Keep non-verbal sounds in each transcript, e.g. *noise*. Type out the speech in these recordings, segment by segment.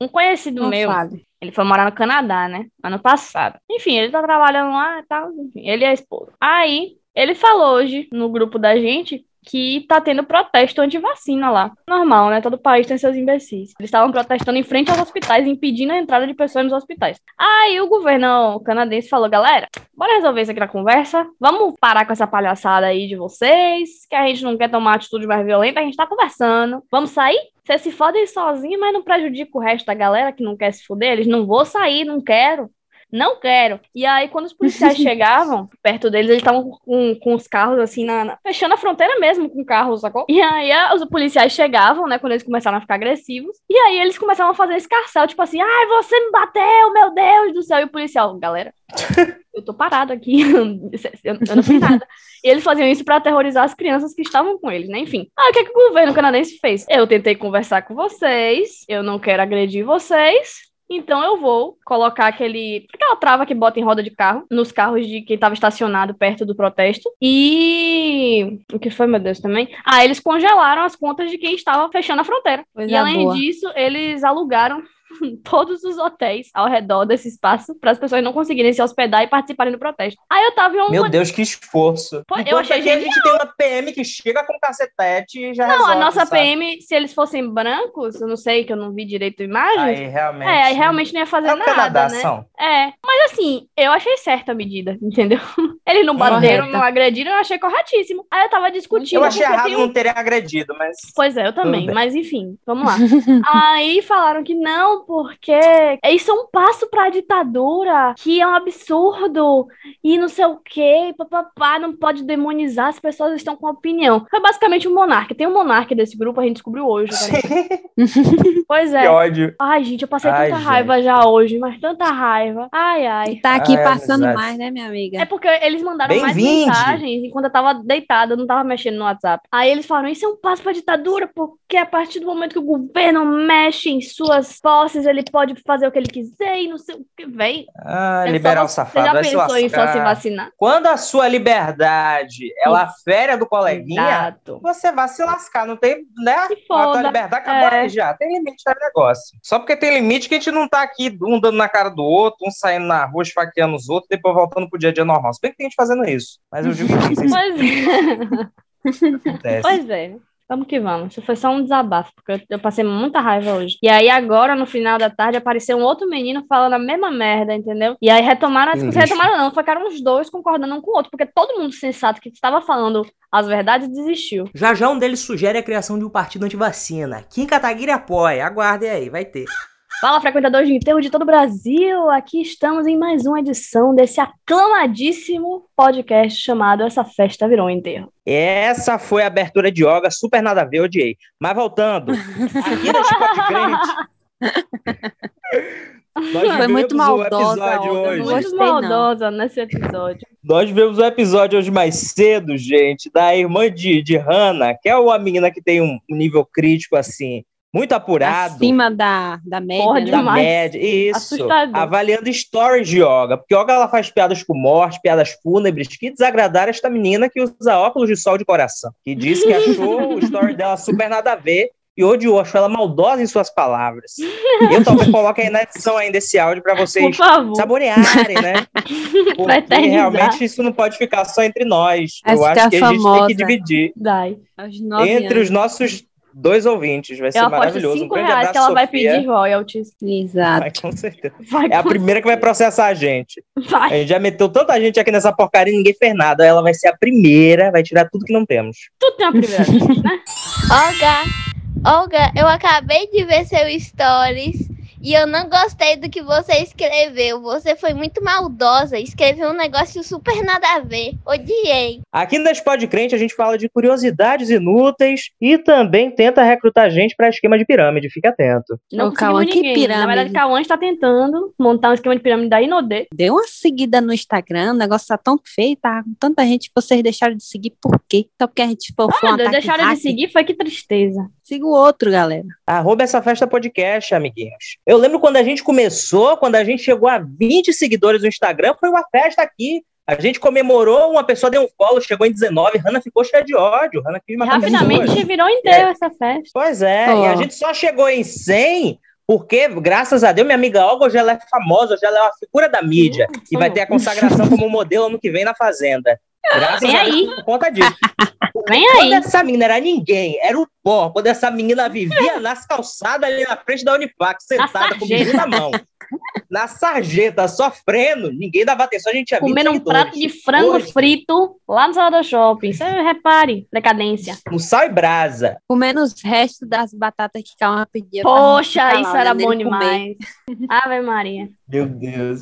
Um conhecido Não meu, fale. ele foi morar no Canadá, né? Ano passado. Enfim, ele tá trabalhando lá e tal. Enfim, ele e a esposa. Aí, ele falou hoje no grupo da gente que tá tendo protesto anti-vacina lá. Normal, né? Todo país tem seus imbecis. Eles estavam protestando em frente aos hospitais, impedindo a entrada de pessoas nos hospitais. Aí o governo canadense falou, galera, bora resolver isso aqui na conversa. Vamos parar com essa palhaçada aí de vocês, que a gente não quer tomar atitude mais violenta, a gente tá conversando. Vamos sair? Vocês se fodem sozinhos, mas não prejudica o resto da galera que não quer se fuder. Eles não vou sair, não quero. Não quero. E aí, quando os policiais *laughs* chegavam perto deles, eles estavam com, com os carros assim, na, na- fechando a fronteira mesmo com carros, sacou? E aí, os policiais chegavam, né, quando eles começaram a ficar agressivos. E aí, eles começavam a fazer escarcel, tipo assim, ai, você me bateu, meu Deus do céu. E o policial, galera, *laughs* eu tô parado aqui, *laughs* eu, eu não fiz nada. E eles faziam isso pra aterrorizar as crianças que estavam com eles, né? Enfim. Aí o que, que o governo canadense fez? Eu tentei conversar com vocês, eu não quero agredir vocês. Então eu vou colocar aquele aquela trava que bota em roda de carro nos carros de quem estava estacionado perto do protesto. E o que foi, meu Deus, também? Ah, eles congelaram as contas de quem estava fechando a fronteira. Coisa e além boa. disso, eles alugaram *laughs* todos os hotéis ao redor desse espaço para as pessoas não conseguirem se hospedar e participarem do protesto. Aí eu tava em uma Meu Deus, que esforço. Pô, eu achei aqui a gente tem uma PM que chega com cacetete e já Não, resolve, a nossa sabe? PM, se eles fossem brancos, eu não sei, que eu não vi direito a imagem. Aí realmente. é, aí realmente não ia fazer É o nada, Canadá, né? são. É, mas assim, eu achei certa a medida, entendeu? *laughs* Eles não bateram, Correta. não agrediram, eu achei corretíssimo. Aí eu tava discutindo. Eu achei errado tem não terem agredido, mas. Pois é, eu também, mas enfim, vamos lá. *laughs* Aí falaram que não, porque isso é um passo pra ditadura, que é um absurdo, e não sei o quê, papapá, não pode demonizar, as pessoas estão com opinião. Foi basicamente um monarca. Tem um monarca desse grupo, a gente descobriu hoje. também. *laughs* Pois que é. ódio. Ai, gente, eu passei Ai, tanta gente. raiva já hoje, mas tanta raiva. Ai, ai. E tá aqui Ai, passando amizade. mais, né, minha amiga? É porque eles mandaram mais mensagens enquanto eu tava deitada, eu não tava mexendo no WhatsApp. Aí eles falaram: Isso é um passo pra ditadura, porque a partir do momento que o governo mexe em suas posses, ele pode fazer o que ele quiser e não sei o que, véi. Ah, É só liberal você- safado. Você já se pensou em só se vacinar? Quando a sua liberdade ela fere a do coleguinha, Exato. você vai se lascar. Não tem, né? Se A tua foda. liberdade acabou É. já. Tem limite no negócio. Só porque tem limite que a gente não tá aqui um dando na cara do outro, um saindo na rua esfaqueando os outros, depois voltando pro dia a dia normal. Se bem que tem gente fazendo isso. Mas eu digo *laughs* que isso Pois é. Pois é. Vamos que vamos. Isso foi só um desabafo, porque eu, eu passei muita raiva hoje. E aí, agora, no final da tarde, apareceu um outro menino falando a mesma merda, entendeu? E aí retomaram a Que discussão. Retomaram não, ficaram os dois concordando um com o outro, porque todo mundo sensato que estava falando as verdades desistiu. Já já um deles sugere a criação de um partido antivacina. Kim Kataguiri apoia. Aguardem aí, vai ter. Fala, frequentadores de enterro de todo o Brasil! Aqui estamos em mais uma edição desse aclamadíssimo podcast chamado Essa Festa Virou um Enterro. Essa foi a abertura de yoga, super nada a ver, odiei. Mas voltando, aqui na Spot *laughs* Crente. nós Foi muito maldosa episódio hoje. Muito maldosa nesse episódio. Nós vivemos o episódio hoje mais cedo, gente, da irmã de, de Hannah, que é uma menina que tem um um nível crítico, assim, muito apurado. Acima da, da média, Porra, né? da média, isso. Assustador. Avaliando stories de yoga. Porque yoga ela faz piadas com morte, piadas fúnebres, que desagradaram esta menina que usa óculos de sol de coração. Que disse que achou o story dela super nada a ver e odiou, achou ela maldosa em suas palavras. Eu talvez coloque aí na edição ainda esse áudio para vocês saborearem, né? *laughs* Porque realmente isso não pode ficar só entre nós. Vai Eu ficar acho que a gente tem que dividir Dai. Entre anos. os nossos dois ouvintes. Vai ser maravilhoso. Um 5 grande reais abraço, que ela vai Sofia. pedir royalties. Exato. Vai, com certeza. Vai, É a primeira que vai processar a gente. A vai. gente já meteu tanta gente aqui nessa porcaria e ninguém fez nada. Ela vai ser a primeira, vai tirar tudo que não temos. Tu tem uma primeira né? *laughs* Olga, Olga, eu acabei de ver seu stories e eu não gostei do que você escreveu. Você foi muito maldosa, escreveu um negócio super nada a ver. Odiei. Aqui no Spod Crente a gente fala de curiosidades inúteis e também tenta recrutar gente para esquema de pirâmide. Fique atento. Não Ô, Cauã, que ninguém. Na pirâmide. verdade, Cauã está tentando montar um esquema de pirâmide da Inodê. Dê uma seguida no Instagram, o negócio tá tão feio, tá com tanta gente que vocês deixaram de seguir, por quê? Só porque a gente for Ah, um Deus, deixaram de seguir, foi que tristeza. Siga o outro, galera. Arroba essa festa podcast, amiguinhos. Eu lembro quando a gente começou, quando a gente chegou a 20 seguidores no Instagram, foi uma festa aqui. A gente comemorou, uma pessoa deu um follow, chegou em 19, Hannah ficou cheia de ódio. Hannah quis matar Rapidamente pessoas. virou inteiro essa festa. Pois é, Ó. e a gente só chegou em 100 Porque, graças a Deus, minha amiga Olga hoje ela é famosa, hoje ela é uma figura da mídia. E vai ter a consagração como modelo ano que vem na Fazenda. Graças Vem a Deus aí. por conta disso. *laughs* Vem Quando aí. essa menina era ninguém, era o pó. Quando essa menina vivia *laughs* nas calçadas ali na frente da Unifac, sentada com o sarjeta. bicho na mão. Na sarjeta, sofrendo, ninguém dava atenção, a gente 20 Comendo um prato de frango Hoje, frito lá no Salvador Shopping. Você repare, decadência. No sal e brasa. Comendo os restos das batatas que Calma pedia. Poxa, isso era bom comer. demais. *laughs* Ave Maria. Meu Deus.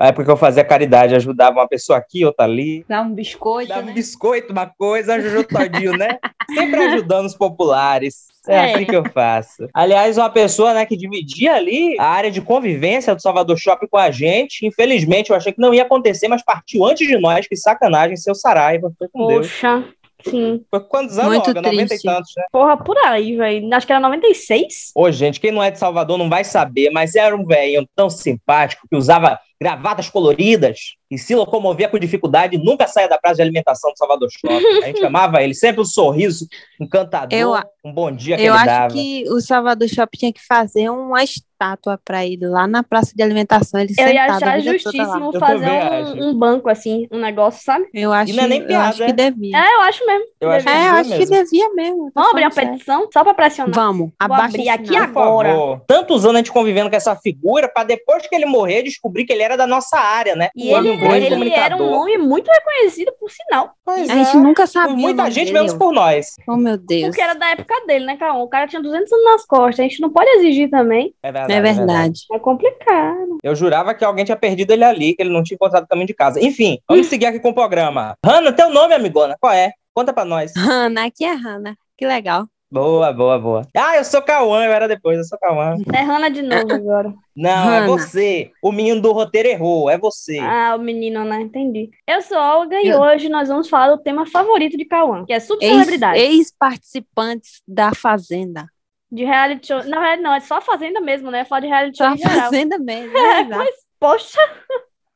A época que eu fazia caridade, ajudava uma pessoa aqui, outra ali. Dá um biscoito, Dava um né? biscoito, uma coisa, Jojo Todinho, né? Sempre ajudando os populares. É, É. assim que eu faço. Aliás, uma pessoa né, que dividia ali a área de convivência do Salvador Shopping com a gente. Infelizmente, eu achei que não ia acontecer, mas partiu antes de nós. Que sacanagem, seu Saraiva. Foi com Deus. Poxa, sim. Foi quantos anos, Muito Olga? 90 e tantos, né? Porra, por aí, velho. Acho que era 96. Ô, gente, quem não é de Salvador não vai saber, mas era um velhinho tão simpático que usava gravatas coloridas e se locomovia com dificuldade, nunca saía da praça de alimentação do Salvador Shopping. A gente *laughs* chamava ele, sempre um sorriso encantador, Eu um bom dia que Eu ele acho dava. que o Salvador Shopping tinha que fazer uma estátua pra ele lá na praça de alimentação. Ele Eu ia achar justíssimo Eu fazer acho. um, um banco assim, um negócio, sabe? Eu acho, não é nem eu piada, acho é? que devia. É, eu acho mesmo. Eu acho que É, eu devia acho que mesmo. devia mesmo. Vamos abrir uma sério. petição só pra pressionar. Vamos, abrir aqui agora. Tantos anos a gente convivendo com essa figura, pra depois que ele morrer, descobrir que ele era da nossa área, né? E Um ele, homem, um ele era um nome muito reconhecido, por sinal. Pois A gente é. nunca sabia. Muita gente, dele. menos por nós. Oh, meu Deus. Porque era da época dele, né, Caon? O cara tinha 200 anos nas costas. A gente não pode exigir também. É verdade. É verdade. É complicado. Eu jurava que alguém tinha perdido ele ali, que ele não tinha encontrado o caminho de casa. Enfim, vamos seguir aqui com o programa. Hanna, teu nome, amigona, qual é? Conta pra nós. Hanna, aqui é Hanna. Que legal. Boa, boa, boa. Ah, eu sou Cauã, eu era depois, eu sou Cauã. É de novo agora. Não, é você. O menino do roteiro errou, é você. Ah, o menino, né? Entendi. Eu sou Olga e Eu- hoje nós vamos falar do tema favorito de Cauã, que é Ex- subcelebridade. Ex-participantes da Fazenda. De reality show. Na verdade, não, é só a Fazenda mesmo, né? Falar de reality show Só a em geral. Fazenda mesmo. *laughs* É, É, mas, poxa,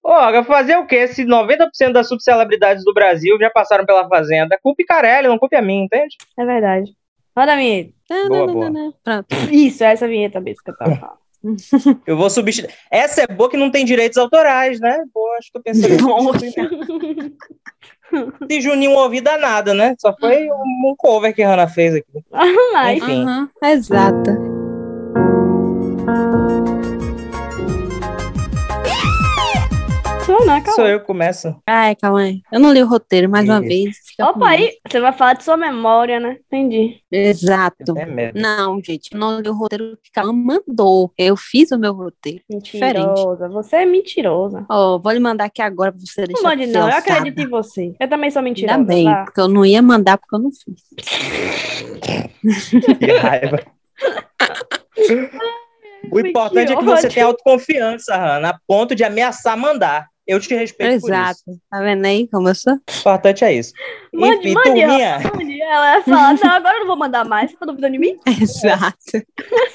Ô, Olga, fazer o quê? Se 90% das subcelebridades do Brasil já passaram pela Fazenda, culpe Carelli, não culpe a mim, entende? é verdade. Roda a vinheta. Boa, boa. Pronto. Isso, é essa vinheta mesmo que eu tava falando. *laughs* Eu vou substituir. Essa é boa que não tem direitos autorais, né? Pô, acho que eu pensei. Se Juninho ouvir dá nada, né? Só foi um cover que a Hannah fez aqui. *laughs* Mas, Enfim. Exata. Sou, né, Cauã? Sou eu que começo. Ai, calma aí. Eu não li o roteiro mais uma Isso. vez. Fica Opa, aí, você vai falar de sua memória, né? Entendi. Exato. É mesmo. Não, gente, eu não li o roteiro que ela mandou. Eu fiz o meu roteiro. Mentirosa. Você é mentirosa. Ó, vou lhe mandar aqui agora pra você Não deixar mande, de não. Eu acredito em você. Eu também sou mentirosa. Ainda bem, tá? porque eu não ia mandar porque eu não fiz. *laughs* Que raiva. O importante é que você tem autoconfiança, Hannah, a ponto de ameaçar mandar. Eu te respeito Exato. por isso. Tá vendo aí como eu sou? O importante é isso. Mande, Enfim, mande, turminha. Um dia ela ia falar, não, agora eu não vou mandar mais. Você tá duvidando de mim? *laughs* Exato. Você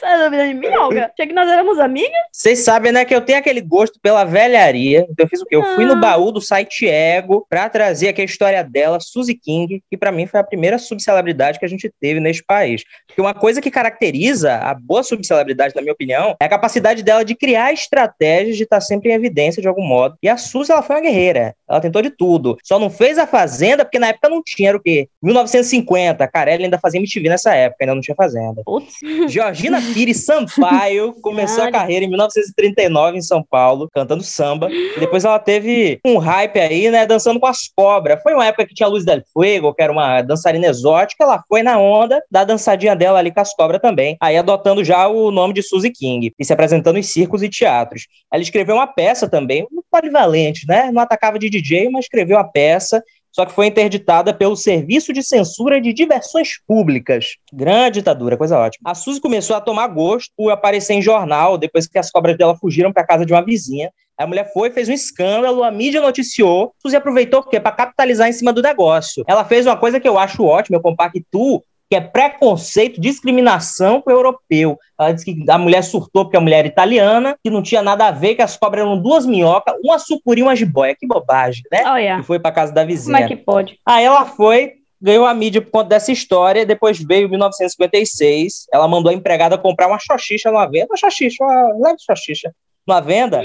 tá duvidando de mim, Olga? Achei que nós éramos amigas. Vocês sabem, né, que eu tenho aquele gosto pela velharia. Então eu fiz o quê? Eu fui no baú do site Ego pra trazer aqui a história dela, Suzy King, que pra mim foi a primeira subcelebridade que a gente teve neste país. Porque uma coisa que caracteriza a boa subcelebridade, na minha opinião, é a capacidade dela de criar estratégias de estar sempre em evidência de algum modo. E a Suzy, ela foi uma guerreira. Ela tentou de tudo. Só não fez a Fazenda porque na época não tinha, era o quê? 1950. A Carelli ainda fazia MTV nessa época, ainda não tinha Fazenda. Putz. Georgina Pires Sampaio *laughs* começou a carreira em 1939 em São Paulo, cantando samba. Depois ela teve um hype aí, né, dançando com as cobras. Foi uma época que tinha Luz del Fuego, que era uma dançarina exótica. Ela foi na onda da dançadinha dela ali com as cobras também. Aí adotando já o nome de Suzy King e se apresentando em circos e teatros. Ela escreveu uma peça também, muito polivalente, né? Não atacava de DJ, mas escreveu a peça só que foi interditada pelo Serviço de Censura de Diversões Públicas. Grande ditadura, coisa ótima. A Suzy começou a tomar gosto por aparecer em jornal depois que as cobras dela fugiram para casa de uma vizinha. A mulher foi, fez um escândalo, a mídia noticiou. Suzy aproveitou porque para capitalizar em cima do negócio. Ela fez uma coisa que eu acho ótima, eu compactuo, que é preconceito, discriminação com o europeu. Ela disse que a mulher surtou porque a mulher era italiana, que não tinha nada a ver, que as cobras eram duas minhocas, uma sucuri e uma jiboia. Que bobagem, né? Olha, E foi para casa da como vizinha. é que pode? Aí ela foi, ganhou a mídia por conta dessa história. Depois veio 1956. Ela mandou a empregada comprar uma xoxixa numa venda. Uma xoxixa, uma leve xoxixa numa venda.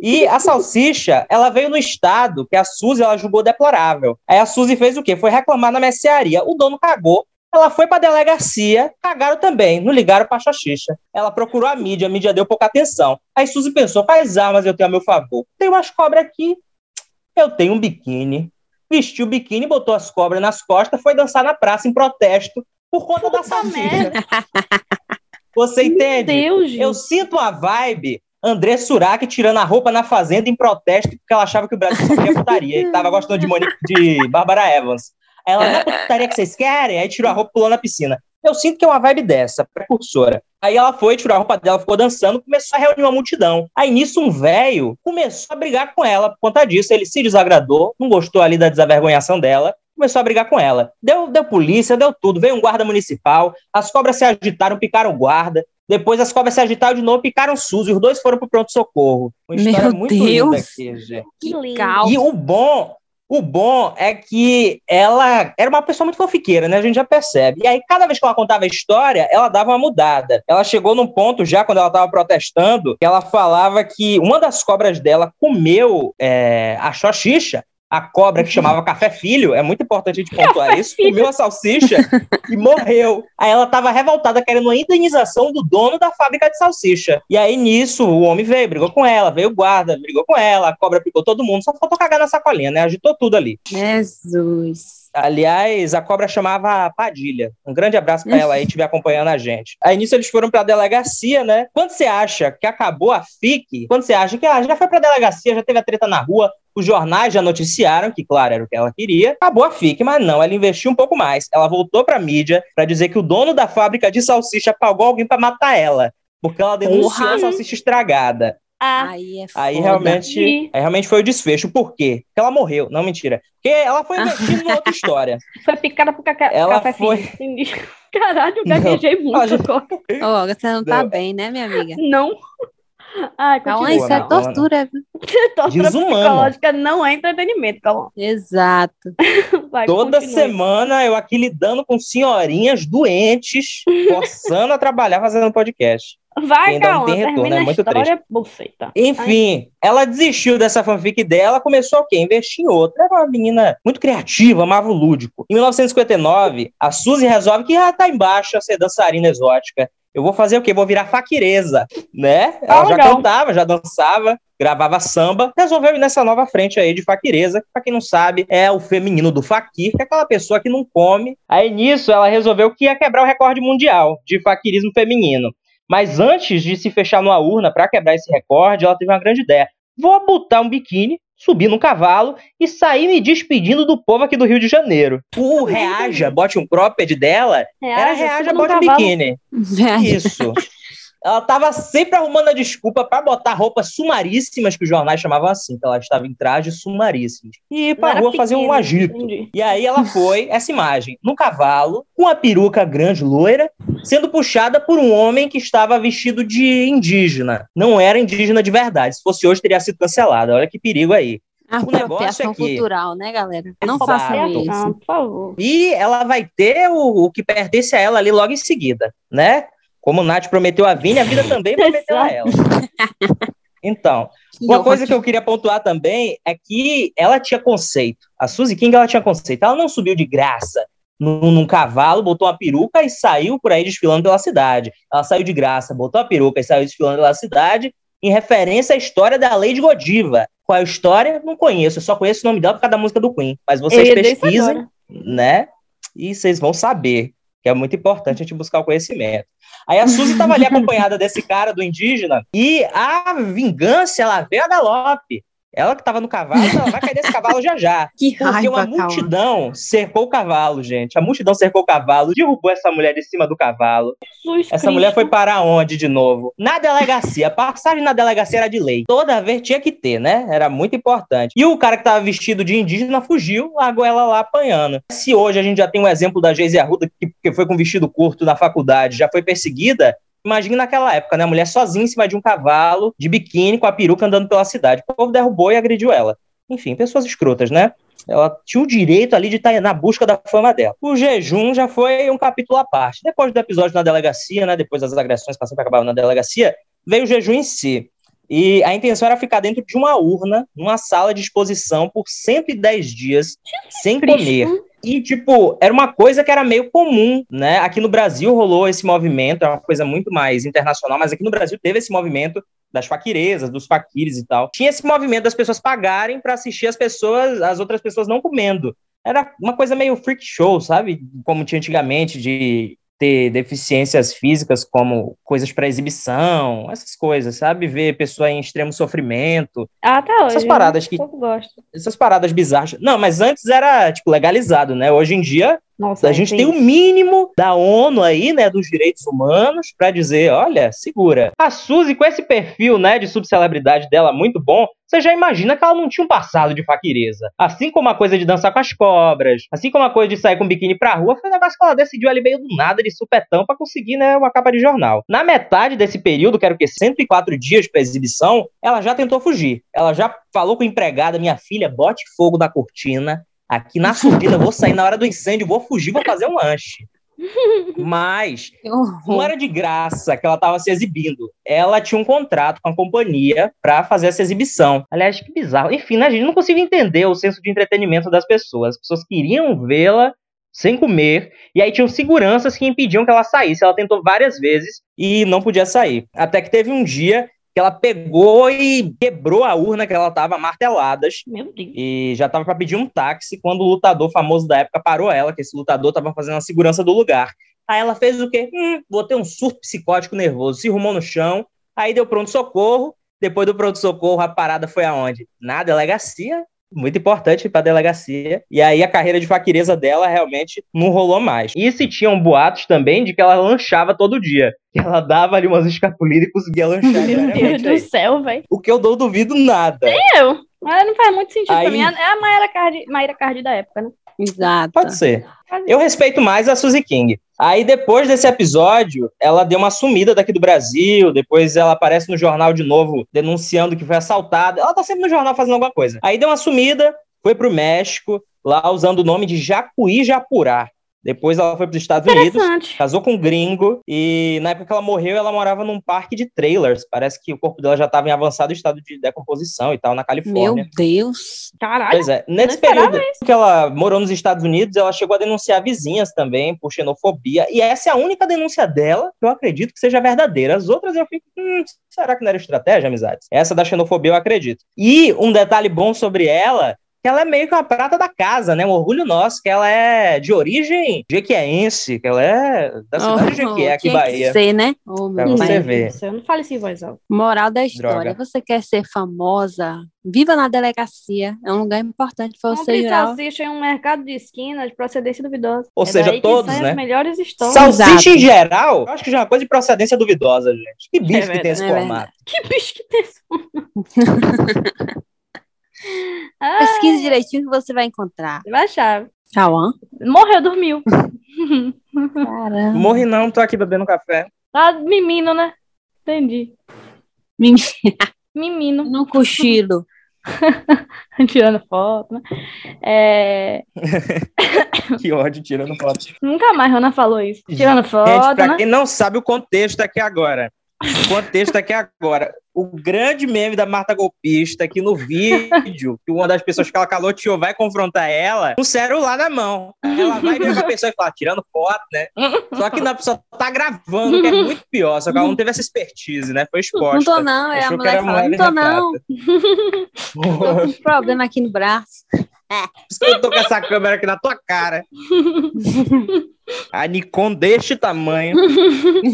E a salsicha, ela veio no estado que a Suzy ela julgou deplorável. Aí a Suzy fez o quê? Foi reclamar na mercearia. O dono cagou. Ela foi para a delegacia, cagaram também, não ligaram para a xoxixa. Ela procurou a mídia, a mídia deu pouca atenção. Aí Suzy pensou: quais armas eu tenho a meu favor? Tem umas cobras aqui, eu tenho um biquíni. Vestiu o biquíni, botou as cobras nas costas, foi dançar na praça em protesto por conta da salsicha. Você entende? Meu Deus. Eu sinto a vibe André Surak tirando a roupa na fazenda em protesto porque ela achava que o Brasil só queria putaria e tava gostando de, Monique, de Bárbara Evans. Aí Ela, não é putaria que vocês querem? Aí tirou a roupa e pulou na piscina. Eu sinto que é uma vibe dessa, precursora. Aí ela foi, tirou a roupa dela, ficou dançando, começou a reunir uma multidão. Aí nisso um velho começou a brigar com ela por conta disso. Ele se desagradou, não gostou ali da desavergonhação dela, começou a brigar com ela. Deu, deu polícia, deu tudo. Veio um guarda municipal, as cobras se agitaram, picaram o guarda. Depois as cobras se agitaram de novo, picaram o SUS, e os dois foram pro pronto-socorro. Uma história Meu muito Deus. linda aqui, gente. Que caos. E o bom, o bom é que ela era uma pessoa muito fofiqueira, né? A gente já percebe. E aí, cada vez que ela contava a história, ela dava uma mudada. Ela chegou num ponto já, quando ela estava protestando, que ela falava que uma das cobras dela comeu é, a xoxixa. A cobra que chamava Café Filho, é muito importante a gente pontuar isso, Filho. comeu a salsicha e morreu. Aí ela estava revoltada, querendo uma indenização do dono da fábrica de salsicha. E aí, nisso, o homem veio, brigou com ela, veio o guarda, brigou com ela, a cobra picou todo mundo, só faltou cagar na sacolinha, né? Agitou tudo ali. Jesus. Aliás, a cobra chamava Padilha. Um grande abraço pra ela aí, estiver acompanhando a gente. Aí nisso eles foram pra delegacia, né? Quando você acha que acabou a FIC, quando você acha que ah, já foi pra delegacia, já teve a treta na rua, os jornais já noticiaram que, claro, era o que ela queria, acabou a FIC, mas não, ela investiu um pouco mais. Ela voltou pra mídia pra dizer que o dono da fábrica de salsicha pagou alguém pra matar ela. Porque ela denunciou Porra. a salsicha estragada. Ah, Aí é Aí realmente, aí realmente foi o desfecho. Por quê? Porque ela morreu. Não, mentira. Porque ela foi investindo em outra história. *laughs* foi picada por caca... Ela café foi- filho. Caralho, eu gaguejei muito Olha, agora. Você não tá Não. bem, né, minha amiga? Não. Ai, Calma, continua. isso é tortura. viu? *laughs* Tortura psicológica não é entretenimento, calma. Exato. *laughs* Vai, Toda continue. semana eu aqui lidando com senhorinhas doentes, forçando a trabalhar fazendo podcast. Vai, ainda não calma, tem retorno, termina é a muito história, buceta. Enfim, ela desistiu dessa fanfic dela, começou o quê? Investir em outra. Era uma menina muito criativa, amava o lúdico. Em 1959, a Suzy resolve que ah, tá embaixo a ser dançarina exótica. Eu vou fazer o quê? Vou virar faquireza, né? Ela Ah, já legal. cantava, já dançava, gravava samba, resolveu ir nessa nova frente aí de faquireza, que pra quem não sabe, é o feminino do faquir, que é aquela pessoa que não come. Aí nisso, ela resolveu que ia quebrar o recorde mundial de faquirismo feminino. Mas antes de se fechar numa urna para quebrar esse recorde, ela teve uma grande ideia. Vou botar um biquíni, subir num cavalo e sair me despedindo do povo aqui do Rio de Janeiro. O Reaja, bote um cropped dela, era Reaja, suba num bote um biquíni. Isso. *laughs* Ela tava sempre arrumando a desculpa para botar roupas sumaríssimas, que os jornais chamavam assim, que ela estava em trajes sumaríssimos. E ir era rua fazer um agito. entendi. E aí ela foi, *laughs* essa imagem, no cavalo, com a peruca grande loira, sendo puxada por um homem que estava vestido de indígena. Não era indígena de verdade. Se fosse hoje, teria sido cancelada. Olha que perigo aí. negócio Apropriação é que- cultural, né, galera? Não Exato. façam Não, isso. por favor. E ela vai ter o, o que pertence a ela ali logo em seguida, né? Como o Nath prometeu a Vini, a vida também prometeu a ela. Então, uma coisa que eu queria pontuar também é que ela tinha conceito. A Suzy King, ela tinha conceito. Ela não subiu de graça num, num cavalo, botou uma peruca e saiu por aí desfilando pela cidade. Ela saiu de graça, botou a peruca e saiu desfilando pela cidade em referência à história da Lady Godiva. Qual é a história? Não conheço. Eu só conheço o nome dela por causa da música do Queen. Mas vocês pesquisem, né? E vocês vão saber. Que é muito importante a gente buscar o conhecimento. Aí a Suzy estava ali acompanhada desse cara, do indígena, e a vingança, ela veio a galope. Ela que estava no cavalo, ela vai cair desse cavalo já já. *laughs* Que Porque raiva, uma calma. multidão cercou o cavalo, gente. A multidão cercou o cavalo, derrubou essa mulher de cima do cavalo. Jesus Essa Cristo. mulher foi para onde de novo? Na delegacia. A passagem na delegacia era de lei. Toda vez tinha que ter, né? Era muito importante. E o cara que estava vestido de indígena fugiu, largou ela lá apanhando. Se hoje a gente já tem um exemplo da Geise Arruda, que, que foi com vestido curto na faculdade, já foi perseguida, Imagina naquela época, né? A mulher sozinha em cima de um cavalo, de biquíni, com a peruca andando pela cidade. O povo derrubou e agrediu ela. enfim, pessoas escrotas, né? Ela tinha o direito ali de estar na busca da fama dela. O jejum já foi um capítulo à parte. Depois do episódio na delegacia, né? Depois das agressões que sempre acabavam na delegacia, veio o jejum em si. E a intenção era ficar dentro de uma urna, numa sala de exposição por 110 dias, sem comer. E, tipo, era uma coisa que era meio comum, né? Aqui no Brasil rolou esse movimento, é uma coisa muito mais internacional, mas aqui no Brasil teve esse movimento das faquirezas, dos faquires e tal. Tinha esse movimento das pessoas pagarem para assistir as pessoas, as outras pessoas não comendo. Era uma coisa meio freak show, sabe? Como tinha antigamente, de ter deficiências físicas como coisas para exibição, essas coisas, sabe? Ver pessoa em extremo sofrimento. Ah, tá hoje. Essas paradas que. Gosto. Essas paradas bizarras. Não, mas antes era, tipo, legalizado, né? Hoje em dia, Nossa, a gente tem o mínimo da ONU aí, né, dos direitos humanos, para dizer, olha, segura. A Suzy, com esse perfil, né, de subcelebridade dela muito bom, você já imagina que ela não tinha um passado de faquireza. Assim como a coisa de dançar com as cobras, assim como a coisa de sair com biquíni pra rua, foi um negócio que ela decidiu ali meio do nada, de supetão, pra conseguir, né, uma capa de jornal. Na metade desse período, que era o quê? 104 dias pra exibição, ela já tentou fugir. Ela já falou com a empregada, minha filha, bote fogo na cortina, aqui na surdina, vou sair na hora do incêndio, vou fugir, vou fazer um lanche. *laughs* Mas não era de graça que ela estava se exibindo. Ela tinha um contrato com a companhia para fazer essa exibição. Aliás, que bizarro. Enfim, né, a gente não consigo entender o senso de entretenimento das pessoas. As pessoas queriam vê-la sem comer, e aí tinham seguranças que impediam que ela saísse. Ela tentou várias vezes e não podia sair. Até que teve um dia que ela pegou e quebrou a urna que ela estava marteladas Meu Deus. e já tava para pedir um táxi quando o lutador famoso da época parou ela, que esse lutador tava fazendo a segurança do lugar. Aí ela fez o quê? Hum, vou ter um surto psicótico nervoso. Se arrumou no chão, aí deu pronto-socorro. Depois do pronto-socorro, a parada foi aonde? Na delegacia. Muito importante para delegacia. E aí a carreira de faquireza dela realmente não rolou mais. E se tinham boatos também de que ela lanchava todo dia. Que ela dava ali umas escapulidas e conseguia lanchar Meu Deus diariamente do aí. céu, velho. O que eu não duvido nada. Eu. Mas não faz muito sentido Aí- pra mim. É a Mayra Cardi, Mayra Cardi da época, né? Exato. Pode ser. Eu respeito mais a Suzy King. Aí, depois desse episódio, ela deu uma sumida daqui do Brasil. Depois, ela aparece no jornal de novo, denunciando que foi assaltada. Ela tá sempre no jornal fazendo alguma coisa. Aí, deu uma sumida, foi pro México, lá usando o nome de Jacuí Japurá. Depois, ela foi para os Estados Unidos. Casou com um gringo e na época que ela morreu, ela morava num parque de trailers. Parece que o corpo dela já estava em avançado estado de decomposição e tal, na Califórnia. Meu Deus. Caralho. Pois é, nesse período que ela morou nos Estados Unidos, ela chegou a denunciar vizinhas também por xenofobia, e essa é a única denúncia dela que eu acredito que seja verdadeira. As outras eu fico, hum, será que não era estratégia, amizades? Essa da xenofobia eu acredito. E um detalhe bom sobre ela, ela é meio que uma prata da casa, né? Um orgulho nosso, que ela é de origem jequiéense, que ela é da cidade de Jequié, aqui Bahia. que ser, né? Oh, Pra você ver. Eu não fale assim, voz alta. Moral da história. Droga. Você quer ser famosa? Viva na delegacia. É um lugar importante para você virar. salsicha em um mercado de esquina de procedência duvidosa. Ou É seja, todos, né? as melhores histórias. Salsicha em geral, eu acho que já é uma coisa de procedência duvidosa, gente. Que bicho que tem esse É verdade. formato. Que bicho que tem esse Ah, *laughs* Pesquise direitinho que você vai encontrar. vai achar. Cauã. Morreu, dormiu. Caramba. Morre não, tô aqui bebendo café. Tá mimino, né? Entendi. Mimino. *laughs* No cochilo. *laughs* Tirando foto, né? É, *laughs* Que ódio, tirando foto. Nunca mais Rona falou isso. Tirando Gente, foto, pra né? quem não sabe o contexto aqui agora. O contexto aqui agora. O grande meme da Marta Golpista, que no vídeo, que uma das pessoas que ela caloteou vai confrontar ela, com o celular na mão. Ela vai ver a pessoa e fala, tirando foto, né? Só que a pessoa tá gravando, que é muito pior. Só que ela não teve essa expertise, né? Foi exposta. Não tô não, é a mulher mulher não tô não. Tô com um problema aqui no braço. Por isso que eu tô com essa câmera aqui na tua cara. A Nikon deste tamanho.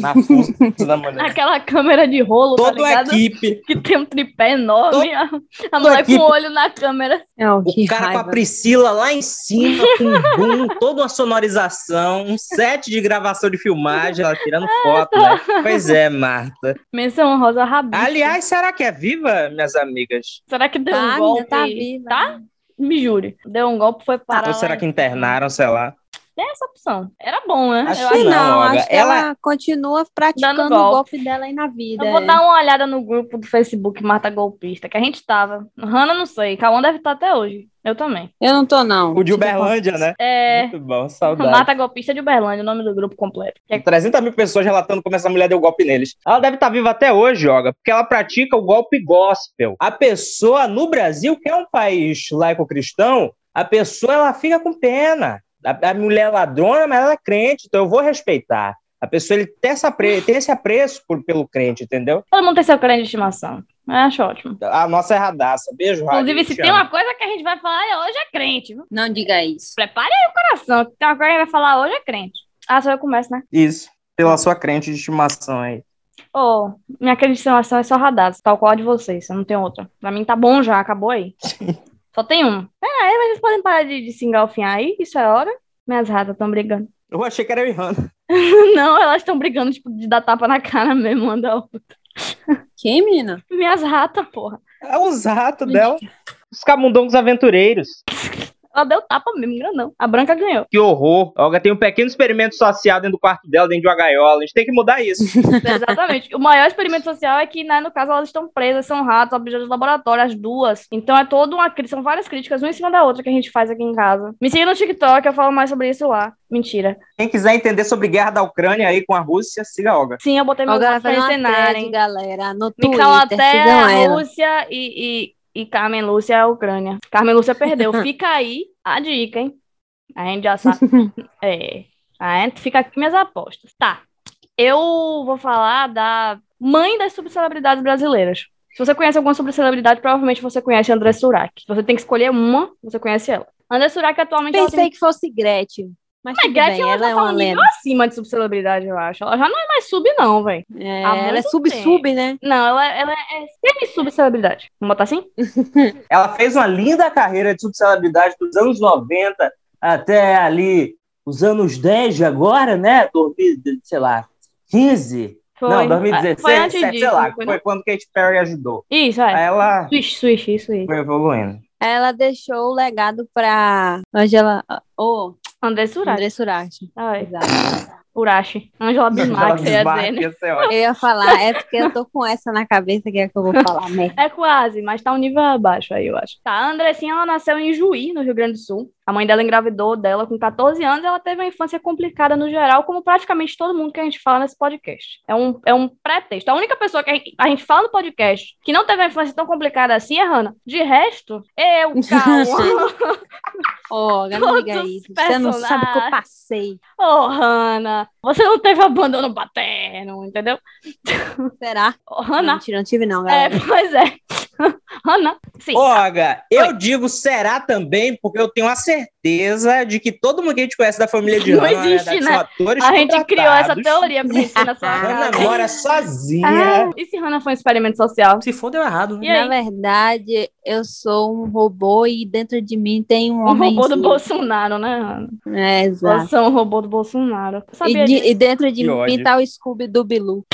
Na fuça da mulher. Aquela câmera de rolo, tá Toda a ligado? equipe. Que tem um tripé enorme. a a mulher equipe. com o olho na câmera. É, O cara com a raiva. Priscila lá em cima, com um boom, *laughs* toda uma sonorização, um set de gravação de filmagem, ela tirando *laughs* foto, né? Pois é, Marta. Menção rosa rabista. Aliás, será que é viva, minhas amigas? será que deu Tá, um ainda golpe? tá viva. Tá? Me jure. Deu um golpe, foi parar. Ou será que internaram, sei lá? Essa opção. Era bom, né? Acho Eu que Acho não, acho que Ela- ela, continua praticando Dando o golpe. golpe dela aí na vida. Eu vou é. dar uma olhada no grupo do Facebook Marta Golpista, que a gente tava. Hanna não sei, Cauã deve estar até hoje. Eu também. Eu não tô, não. O de Uberlândia, né? É. Muito bom, saudade. Marta Golpista de Uberlândia, o nome do grupo completo. Que é 300 mil pessoas relatando como essa mulher deu golpe neles. Ela deve estar viva até hoje, Joga, porque ela pratica o golpe gospel. A pessoa no Brasil, que é um país laico-cristão, a pessoa ela fica com pena. A, a mulher é ladrona, mas ela é crente, então eu vou respeitar. A pessoa ele tem, essa apre- tem esse apreço por- pelo crente, entendeu? Todo mundo tem seu crente de estimação. Eu acho ótimo. A nossa é radaça. Beijo, Rádio. Inclusive, se te tem uma coisa que a gente vai falar hoje é crente, viu? Não diga isso. Prepare aí o coração, que tem uma coisa que a gente vai falar hoje é crente. Ah, só eu começo, né? Isso, pela sua crente de estimação aí. Ô, minha crente de estimação é só radaz, tal qual a de vocês, eu não tenho outra. Pra mim tá bom já, acabou aí. *laughs* Só tem um. É, aí vocês podem parar de, de se engalfinhar aí, isso é hora. Minhas ratas estão brigando. Eu achei que era o Ihana. *laughs* Não, elas estão brigando, tipo, de dar tapa na cara mesmo, uma da outra. Quem, menina? Minhas ratas, porra. É os ratos dela. Os camundongos aventureiros. Ela deu tapa mesmo, grandão. A branca ganhou. Que horror. A Olga tem um pequeno experimento social dentro do quarto dela, dentro de uma gaiola. A gente tem que mudar isso. *laughs* *laughs* Exatamente. O maior experimento social é que, né, no caso, elas estão presas, são ratos, objetos de laboratório, as duas. Então é toda uma. cri- São várias críticas, uma em cima da outra, que a gente faz aqui em casa. Me siga no TikTok, eu falo mais sobre isso lá. Mentira. Quem quiser entender sobre guerra da Ucrânia aí com a Rússia, siga a Olga. Sim, eu botei meus Olga vai uma thread, galera, no Twitter, Micalaté, sigam a ela. Rússia e, e, e Carmen Lúcia é a Ucrânia. Carmen Lúcia perdeu. *laughs* Fica aí a dica, hein? A gente já sabe. *laughs* é. A gente fica aqui minhas apostas. Tá. Eu vou falar da mãe das subcelebridades brasileiras. Se você conhece alguma subcelebridade, provavelmente você conhece a André Surak. Se você tem que escolher uma, você conhece ela. André Surak atualmente ela Pensei tem... que fosse Gretchen. Mas Mas tudo Gretchen, bem, ela, ela já é tá um nível acima de subcelebridade, eu acho. Ela já não é mais sub, não, velho. É, ela é sub-sub, né? Não, ela, ela é semi-subcelebridade. Vamos botar assim? *laughs* Ela fez uma linda carreira de subcelebridade dos anos 90 até ali os anos 10 de agora, né? 2000, sei lá, 15. Foi. Não, 2016, Foi antes 17, disso, sei lá, foi, foi quando Katy Perry ajudou. Isso, Aí é. ela Swish, swish, isso aí. foi evoluindo. Ela deixou o legado pra Angela. Oh, André Suraki. André Surati. Ai, Exato. Urashi. Angela Bismarck, você ia dizer, né? *laughs* Eu ia falar, é porque eu tô com essa na cabeça que é que eu vou falar, né? É quase, mas tá um nível abaixo aí, eu acho. Tá, a Andressinha, ela nasceu em Juí, no Rio Grande do Sul. A mãe dela engravidou dela com 14 anos e ela teve uma infância complicada no geral, como praticamente todo mundo que a gente fala nesse podcast. É um, é um pretexto. A única pessoa que a gente, a gente fala no podcast que não teve uma infância tão complicada assim é Hannah. De resto, eu, Cauã, Oh, não isso. os Você não sabe o que eu passei. Ô, Hannah, você não teve abandono paterno, entendeu? Será? Ô, Não, mentira, não tive não, é, galera. pois é. *laughs* Hannah, sim. Olga, eu digo será também, porque eu tenho a certeza de que todo mundo que a gente conhece da família de *laughs* Não Hannah, na existe, verdade, né? são atores A gente criou essa teoria pra gente *laughs* na sua mora sozinha. Ah, e se Hannah foi um experimento social? Se for, deu errado, né? E? Na verdade, eu sou um robô e dentro de mim tem um Um homem. robô do Bolsonaro, né, Hannah? É, exato. Você é um robô do Bolsonaro. Eu E, de- e dentro de Que mim ódio. tá o Scooby do Bilu.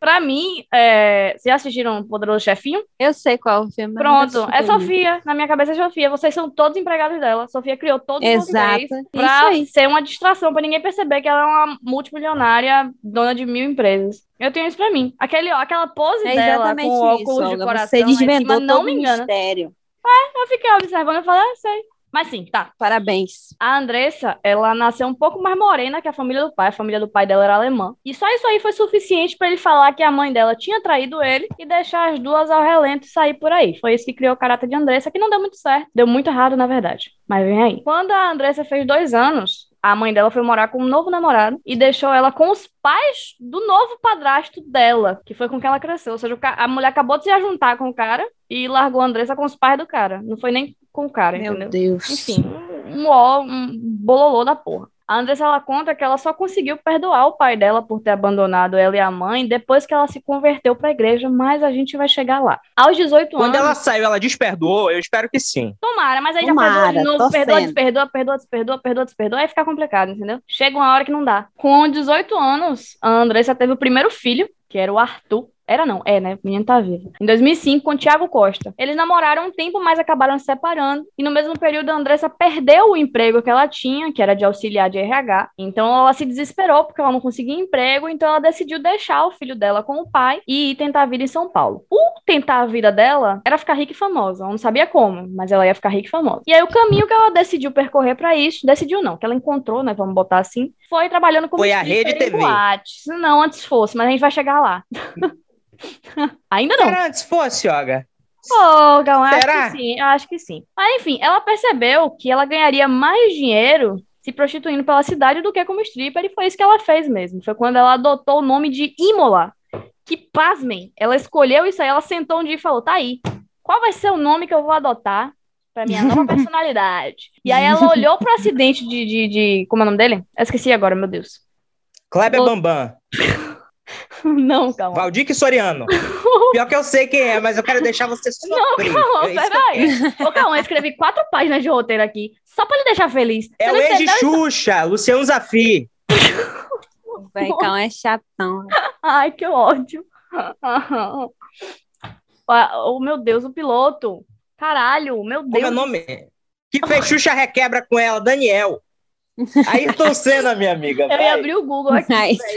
Pra mim, é... vocês assistiram o Poderoso Chefinho? Eu sei qual o filme. Pronto, é. Sofia. Na minha cabeça é Sofia. Vocês são todos empregados dela. Sofia criou todos os Exato. Isso pra ser uma distração, pra ninguém perceber que ela é uma multimilionária, dona de mil empresas. Eu tenho isso pra mim. Aquele, aquela pose É dela com o isso, óculos de Olga. coração Você desvendou cima, não me engana. mistério. Eu fiquei observando e falei, ah, sei. Mas sim, tá. Parabéns. A Andressa, ela nasceu um pouco mais morena que a família do pai. A família do pai dela era alemã. E só isso aí foi suficiente pra ele falar que a mãe dela tinha traído ele e deixar as duas ao relento e sair por aí. Foi isso que criou o caráter de Andressa, que não deu muito certo. Deu muito errado, na verdade. Mas vem aí. Quando a Andressa fez dois anos, a mãe dela foi morar com um novo namorado e deixou ela com os pais do novo padrasto dela, que foi com quem ela cresceu. Ou seja, a mulher acabou de se juntar com o cara e largou a Andressa com os pais do cara. Não foi nem com o cara, Meu entendeu? Deus. Enfim, um, um, ó, um bololô da porra. A Andressa, ela conta que ela só conseguiu perdoar o pai dela por ter abandonado ela e a mãe depois que ela se converteu pra igreja, mas a gente vai chegar lá. Aos 18 Quando anos, ela saiu, ela desperdoou? Eu espero que sim. tomara, mas aí já Tomara, perdoa de novo, perdoa, sendo. desperdoa, perdoa, desperdoa, perdoa, desperdoa, aí fica complicado, entendeu? Chega uma hora que não dá. Com 18 anos, a Andressa teve o primeiro filho, que era o Arthur. Era não, é, né? O menino tá vivo. Em 2005, com o Thiago Costa. Eles namoraram um tempo, mas acabaram se separando. E no mesmo período, a Andressa perdeu o emprego que ela tinha, que era de auxiliar de RH. Então ela se desesperou porque ela não conseguia emprego. Então ela decidiu deixar o filho dela com o pai e ir tentar a vida em São Paulo. O tentar a vida dela era ficar rica e famosa. Ela não sabia como, mas ela ia ficar rica e famosa. E aí o caminho que ela decidiu percorrer para isso, decidiu não, que ela encontrou, né? Vamos botar assim, foi trabalhando como Foi a Rede TV. boates. Não, antes fosse, mas a gente vai chegar lá. *laughs* *laughs* Ainda não. Era antes fosse, Yoga. Pô, Gal, acho Será? que sim, eu acho que sim. Mas enfim, ela percebeu que ela ganharia mais dinheiro se prostituindo pela cidade do que como stripper, e foi isso que ela fez mesmo. Foi quando ela adotou o nome de Imola. Que, pasmem, ela escolheu isso aí, ela sentou um dia e falou: tá aí, qual vai ser o nome que eu vou adotar pra minha nova *laughs* personalidade? E aí ela olhou pro acidente de, de, de- Como é o nome dele? Eu esqueci agora, meu Deus. Kleber Bambam. *laughs* *laughs* Não, calma. Valdir Soriano. *laughs* Pior que eu sei quem é, mas eu quero deixar você sofrer. Calma, É peraí. Ô, calma, eu escrevi quatro páginas de roteiro aqui, só pra ele deixar feliz. É o não ex de? Xuxa, Luciano Zafi. *laughs* Vai, calma, é chatão. Ai, que ódio. Ah, Oh, meu Deus, o piloto. Caralho, meu Como é Deus. o nome? Que fez Xuxa requebra com ela, Daniel. Ayrton Senna, minha amiga. Eu ia vai. abrir o Google aqui.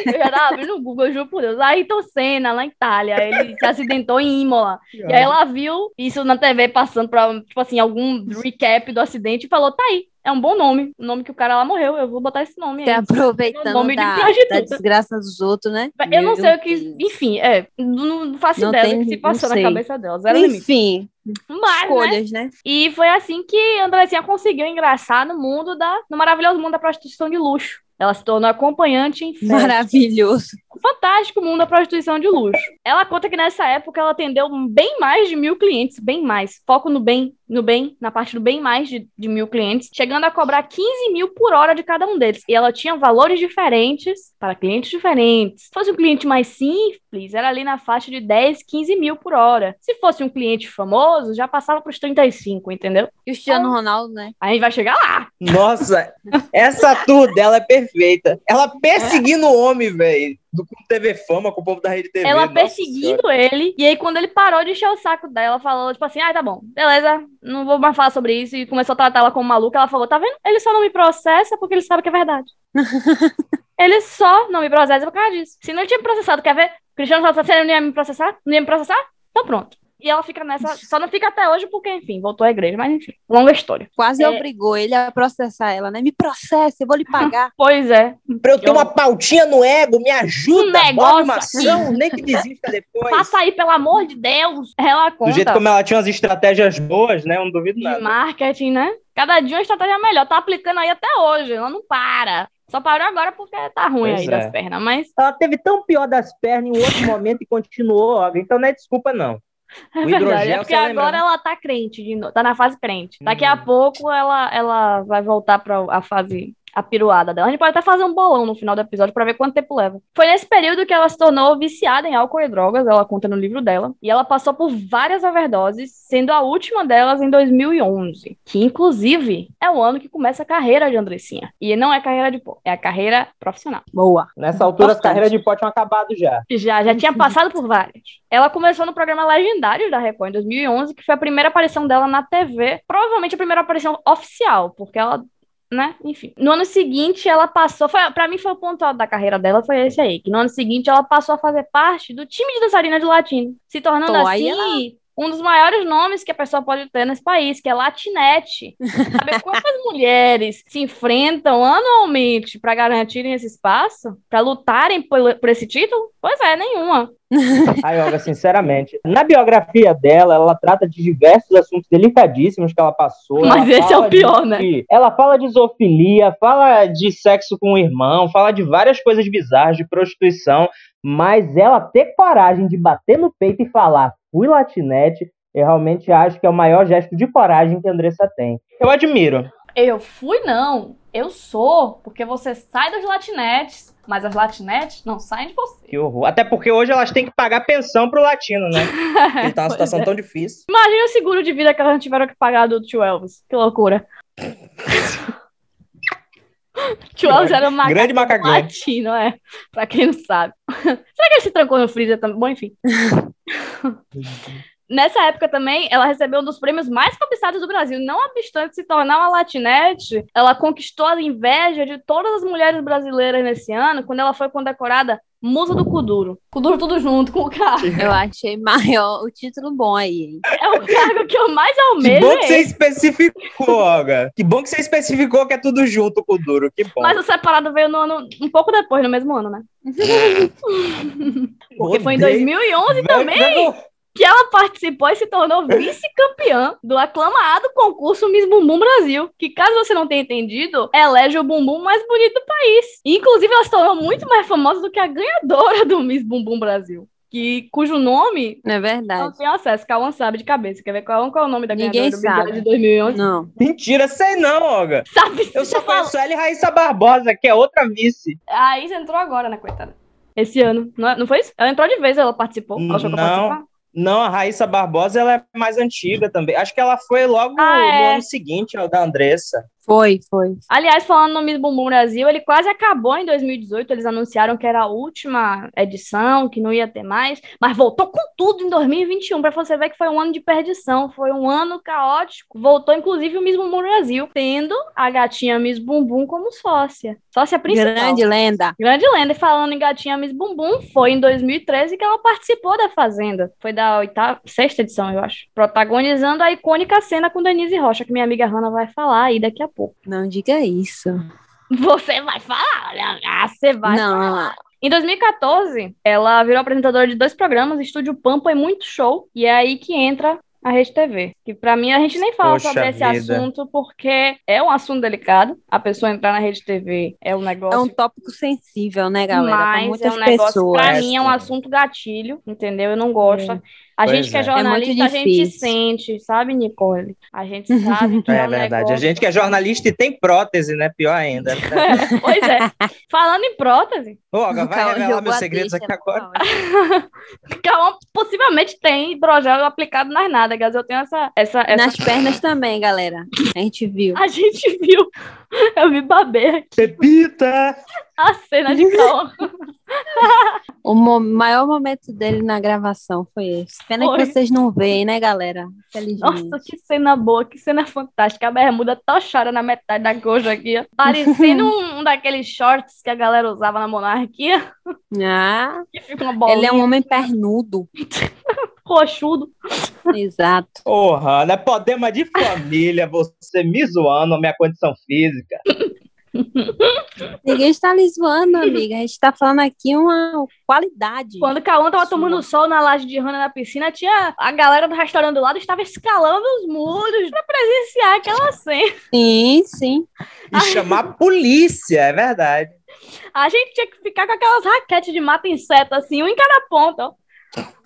Eu já tava abrindo o Google, eu juro por Deus. Ayrton Senna, lá em Itália. Ele se acidentou em Imola. E aí ela viu isso na TV passando pra, tipo assim, algum recap do acidente e falou: tá aí, é um bom nome. O nome que o cara lá morreu, eu vou botar esse nome Você aí. aproveitando Nome de da, prostituta. da desgraça dos outros, né? Eu não Meu sei o que. Enfim, é. Não, não faço Não ideia tem- do que se não passou na cabeça dela. Zero limite. Mas, né? escolhas, né? E foi assim que Andressinha conseguiu ingressar no mundo da. no maravilhoso mundo da prostituição de luxo. Ela se tornou acompanhante em festas. Maravilhoso. Fantástico mundo da prostituição de luxo. Ela conta que nessa época ela atendeu bem mais de mil clientes, bem mais. Foco no bem, no bem, na parte do bem mais de, de mil clientes, chegando a cobrar 15 mil por hora de cada um deles. E ela tinha valores diferentes para clientes diferentes. Se fosse um cliente mais simples, era ali na faixa de 10, 15 mil por hora. Se fosse um cliente famoso, já passava para os 35, entendeu? Cristiano Ronaldo, né? Aí a gente vai chegar lá. Nossa, essa tour dela é perfeita. Ela perseguindo o homem, velho. Do com TV Fama, com o povo da Rede TV. ela Nossa perseguindo ele, e aí quando ele parou de encher o saco dela, falou, tipo assim, ah, tá bom, beleza, não vou mais falar sobre isso, e começou a tratar ela como maluca, ela falou, tá vendo? Ele só não me processa porque ele sabe que é verdade. *laughs* ele só não me processa por causa disso. Se não tinha me processado, quer ver? Cristiano Ronaldo, você não ia me processar? Não ia me processar? Então pronto. E ela fica nessa, só não fica até hoje porque, enfim, voltou à igreja, mas enfim, longa história. Quase É. obrigou ele a processar ela, né? Me processa, eu vou lhe pagar. *laughs* Pois é, Pra eu ter Eu- uma pautinha no ego, me ajuda. Um negócio uma ação, nem que desista depois. passa aí, pelo amor de Deus, ela conta. Do jeito como ela tinha umas estratégias boas, né? Eu não duvido de nada. marketing, né? Cada dia uma estratégia melhor. Tá aplicando aí até hoje. Ela não para. Só parou agora porque tá ruim Pois aí é. das pernas. Mas Ela teve tão pior das pernas em outro momento e continuou, ó. Então não é desculpa, não. *laughs* é O verdade. É porque você lembra, agora né? ela tá crente de novo. Tá na fase crente. Daqui a Hum. pouco ela, ela vai voltar pra a fase. A piruada dela. A gente pode até fazer um bolão no final do episódio pra ver quanto tempo leva. Foi nesse período que ela se tornou viciada em álcool e drogas, ela conta no livro dela. E ela passou por várias overdoses, sendo a última delas em 2011. Que, inclusive, é o ano que começa a carreira de Andressinha. E não é carreira de pó, é a carreira profissional. Boa. Nessa altura, as Importante. carreiras de pó tinham acabado já. Já, já tinha passado por várias. Ela começou no programa Legendários da Record em 2011, que foi a primeira aparição dela na TV. Provavelmente a primeira aparição oficial, porque ela, né, enfim. No ano seguinte, ela passou, pra mim foi o ponto alto da carreira dela, foi esse aí, que no ano seguinte ela passou a fazer parte do time de dançarina de latino, se tornando aí assim... Um dos maiores nomes que a pessoa pode ter nesse país, que é Latinete. Sabe *laughs* quantas mulheres se enfrentam anualmente para garantirem esse espaço? Para lutarem por, por esse título? Pois é, nenhuma. *laughs* Aí, Olga, sinceramente, na biografia dela, ela trata de diversos assuntos delicadíssimos que ela passou. Mas Ela esse é o pior, de- né? Ela fala de zoofilia, fala de sexo com o irmão, fala de várias coisas bizarras, de prostituição, mas ela ter coragem de bater no peito e falar, fui latinete, eu realmente acho que é o maior gesto de coragem que a Andressa tem. Eu admiro. Eu fui, não. Eu sou, porque você sai dos latinetes, mas as latinetes não saem de você. Que horror. Até porque hoje elas têm que pagar pensão pro latino, né? *laughs* Ele tá numa situação é. tão difícil. Imagina o seguro de vida que elas tiveram que pagar do tio Elvis. Que loucura. *laughs* *laughs* Chuaus era um macaco Grande macacão. latino, é. Pra quem não sabe. *laughs* Será que ele se trancou no freezer também? Bom, enfim. *laughs* Nessa época também, ela recebeu um dos prêmios mais cobiçados do Brasil. Não obstante se tornar uma latinete, ela conquistou a inveja de todas as mulheres brasileiras nesse ano, quando ela foi condecorada Musa do Kuduro. Kuduro tudo junto com o cargo. *laughs* Eu achei maior o título bom aí, hein? É o cargo que eu mais Que almejo. bom é que você esse. especificou, Olga. Que bom que você especificou que é tudo junto com o duro. Que bom. Mas o separado veio no ano, um pouco depois, no mesmo ano, né? *laughs* Porque foi em Odeio. 2011 Vai- também que ela participou e se tornou vice-campeã do aclamado concurso Miss Bumbum Brasil, que caso você não tenha entendido, elege o bumbum mais bonito do país. E, inclusive, ela se tornou muito mais famosa do que a ganhadora do Miss Bumbum Brasil, que, cujo nome Não é não verdade? tem acesso, Cauã sabe de cabeça. Quer ver qual, qual é o nome da Ninguém ganhadora do Big sabe. De 2011? Não. Mentira, sei não, Olga. Sabe? Eu só falou- conheço ela e Raíssa Barbosa, que é outra vice. Aí você entrou agora, né, coitada? Esse ano. Não, é- não foi isso? Ela entrou de vez, ela participou. Ela achou que ia Não. participar? Não, a Raíssa Barbosa ela é mais antiga também. Acho que ela foi logo Ah, no é. ano seguinte ao da Andressa. Foi, foi. Aliás, falando no Miss Bumbum Brasil, ele quase acabou em 2018. Eles anunciaram que era a última edição, que não ia ter mais, mas voltou com tudo em 2021, para você ver que foi um ano de perdição, foi um ano caótico. Voltou, inclusive, o Miss Bumbum Brasil, tendo a gatinha Miss Bumbum como sócia. Sócia principal. Grande lenda. Grande lenda. E falando em gatinha Miss Bumbum, foi em 2013 que ela participou da Fazenda. Foi da oitava, sexta edição, eu acho. Protagonizando a icônica cena com Denise Rocha, que minha amiga Hanna vai falar aí daqui a Não diga isso. Você vai falar, olha, ah, você vai não, falar. Em 2014, ela virou apresentadora de dois programas, Estúdio Pampa e Muito Show, e é aí que entra a Rede TV. Que pra mim a gente nem fala Poxa sobre esse vida. assunto porque é um assunto delicado. A pessoa entrar na Rede TV é um negócio é um tópico sensível, né, galera? Pra mas é muitas um negócio, pessoas. pra É, mim, é um sim. assunto gatilho, entendeu? Eu não gosto. A Pois gente que é é. É jornalista, a gente sente, sabe, Nicole? A gente *laughs* sabe que é, É um verdade. A negócio... gente que é jornalista e tem prótese, né? Pior ainda. *laughs* pois é. Falando em prótese, Ô, Olga, vai Calma, revelar meus a segredos aqui agora. Calma, *laughs* possivelmente tem hidrogel aplicado nas nádegas. Eu tenho essa, essa, essa... Nas pernas também, galera. A gente viu. A gente viu. Eu vi babê. Pepita! A cena de Cauã. *laughs* O mo- maior momento dele na gravação foi esse. Pena Foi. que vocês não veem, né, galera? Nossa, que cena boa, que cena fantástica. A bermuda tochada na metade da coxa aqui, ó. Parecendo um, *laughs* um daqueles shorts que a galera usava na monarquia. Ah, Que fica uma bolinha ele é um homem pernudo. *laughs* roxudo. Exato. Porra, não é problema de família, você me zoando a minha condição física. *laughs* Ninguém está lhe zoando, amiga. A gente tá falando aqui uma qualidade. Quando o Cauã tava Sua. tomando sol na laje de Rana na piscina, tinha a galera do restaurante do lado estava escalando os muros pra presenciar aquela cena. Sim, sim. E chamar a polícia, é verdade. A gente tinha que ficar com aquelas raquetes de mata-inseto, assim, um em cada ponta, ó.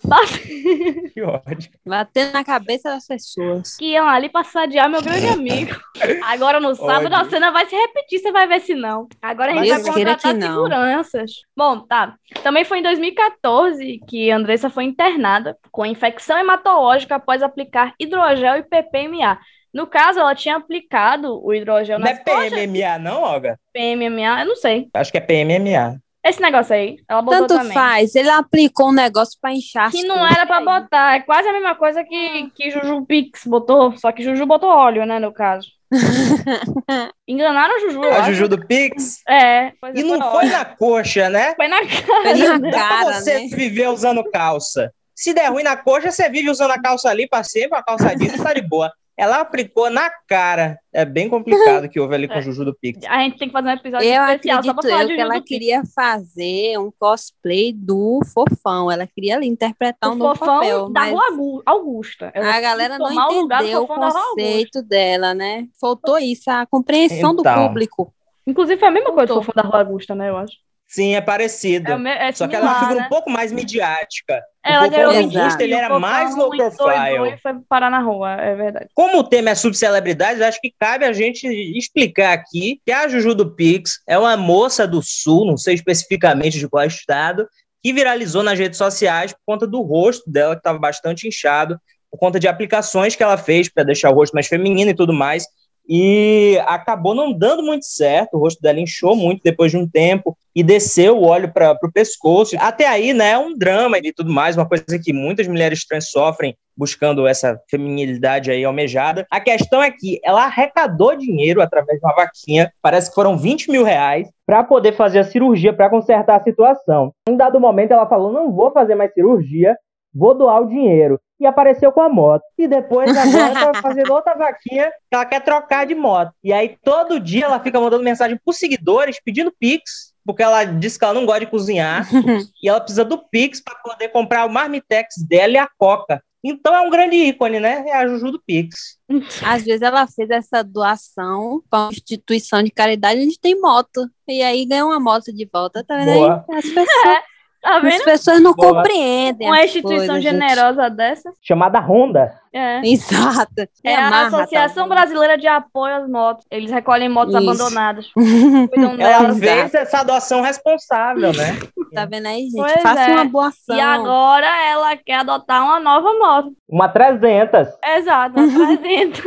Bate- Que ódio. Batendo na cabeça das pessoas. Que iam ali pra sadiar meu grande amigo. *laughs* Agora no sábado a Ódio. cena vai se repetir, você vai ver se não. Agora a gente Deus vai contratar que não. seguranças. Bom, tá. Também foi em 2014 que a Andressa foi internada com infecção hematológica após aplicar hidrogel e PPMA. No caso, ela tinha aplicado o hidrogel Não é. PMMA, não, Olga? PMMA, eu não sei. Acho que é PMMA. Esse negócio aí, ela botou Tanto também. faz. Ele aplicou um negócio pra inchar. Que não era pra botar. É quase a mesma coisa que, que Juju Pix botou. Só que Juju botou óleo, né, no caso. *laughs* Enganaram a Juju, eu A. Juju do Pix. É, pois é, E não foi foi óleo. na coxa, né? Foi na Foi cara. na Não dá pra cara, você né? viver usando calça. Se der ruim na coxa, você vive usando a calça ali pra sempre, a calça jeans e tá de boa. Ela aplicou na cara. É bem complicado o que houve ali com o *laughs* Juju do Pix. A gente tem que fazer um episódio Eu especial só pra acredito falar eu de que ela queria fazer um cosplay do Fofão. Ela queria ali interpretar um O novo fofão papel. da mas Rua Augu- Augusta. Ela a galera não do entendeu o conceito dela, né? Faltou isso, a compreensão do Então. público. Inclusive, foi a mesma coisa do fofão da Rua Augusta, né, eu acho. Sim, é parecido. É, é Só que ela é uma figura né? um pouco mais midiática. Ela o ganhou. Augusta, ele era mais low profile. E foi parar na rua, é verdade. Como o tema é subcelebridades, acho que cabe a gente explicar aqui que a Juju do Pix é uma moça do Sul, não sei especificamente de qual estado, que viralizou nas redes sociais por conta do rosto dela, que estava bastante inchado, por conta de aplicações que ela fez para deixar o rosto mais feminino e tudo mais. E acabou não dando muito certo. O rosto dela inchou muito depois de um tempo e desceu o óleo para o pescoço. Até aí, né, é um drama e tudo mais, uma coisa que muitas mulheres trans sofrem buscando essa feminilidade aí almejada. A questão é que ela arrecadou dinheiro através de uma vaquinha, parece que foram 20 mil reais, para poder fazer a cirurgia, para consertar a situação. Em dado momento, ela falou: não vou fazer mais cirurgia, vou doar o dinheiro. E apareceu com a moto. E depois agora tá fazendo outra vaquinha que ela quer trocar de moto. E aí todo dia ela fica mandando mensagem pros seguidores pedindo Pix, porque ela disse que ela não gosta de cozinhar. *laughs* e ela precisa do Pix para poder comprar o marmitex dela e a Coca. Então é um grande ícone, né? É a Juju do Pix. Às vezes ela fez essa doação para uma instituição de caridade onde tem moto. E aí ganha uma moto de volta, tá vendo Boa. aí? As pessoas, *laughs* Tá as pessoas não Boa. compreendem. Uma instituição coisas, gente. generosa dessa. Chamada Honda. É. Exato. É a amarra, Associação tá? Brasileira de Apoio às Motos. Eles recolhem motos Isso. abandonadas. *laughs* Cuidam Ela delas. fez essa doação responsável, né? Tá vendo aí, gente? Pois Faça é. uma boa ação. E agora ela quer adotar uma nova moto. Uma 300. Exato, uma *laughs* 300.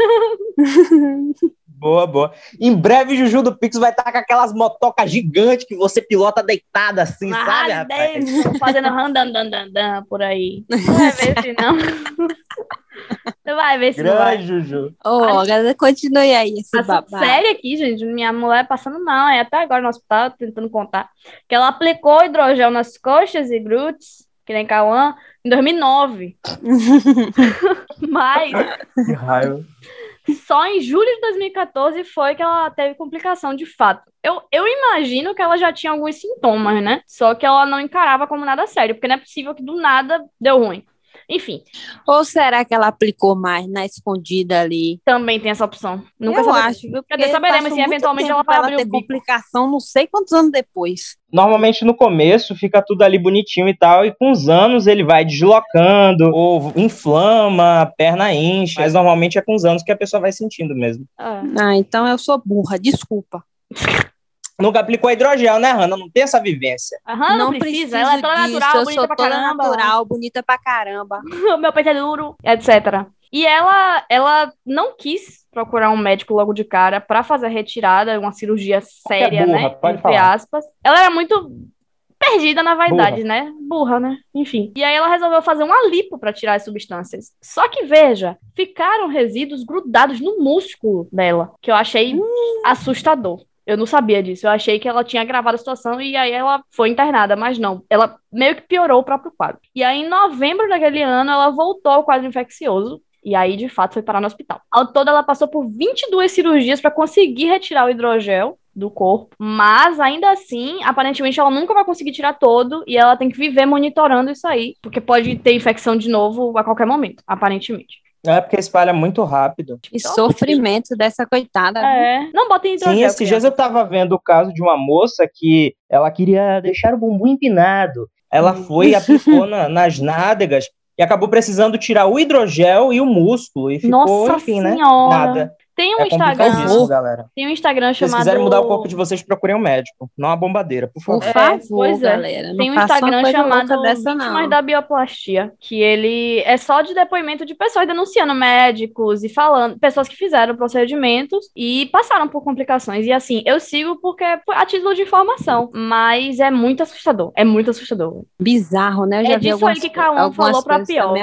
*laughs* Boa, boa. Em breve, Juju do Pix vai estar com aquelas motocas gigantes que você pilota deitada assim, Uma sabe, rapaz? Fazendo randandandandan por aí. *laughs* Não vai ver se não. Você vai ver se não vai. Juju. Ô, agora continue aí esse babado. sério aqui, gente. Minha mulher passando mal, é até agora no hospital, tentando contar. Que ela aplicou hidrogel nas coxas e glúteos, que nem Cauã, em 2009. *laughs* *laughs* Mas Que raiva. Só em julho de 2014 foi que ela teve complicação de fato. Eu, eu imagino que ela já tinha alguns sintomas, né? Só que ela não encarava como nada sério, porque não é possível que do nada deu ruim. Enfim, Ou será que ela aplicou mais na escondida ali? também tem essa opção. Nunca eu acho, viu? Quer dizer, Porque saberemos se eventualmente ela vai ela abrir o ter complicação, não sei quantos anos depois. Normalmente no começo fica tudo ali bonitinho e tal, e com os anos ele vai deslocando, ou inflama, a perna incha, mas normalmente é com os anos que a pessoa vai sentindo mesmo. É. Ah, então eu sou burra, desculpa. *laughs* Nunca aplicou hidrogel, né, Hanna? Não tem essa vivência. Aham, não, precisa. Ela é toda disso, natural, eu bonita pra toda caramba. natural, bonita pra caramba. o *laughs* meu peito é duro, etc. E ela, ela não quis procurar um médico logo de cara pra fazer a retirada, uma cirurgia séria, burra, né? pode entre falar. aspas. Ela era muito perdida na vaidade, né? Burra, né? Enfim. E aí ela resolveu fazer uma lipo pra tirar as substâncias. Só que veja, ficaram resíduos grudados no músculo dela, que eu achei assustador. Eu não sabia disso. Eu achei que ela tinha agravado a situação e aí ela foi internada, mas não. Ela meio que piorou o próprio quadro. E aí, em novembro daquele ano, ela voltou ao quadro infeccioso. E aí, de fato, foi parar no hospital. Ao todo, ela passou por 22 cirurgias para conseguir retirar o hidrogel do corpo. Mas, ainda assim, aparentemente, ela nunca vai conseguir tirar todo. E ela tem que viver monitorando isso aí. Porque pode ter infecção de novo a qualquer momento, aparentemente. É porque espalha muito rápido. Que sofrimento dessa coitada. viu? É. Não botem hidrogel. Sim, esses dias criança. eu tava vendo o caso de uma moça que ela queria deixar o bumbum empinado. Ela foi e aplicou *laughs* na- nas nádegas e acabou precisando tirar o hidrogel e o músculo. E ficou, Nossa enfim, né? senhora. Nada. Tem um É Instagram. complicadíssimo, galera. Tem um Instagram Se chamado. quiserem mudar o corpo de vocês, procurem um médico. Não uma bombadeira, por Por favor. É, favor, pois é. galera. Não Tem um Instagram chamado dessa, Vítimas não. da Bioplastia, que ele é só de depoimento de pessoas denunciando médicos e falando, pessoas que fizeram procedimentos e passaram por complicações. E assim, eu sigo porque foi a título de informação, mas é muito assustador. É muito assustador. Bizarro, né? Eu É já vi disso algumas, aí que algumas falou pra coisas pior.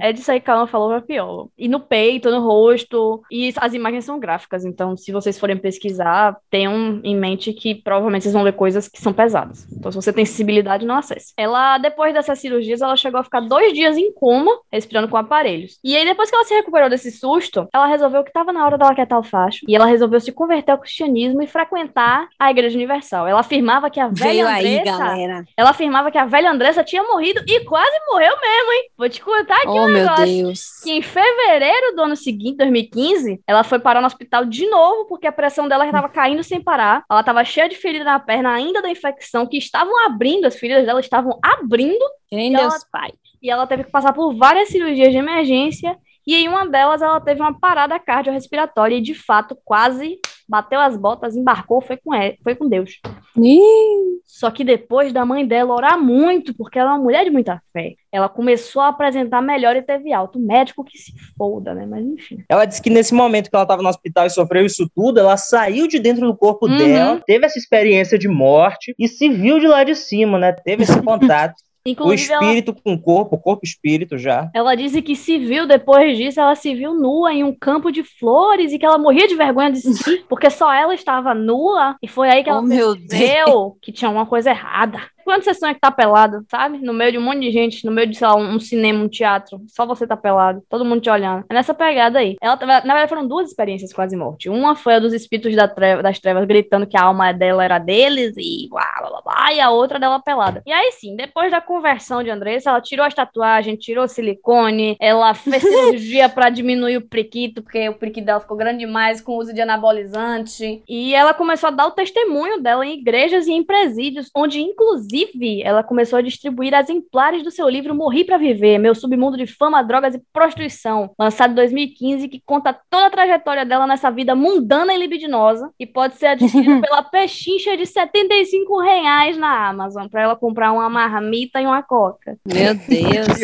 É disso aí que ela falou pra pior. E no peito, no rosto. E as imagens são gráficas. Então, se vocês forem pesquisar, tenham em mente que provavelmente vocês vão ler coisas que são pesadas. Então, se você tem sensibilidade, não acesse. Ela, depois dessas cirurgias, ela chegou a ficar dois dias em coma, respirando com aparelhos. E aí, depois que ela se recuperou desse susto, ela resolveu que tava na hora dela quietar o facho. E ela resolveu se converter ao cristianismo e frequentar a Igreja Universal. Ela afirmava que a velha Veio aí, Andressa... galera. Ela afirmava que a velha Andressa tinha morrido e quase morreu mesmo, hein? Vou te contar aqui Oh, um meu negócio. Deus. Que em fevereiro do ano seguinte, 2015, ela foi parar no hospital de novo, porque a pressão dela já estava caindo sem parar. Ela estava cheia de ferida na perna, ainda da infecção, que estavam abrindo, as feridas dela estavam abrindo, Em Deus, ela- Pai. e ela teve que passar por várias cirurgias de emergência. E em uma delas, ela teve uma parada cardiorrespiratória e, de fato, quase bateu as botas, embarcou, foi com, ela, foi com Deus. Ih, Só que depois da mãe dela orar muito, porque ela é uma mulher de muita fé, ela começou a apresentar melhor e teve alta. O médico que se foda, né? Mas enfim. Ela disse que nesse momento que ela estava no hospital e sofreu isso tudo, ela saiu de dentro do corpo Uhum. dela, teve essa experiência de morte e se viu de lá de cima, né? Teve esse *laughs* contato. O Inclusive, ela, espírito com o corpo, o corpo espírito já. ela disse que se viu, depois disso, ela se viu nua em um campo de flores e que ela morria de vergonha de si, *laughs* porque só ela estava nua. E foi aí que ela oh meu Deus. percebeu que tinha uma coisa errada. Quando você sonha que tá pelado, sabe? No meio de um monte de gente, no meio de, sei lá, um cinema, um teatro, só você tá pelado, todo mundo te olhando. É nessa pegada aí. Ela, na verdade, foram duas experiências quase morte. Uma foi a dos espíritos da treva- das trevas gritando que a alma dela era deles e blá blá blá, blá e a outra dela pelada. E aí sim, depois da conversão de Andressa, ela tirou as tatuagens, tirou o silicone, ela fez *laughs* cirurgia pra diminuir o priquito, porque o priquito dela ficou grande demais com o uso de anabolizante. E ela começou a dar o testemunho dela em igrejas e em presídios, onde, inclusive, ela começou a distribuir exemplares do seu livro Morri pra Viver, Meu Submundo de Fama, Drogas e Prostituição, lançado em 2015, que conta toda a trajetória dela nessa vida mundana e libidinosa, e pode ser adquirido *laughs* pela pechincha de 75 reais na Amazon, pra ela comprar uma marmita e uma coca. Meu *laughs* Deus.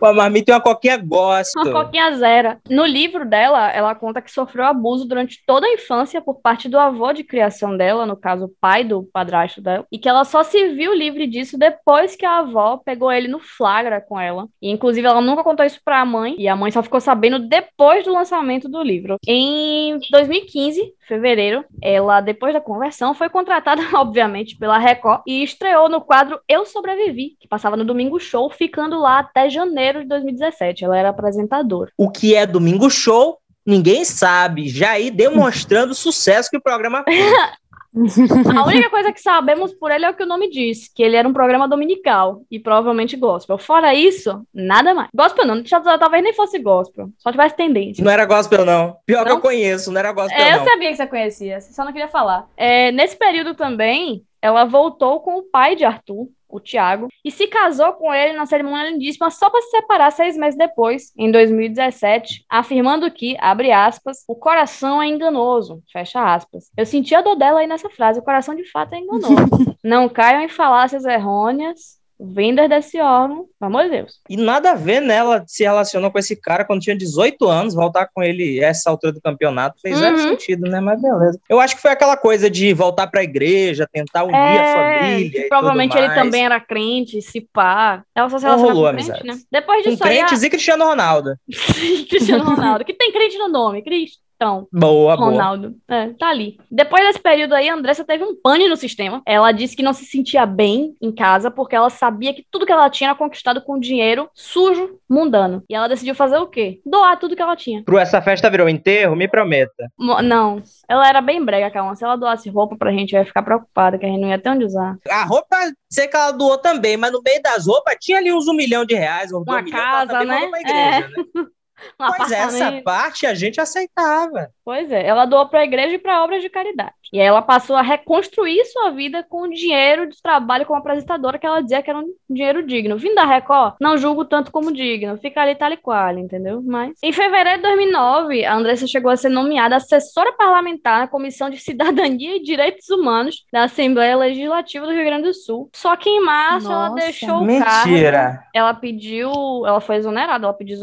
Uma marmita e uma coquinha gosto. Uma coquinha zero. No livro dela, ela conta que sofreu abuso durante toda a infância por parte do avô de criação dela, no caso, o pai do padrasto dela, e que ela só se viu livre disso depois que a avó pegou ele no flagra com ela. E, inclusive, ela nunca contou isso pra mãe, e a mãe só ficou sabendo depois do lançamento do livro. Em 2015, fevereiro, ela, depois da conversão, foi contratada, *laughs* obviamente, pela Record e estreou no quadro Eu Sobrevivi, que passava no Domingo Show, ficando lá até janeiro de 2017. Ela era apresentadora. O que é Domingo Show, ninguém sabe. Já aí demonstrando o sucesso que o programa fez. *laughs* *laughs* A única coisa que sabemos por ele é o que o nome diz, que ele era um programa dominical e provavelmente gospel. Fora isso, nada mais. Gospel não, talvez nem fosse gospel, só tivesse tendência. Não era gospel, não. Pior que Não? eu conheço, não era gospel, É, eu não. sabia que você conhecia, só não queria falar. É, nesse período também, ela voltou com o pai de Arthur, o Tiago, e se casou com ele na cerimônia lindíssima só para se separar seis meses depois, em 2017, afirmando que, abre aspas, o coração é enganoso, fecha aspas. Eu senti a dor dela aí nessa frase, o coração de fato é enganoso. *laughs* não caiam em falácias errôneas, vindas desse órgão, pelo amor de Deus. E nada a ver, né? Ela se relacionou com esse cara quando tinha 18 anos, voltar com ele essa altura do campeonato fez zero Uhum. sentido, né? Mas beleza. Eu acho que foi aquela coisa de voltar pra igreja, tentar unir a família. provavelmente ele também era crente, se pá. Ela só se Não rolou com crente, amizade. né? Depois Com disso aí, a- crentes e Cristiano Ronaldo. *laughs* Cristiano Ronaldo, que tem crente no nome, Cristão Boa, boa. Ronaldo. É, tá ali. Depois desse período aí, a Andressa teve um pane no sistema. Ela disse que não se sentia bem em casa porque ela sabia que tudo que ela tinha era conquistado com dinheiro sujo, mundano. E ela decidiu fazer o quê? Doar tudo que ela tinha. Pro essa festa virou enterro, me prometa. Mo- Não, ela era bem brega, calma. Se ela doasse roupa pra gente, eu ia ficar preocupada, que a gente não ia ter onde usar. A roupa, sei que ela doou também, mas no meio das roupas tinha ali uns um milhão de reais, uns Uma casa, também né? igreja, né? *laughs* Um Pois é, essa parte a gente aceitava. Pois é, ela doou para a igreja e para obras de caridade. E aí ela passou a reconstruir sua vida com o dinheiro de trabalho como apresentadora, que ela dizia que era um dinheiro digno. Vindo da Record, não julgo tanto como digno, fica ali tal e qual, entendeu? Mas em fevereiro de 2009, a Andressa chegou a ser nomeada assessora parlamentar na Comissão de Cidadania e Direitos Humanos da Assembleia Legislativa do Rio Grande do Sul. Só que em março ela Nossa. deixou o cargo Mentira. ela pediu, ela foi exonerada, ela pediu,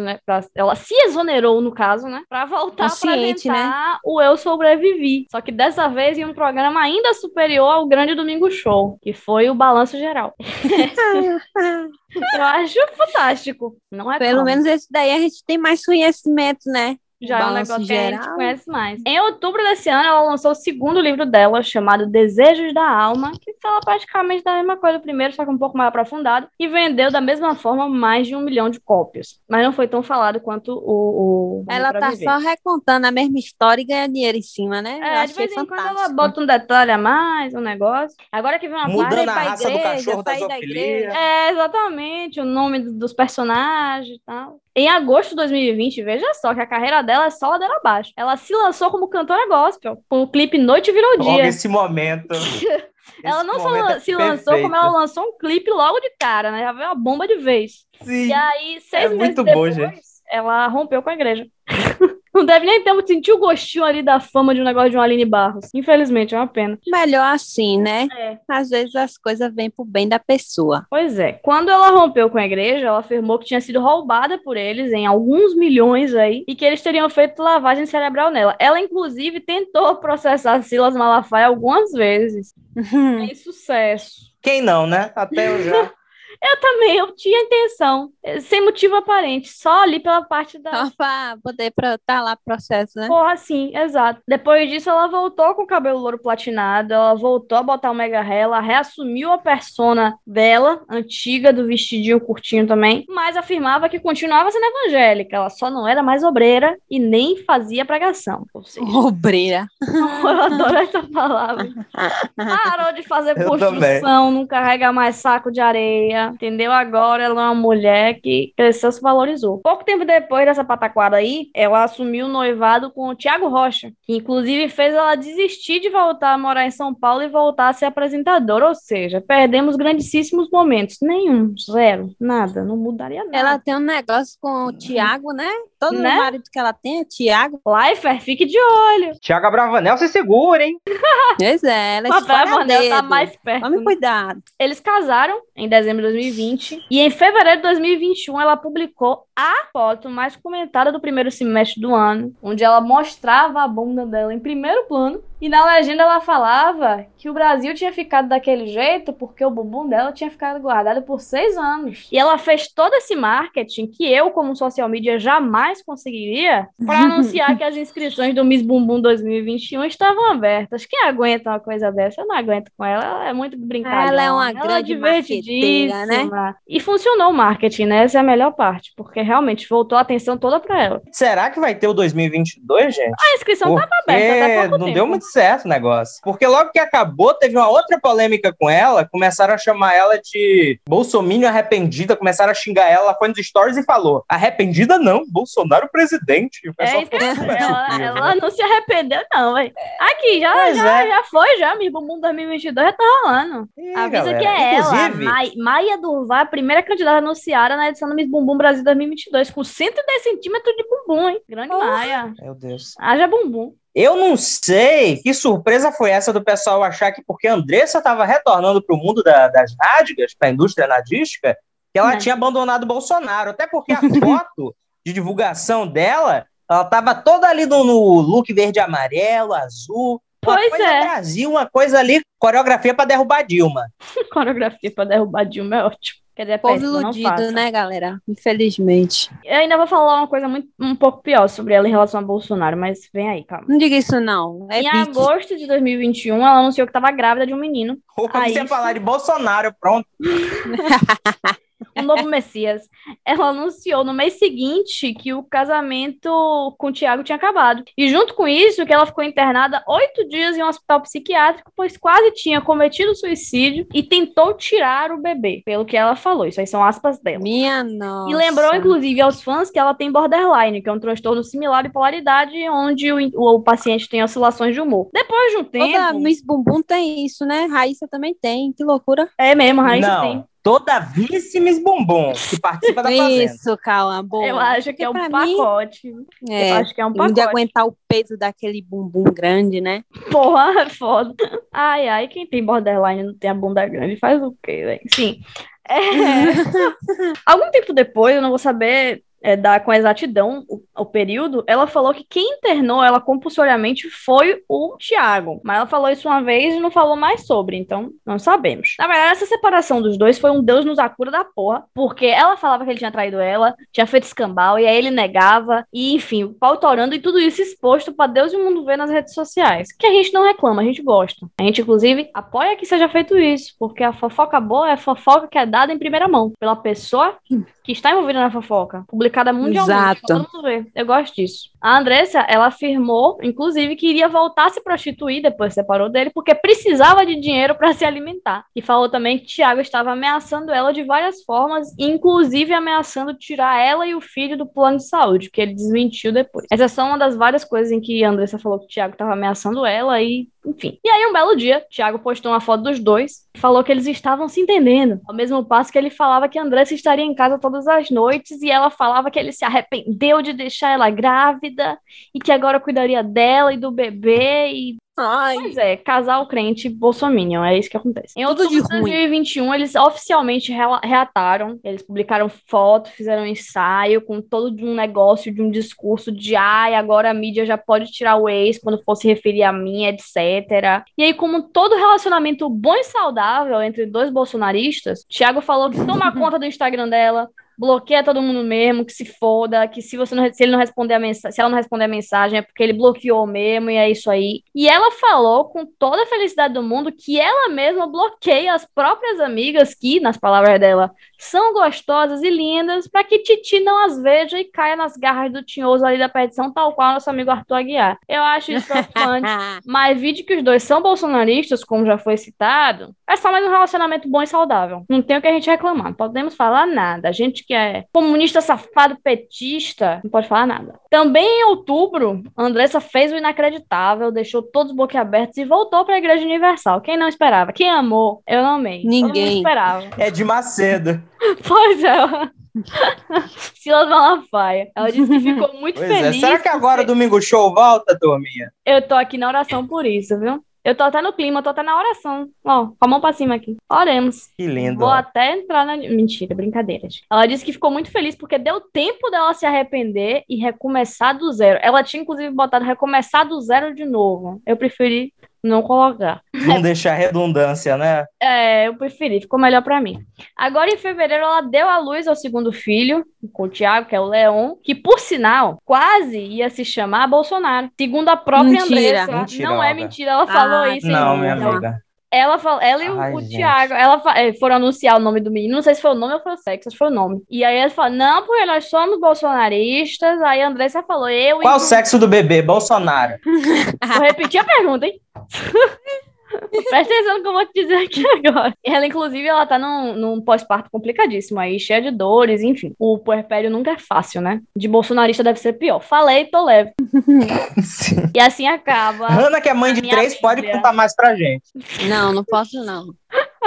ela se exonerou no caso, né, Pra voltar a Consciente, né? O Eu Sobrevivi. Só que dessa vez em um programa ainda superior ao Grande Domingo Show, que foi o Balanço Geral. *laughs* Eu acho fantástico. Não é Pelo como. menos esse daí a gente tem mais conhecimento, né? Já é um negócio que a gente Geral. conhece mais. Em outubro desse ano, ela lançou o segundo livro dela, chamado Desejos da Alma, que fala praticamente da mesma coisa do primeiro, só que um pouco mais aprofundado, e vendeu da mesma forma mais de um milhão de cópias. Mas não foi tão falado quanto o. o Ela tá Viver. só recontando a mesma história e ganha dinheiro em cima, né? Eu É, de achei vez em quando ela bota um detalhe a mais, um negócio. Agora que vem uma Mudando parte. a pra raça do igreja, cachorro da sair da igreja. É, exatamente, o nome do- dos personagens e tal. Em agosto de 2020, veja só que a carreira dela é só ladeira abaixo. Ela se lançou como cantora gospel, com o clipe Noite Virou Logo Dia. esse momento. *laughs* Ela Esse não só é se lançou, como ela lançou um clipe logo de cara, né? Já veio uma bomba de vez. Sim. E aí, seis É meses muito depois, bom, gente. ela rompeu com a igreja. *laughs* Não deve nem ter sentir o gostinho ali da fama de um negócio de uma Aline Barros. Infelizmente, é uma pena. Melhor assim, né? É. Às vezes as coisas vêm pro bem da pessoa. Pois é. Quando ela rompeu com a igreja, ela afirmou que tinha sido roubada por eles em alguns milhões aí e que eles teriam feito lavagem cerebral nela. Ela, inclusive, tentou processar Silas Malafaia algumas vezes. *laughs* Sem sucesso. Quem não, né? Até eu já. *laughs* Eu também, eu tinha intenção, eh, sem motivo aparente, só ali pela parte da. Só pra poder estar tá lá processo, né? Porra, sim, exato. Depois disso, ela voltou com o cabelo louro platinado, ela voltou a botar o mega hair, ela reassumiu a persona dela, antiga, do vestidinho curtinho também, mas afirmava que continuava sendo evangélica, ela só não era mais obreira e nem fazia pregação. Ou seja, Obreira. *laughs* eu adoro essa palavra. *laughs* Parou de fazer Eu construção, não carrega mais saco de areia, entendeu? Agora ela é uma mulher que cresceu, se valorizou. Pouco tempo depois dessa pataquada aí, ela assumiu o noivado com o Thiago Rocha, que inclusive fez ela desistir de voltar a morar em São Paulo e voltar a ser apresentadora, ou seja, perdemos grandíssimos momentos. Nenhum, zero, nada, não mudaria nada. Ela tem um negócio com o Tiago, né? Todo Né? marido que ela tem é Tiago. Lifer, fique de olho. Tiago Abravanel, se segura, hein? *laughs* Pois é, ela esfora Manel tá mais perto. Tome né? cuidado. Eles casaram em dezembro de 2020 e em fevereiro de 2021 ela publicou a foto mais comentada do primeiro semestre do ano, onde ela mostrava a bunda dela em primeiro plano e na legenda ela falava que o Brasil tinha ficado daquele jeito porque o bumbum dela tinha ficado guardado por seis anos. E ela fez todo esse marketing que eu, como social media, jamais conseguiria para *laughs* anunciar que as inscrições do Miss Bumbum 2021 estavam abertas. Quem aguenta uma coisa dessa? Eu não aguento com ela. Ela é muito brincalhona. Ela é uma grande divertidíssima. marqueteira, E funcionou o marketing, né? Essa é a melhor parte, porque realmente voltou a atenção toda para ela. Será que vai ter o 2022, gente? A inscrição estava aberta até Porque pouco não tempo. deu muito certo o negócio. Porque logo que acabou, teve uma outra polêmica com ela, começaram a chamar ela de Bolsominion arrependida, começaram a xingar ela, ela foi nos stories e falou, arrependida não, Bolsonaro presidente. E o pessoal É, então, ela, ela né? não se arrependeu, não, velho. Aqui, já, Pois já, é. já foi, já. Miss Bumbum 2022 já tá rolando. Ih, Avisa galera, que é ela, Inclusive, Mai- Maia Durval, a primeira candidata anunciada na edição do Miss Bumbum Brasil 2022, com 110 centímetros de bumbum, hein? Grande Oh. Maia. Meu Deus. Haja bumbum. Eu não sei que surpresa foi essa do pessoal achar que porque a Andressa estava retornando para o mundo da- das nádegas, para a indústria nadística, que ela Não. tinha abandonado o Bolsonaro. Até porque a *laughs* foto de divulgação dela, ela estava toda ali no, no look verde amarelo, azul. Uma Pois coisa é. Brasil, uma coisa ali, coreografia para derrubar Dilma. *laughs* Coreografia pra derrubar Dilma é ótimo. Quer dizer, é Povo péssimo, iludido, né, galera? Infelizmente. Eu ainda vou falar uma coisa muito, um pouco pior sobre ela em relação a Bolsonaro, mas vem aí, calma. Não diga isso, não. É em pique. agosto de 2021, ela anunciou que estava grávida de um menino, quando Ah, você isso. falar de Bolsonaro, pronto. *laughs* o novo Messias. Ela anunciou no mês seguinte que o casamento com o Tiago tinha acabado. E junto com isso, que ela ficou internada oito dias em um hospital psiquiátrico, pois quase tinha cometido suicídio e tentou tirar o bebê, pelo que ela falou. Isso aí são aspas dela. Minha nossa. E lembrou, inclusive, aos fãs que ela tem borderline, que é um transtorno similar à bipolaridade, onde o, o paciente tem oscilações de humor. Depois de um tempo. Toda Miss Bumbum tem isso, né? Raíssa também tem. Que loucura. É mesmo, Raíssa não, tem. Toda Bumbum que participa da Fazenda. Isso, calma, boa. Eu acho que é um pra mim, pacote. Eu É, acho que é um de pacote. aguentar o peso daquele bumbum grande, né? Porra, é *laughs* foda. Ai, ai, quem tem borderline e não tem a bunda grande faz o quê, velho? Sim. É... *laughs* Algum tempo depois, eu não vou saber é, dar com exatidão o, o período, ela falou que quem internou ela compulsoriamente foi o Tiago. Mas ela falou isso uma vez e não falou mais sobre, então não sabemos. Na verdade, essa separação dos dois foi um Deus nos acura da porra, porque ela falava que ele tinha traído ela, tinha feito escambau, e aí ele negava, e enfim, o pau torando e tudo isso exposto pra Deus e o mundo ver nas redes sociais. Que a gente não reclama, a gente gosta. A gente, inclusive, apoia que seja feito isso, porque a fofoca boa é fofoca que é dada em primeira mão, pela pessoa que está envolvida na fofoca, publicada mundialmente. Exato. Eu gosto disso. A Andressa, ela afirmou, inclusive, que iria voltar a se prostituir depois que separou dele, porque precisava de dinheiro para se alimentar. E falou também que Tiago estava ameaçando ela de várias formas, inclusive ameaçando tirar ela e o filho do plano de saúde, que ele desmentiu depois. Essa é só uma das várias coisas em que a Andressa falou que o Tiago estava ameaçando ela e Enfim. E aí, um belo dia, Thiago postou uma foto dos dois e falou que eles estavam se entendendo. Ao mesmo passo que ele falava que Andressa estaria em casa todas as noites e ela falava que ele se arrependeu de deixar ela grávida e que agora cuidaria dela e do bebê e Ai, Pois é, casal crente bolsominion, é isso que acontece. Em outubro de de ruim. 2021, eles oficialmente reataram, eles publicaram foto, fizeram um ensaio com todo de um negócio, de um discurso de ai, agora a mídia já pode tirar o ex quando for se referir a mim, etc. E aí, como todo relacionamento bom e saudável entre dois bolsonaristas, Thiago falou que toma conta do Instagram dela, bloqueia todo mundo mesmo, que se foda, que se você não, se ele não responder a mensagem, se ela não responder a mensagem é porque ele bloqueou mesmo e é isso aí. E ela falou com toda a felicidade do mundo que ela mesma bloqueia as próprias amigas que, nas palavras dela, são gostosas e lindas para que Titi não as veja e caia nas garras do tinhoso ali da perdição, tal qual nosso amigo Arthur Aguiar. Eu acho isso *laughs* preocupante. Mas vídeo que os dois são bolsonaristas, como já foi citado, é só mais um relacionamento bom e saudável. Não tem o que a gente reclamar. Não podemos falar nada. A gente que é comunista, safado, petista, não pode falar nada. Também em outubro, Andressa fez o inacreditável, deixou todos os boquiabertos e voltou para a Igreja Universal. Quem não esperava? Quem amou? Eu não amei. Ninguém. esperava. É de Macedo. *laughs* Pois é. *laughs* Silas Malafaia. Ela disse que ficou muito Pois feliz. é. Será que agora o Domingo Show volta, turminha? Eu tô aqui na oração por isso, viu? Eu tô até no clima, tô até na oração. Ó, com a mão pra cima aqui. Oremos. Que lindo. Vou ó. até entrar na. Mentira, brincadeira. gente. Ela disse que ficou muito feliz porque deu tempo dela se arrepender e recomeçar do zero. Ela tinha, inclusive, botado recomeçar do zero de novo. Eu preferi não colocar. Não deixar redundância, né? É, eu preferi, ficou melhor pra mim. Agora, em fevereiro, ela deu à luz ao segundo filho, com o Thiago, que é o Leon, que, por sinal, quase ia se chamar Bolsonaro. Segundo a própria Mentira. Andressa. Mentira, não é mentira, ela falou Ah, isso. em Não, um- minha não. amiga. Ela, fala, ela e o, Ai, o gente. Thiago, ela eh, foram anunciar o nome do menino, não sei se foi o nome ou foi o sexo, acho que foi o nome. E aí ela falou, não, porque nós somos bolsonaristas. Aí a Andressa falou, eu Qual o sexo do bebê? Bolsonaro. Vou repetir a pergunta, hein? *laughs* *laughs* Presta atenção no que eu vou te dizer aqui agora. Ela, inclusive, ela tá num, num pós-parto complicadíssimo aí, cheia de dores, enfim. O puerpério nunca é fácil, né? De bolsonarista deve ser pior. Falei, tô leve. *laughs* Sim. E assim acaba. Hanna, que é mãe de três, pode contar mais pra gente. Não, não posso não.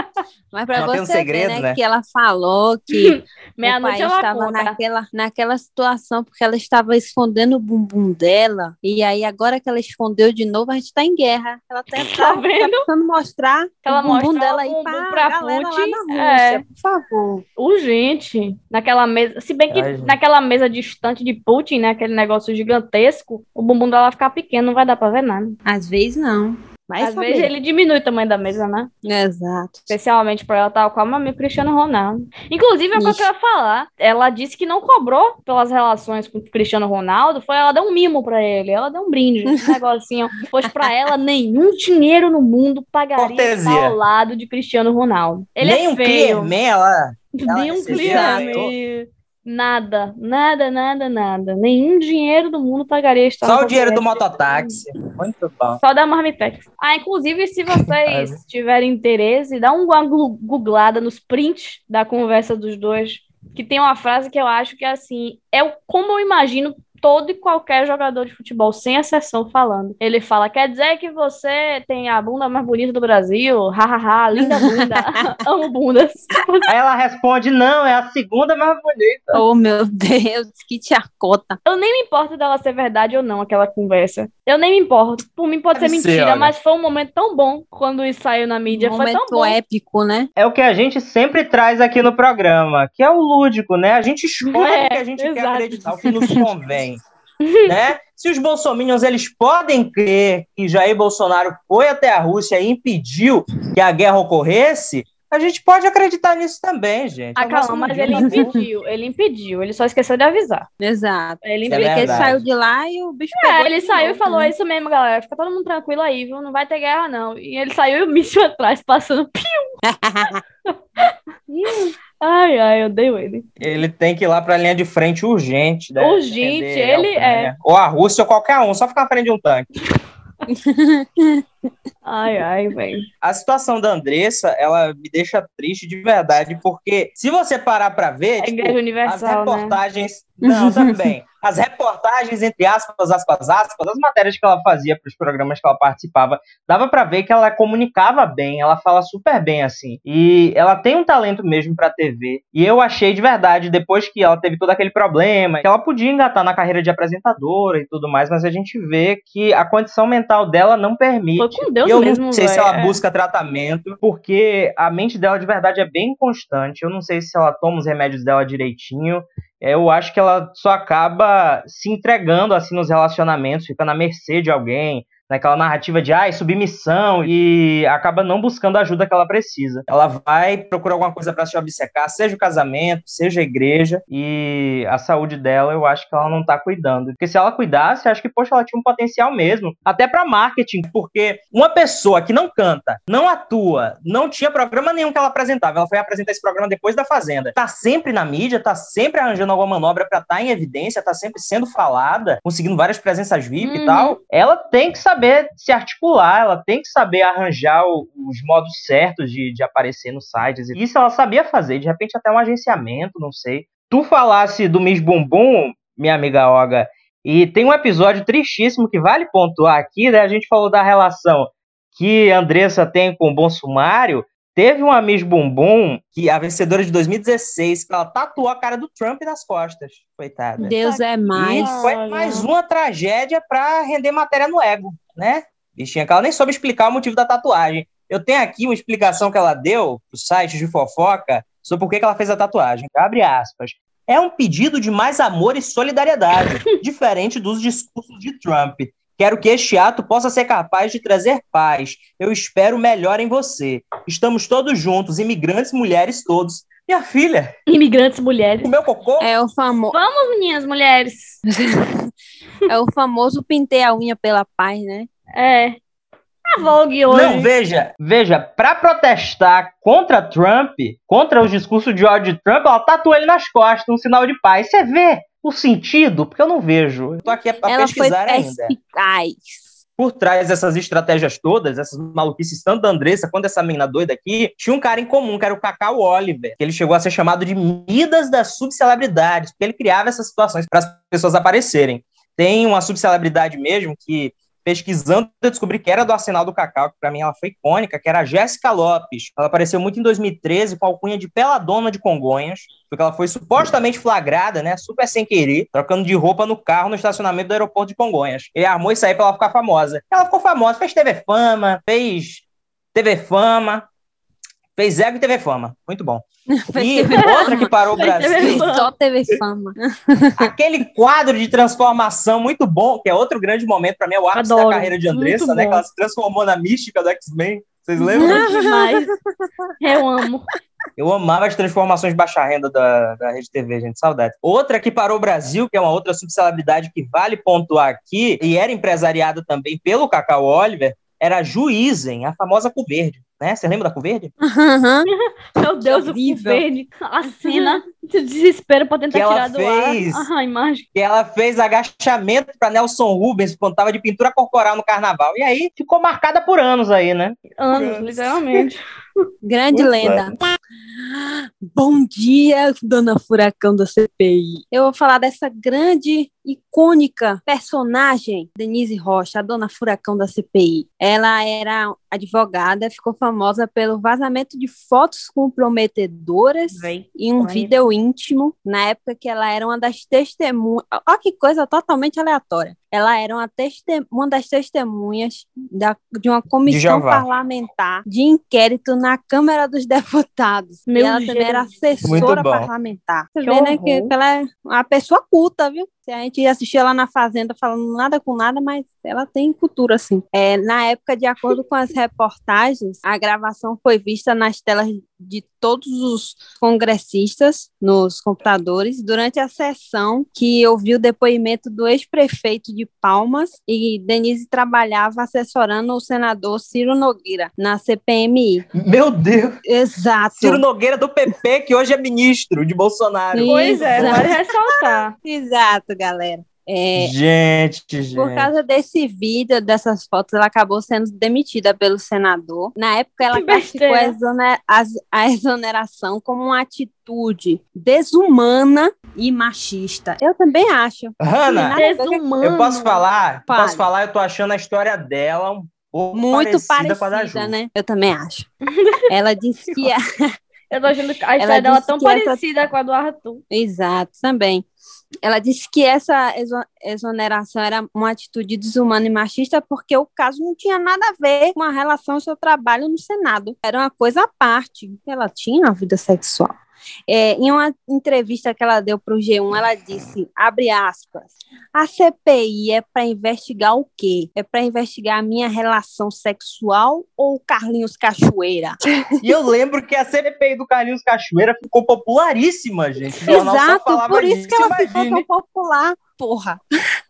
*laughs* Mas para Mantém um você segredo, ver, né, né? que ela falou que *laughs* o ela estava naquela, naquela situação porque ela estava escondendo o bumbum dela e aí agora que ela escondeu de novo, a gente está em guerra. Ela *laughs* tá, Tá vendo? precisando mostrar Ela o bumbum dela o aí bumbum pra, pra galera Putin, lá na Rússia, é. por favor. Urgente. Naquela mesa. Se bem que Ai, naquela mesa distante de Putin, né? Aquele negócio gigantesco, o bumbum dela vai ficar pequeno, não vai dar pra ver nada. Às vezes não. Vai Às vezes ele diminui o tamanho da mesa, né? Exato. Especialmente pra ela, tal qual meu amigo Cristiano Ronaldo. Inclusive, é o que eu queria falar. Ela disse que não cobrou pelas relações com o Cristiano Ronaldo, foi ela deu um mimo pra ele, ela deu um brinde, um *laughs* negocinho. Pois pra ela, nenhum dinheiro no mundo pagaria Cortesia. estar ao lado de Cristiano Ronaldo. Ele Nem é um feio. Clearman, ela. *laughs* ela Nenhum recebia, cliente. Nada, nada, nada, nada. Nenhum dinheiro do mundo pagaria estar Só o dinheiro do mototáxi. Muito bom. Só da Marmitex. Ah, inclusive, se vocês tiverem interesse, dá uma googlada nos prints da conversa dos dois, que tem uma frase que eu acho que é assim, é como eu imagino todo e qualquer jogador de futebol, sem exceção, falando. Ele fala, quer dizer que você tem a bunda mais bonita do Brasil? Hahaha, linda bunda. *laughs* *laughs* Amo bundas. Aí ela responde: não, é a segunda mais bonita. Oh, meu Deus, que tiacota. Eu nem me importo dela ser verdade ou não, aquela conversa. Eu nem me importo. Por mim pode Deve ser ser, mentira, olha. mas foi um momento tão bom quando isso saiu na mídia. Um foi tão bom. épico, né? É o que a gente sempre traz aqui no programa, que é o lúdico, né? A gente escolhe É, o que a gente quer exato. acreditar, o que nos convém. *laughs* né? Se os bolsominions eles podem crer que Jair Bolsonaro foi até a Rússia e impediu que a guerra ocorresse, a gente pode acreditar nisso também, gente. Ah, É calma, mas ele impediu, ele impediu, ele só esqueceu de avisar. Exato. Ele é impediu. ele verdade. saiu de lá e o bicho É, pegou ele saiu e novo, falou: né? é isso mesmo, galera. Fica todo mundo tranquilo aí, viu? Não vai ter guerra, não. E ele saiu e o míssil *laughs* atrás, passando. piu. *laughs* Ai, ai, eu odeio ele. Ele tem que ir lá para a linha de frente urgente. né? Urgente, ele Ucrânia. Ou a Rússia ou qualquer um, só ficar na frente de um tanque. Ai, ai, velho. A situação da Andressa, ela me deixa triste de verdade, porque se você parar para ver, É tipo, as né? reportagens. Não, também. As reportagens, entre aspas, aspas, aspas, as matérias que ela fazia para os programas que ela participava, dava para ver que ela comunicava bem, ela fala super bem assim. E ela tem um talento mesmo para TV. E eu achei de verdade, depois que ela teve todo aquele problema, que ela podia engatar na carreira de apresentadora e tudo mais, mas a gente vê que a condição mental dela não permite. Foi com Deus e eu mesmo, não sei se véi, ela é. busca tratamento, porque a mente dela de verdade é bem constante. Eu não sei se ela toma os remédios dela direitinho. Eu acho que ela só acaba se entregando assim nos relacionamentos, fica na mercê de alguém, naquela narrativa de ai, submissão e acaba não buscando a ajuda que ela precisa. Ela vai procurar alguma coisa para se obcecar, seja o casamento, seja a igreja, e a saúde dela eu acho que ela não tá cuidando. Porque se ela cuidasse, acho que poxa, ela tinha um potencial mesmo, até para marketing, porque uma pessoa que não canta, não atua, não tinha programa nenhum que ela apresentava, ela foi apresentar esse programa depois da Fazenda. Tá sempre na mídia, tá sempre arranjando alguma manobra para estar em evidência, tá sempre sendo falada, conseguindo várias presenças VIP Uhum. e tal. Ela tem que saber se articular, ela tem que saber arranjar o- os modos certos de, de aparecer nos sites. Isso ela sabia fazer, de repente até um agenciamento, não sei. Tu falasse do Miss Bumbum, minha amiga Olga, e tem um episódio tristíssimo que vale pontuar aqui, né? A gente falou da relação que a Andressa tem com o Bom Sumário. Teve uma Miss Bumbum, que a vencedora de 2016, que ela tatuou a cara do Trump nas costas. Coitada. Deus é E mais. foi mais uma tragédia pra render matéria no ego, né? Bichinha, que ela nem soube explicar o motivo da tatuagem. Eu tenho aqui uma explicação que ela deu pro site de fofoca sobre por que ela fez a tatuagem. Abre aspas. É um pedido de mais amor e solidariedade, *laughs* diferente dos discursos de Trump. Quero que este ato possa ser capaz de trazer paz. Eu espero o melhor em você. Estamos todos juntos, imigrantes, mulheres, todos. Minha filha, Imigrantes mulheres. o meu cocô É o, famo... Vamos, meninas mulheres. *laughs* é o famoso pintei a unha pela paz, né? É. A Vogue hoje. Não, veja, veja, pra protestar contra Trump, contra os discursos de ódio de Trump, ela tatuou ele nas costas, um sinal de paz. Você vê o sentido? Porque eu não vejo. Eu tô aqui pra Ela foi pesquisar ainda. perspicaz. Por trás dessas estratégias todas, essas maluquices, tanto da Andressa quanto dessa menina doida aqui, tinha um cara em comum, que era o Cacau Oliver, que ele chegou a ser chamado de Midas das subcelebridades, porque ele criava essas situações para as pessoas aparecerem. Tem uma subcelebridade mesmo que pesquisando, eu descobri que era do Arsenal do Cacau, que pra mim ela foi icônica, que era a Jéssica Lopes. Ela apareceu muito em 2013 com a alcunha de Peladona de Congonhas, porque ela foi supostamente flagrada, né, super sem querer, trocando de roupa no carro no estacionamento do aeroporto de Congonhas. Ele armou isso aí pra ela ficar famosa. Ela ficou famosa, fez TV Fama, fez TV Fama, fez Ego e TV Fama. Muito bom. *laughs* E TV outra que parou o TV Brasil. Só teve fama. *laughs* aquele quadro de transformação muito bom, que é outro grande momento pra mim, é o ápice Adoro. da carreira de Andressa, Muito né? bom. Que ela se transformou na mística do X-Men. Vocês lembram? Demais. Eu amo. Eu amava as transformações de baixa renda da, da Rede TV, gente, saudade. Outra que parou o Brasil, que é uma outra subcelebridade que vale pontuar aqui, e era empresariada também pelo Cacau Oliver, era a Juizen, a famosa Cu Verde. Né? Você lembra da Cu Verde? Aham. *laughs* Meu Deus, o horrível. verde. A cena de desespero pra tentar Que tirar do fez. ar. Ah, a imagem. Que ela fez agachamento para Nelson Rubens quando tava de pintura corporal no carnaval. E aí ficou marcada por anos aí, né? Anos, literalmente. *laughs* Grande Muito lenda. Bom dia, dona Furacão da CPI. Eu vou falar dessa grande, icônica personagem, Denise Rocha, a dona Furacão da CPI. Ela era advogada, ficou famosa pelo vazamento de fotos comprometedoras Véi. e um Vai. vídeo íntimo, na época que ela era uma das testemunhas. Olha que coisa totalmente aleatória. Ela era uma, teste- uma das testemunhas da- de uma comissão Jeová. parlamentar de inquérito na Câmara dos Deputados. Meu e ela também era assessora parlamentar. Você Que vê, né, que, ela é uma pessoa culta, viu? Se a gente assistia ela na Fazenda falando nada com nada, mas ela tem cultura, assim. É, na época, de acordo com as reportagens, a gravação foi vista nas telas de todos os congressistas nos computadores durante a sessão que ouviu o depoimento do ex-prefeito de Palmas e Denise trabalhava assessorando o senador Ciro Nogueira na CPMI. Meu Deus! Exato. Ciro Nogueira do PP, que hoje é ministro de Bolsonaro. Pois é, Exato. vale ressaltar. *laughs* Exato, galera. É, Gente, gente. Por causa desse vídeo, dessas fotos, ela acabou sendo demitida pelo senador. Na época, ela classificou a, a exoneração como uma atitude desumana e machista. Eu também acho. Hanna, Nada a ver com- Desumano. eu posso falar? Fale. Posso falar? Eu tô achando a história dela um pouco Muito parecida, com a da Ju. parecida, né? Eu também acho. *laughs* Ela disse que. Eu tô achando a história dela disse tão que essa- parecida com a do Arthur. Exato, também. Ela disse que essa exo- exoneração era uma atitude desumana e machista porque o caso não tinha nada a ver com a relação ao seu trabalho no Senado. Era uma coisa à parte. Ela tinha uma vida sexual. É, em uma entrevista que ela deu para o G1, ela disse, abre aspas, a CPI é para investigar o quê? É para investigar a minha relação sexual ou o Carlinhos Cachoeira? *laughs* E eu lembro que a CPI do Carlinhos Cachoeira ficou popularíssima, gente. Exato, por isso disso, que ela ficou imagine. tão popular, porra.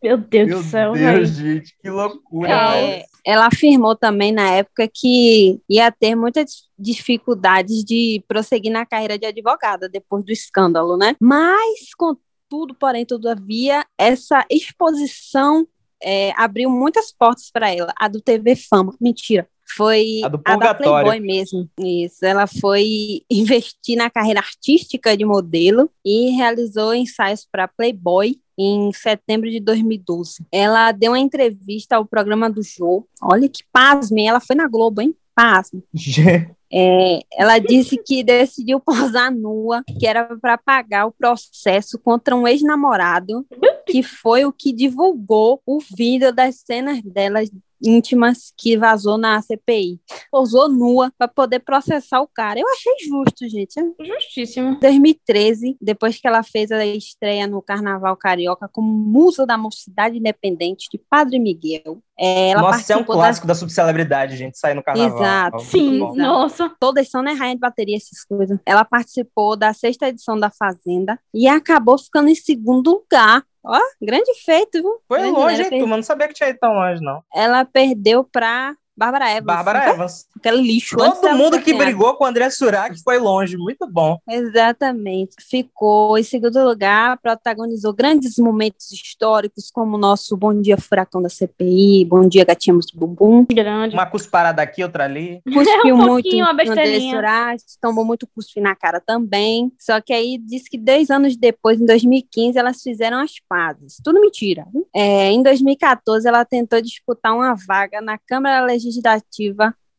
Meu Deus Meu do céu, Deus, velho. gente, que loucura. É, ela afirmou também na época que ia ter muitas dificuldades de prosseguir na carreira de advogada depois do escândalo, né? Mas, contudo, porém, todavia, essa exposição é, abriu muitas portas para ela. A do TV Fama, mentira. Foi A do a da. Playboy mesmo. Isso. Ela foi *laughs* investir na carreira artística de modelo e realizou ensaios para Playboy em setembro de 2012. Ela deu uma entrevista ao programa do Jô. Olha que pasme, ela foi na Globo, hein? Pasme. *laughs* É, ela disse que decidiu posar nua, que era para pagar o processo contra um ex-namorado, que foi o que divulgou o vídeo das cenas dela íntimas que vazou na CPI. Posou nua para poder processar o cara. Eu achei justo, gente. Justíssimo. Em 2013, depois que ela fez a estreia no Carnaval Carioca como musa da Mocidade Independente de Padre Miguel, é, ela Nossa, isso é um participou das clássico da subcelebridade, gente, sair no carnaval. Exato. Sim, bom. nossa. todas são, né, rainha de bateria, essas coisas. Ela participou da sexta edição da Fazenda e acabou ficando em segundo lugar. Ó, grande feito, viu? Foi Grande, longe, hein, turma? Não sabia que tinha ido tão longe, não. ela perdeu pra Bárbara Evans. Bárbara foi? Evans. Aquele lixo. Todo mundo que brigou com o André Surak foi longe. Muito bom. Exatamente. Ficou em segundo lugar, protagonizou grandes momentos históricos, como o nosso Bom Dia Furacão da CPI, Bom Dia Gatinhos do Bumbum. Grande. Uma cusparada aqui, outra ali. Cuspiu um muito pouquinho, uma no André. Surati, tomou muito cuspe na cara também. Só que aí diz que dois anos depois, em 2015, elas fizeram as pazes. Tudo mentira. É, em 2014, ela tentou disputar uma vaga na Câmara Legislativa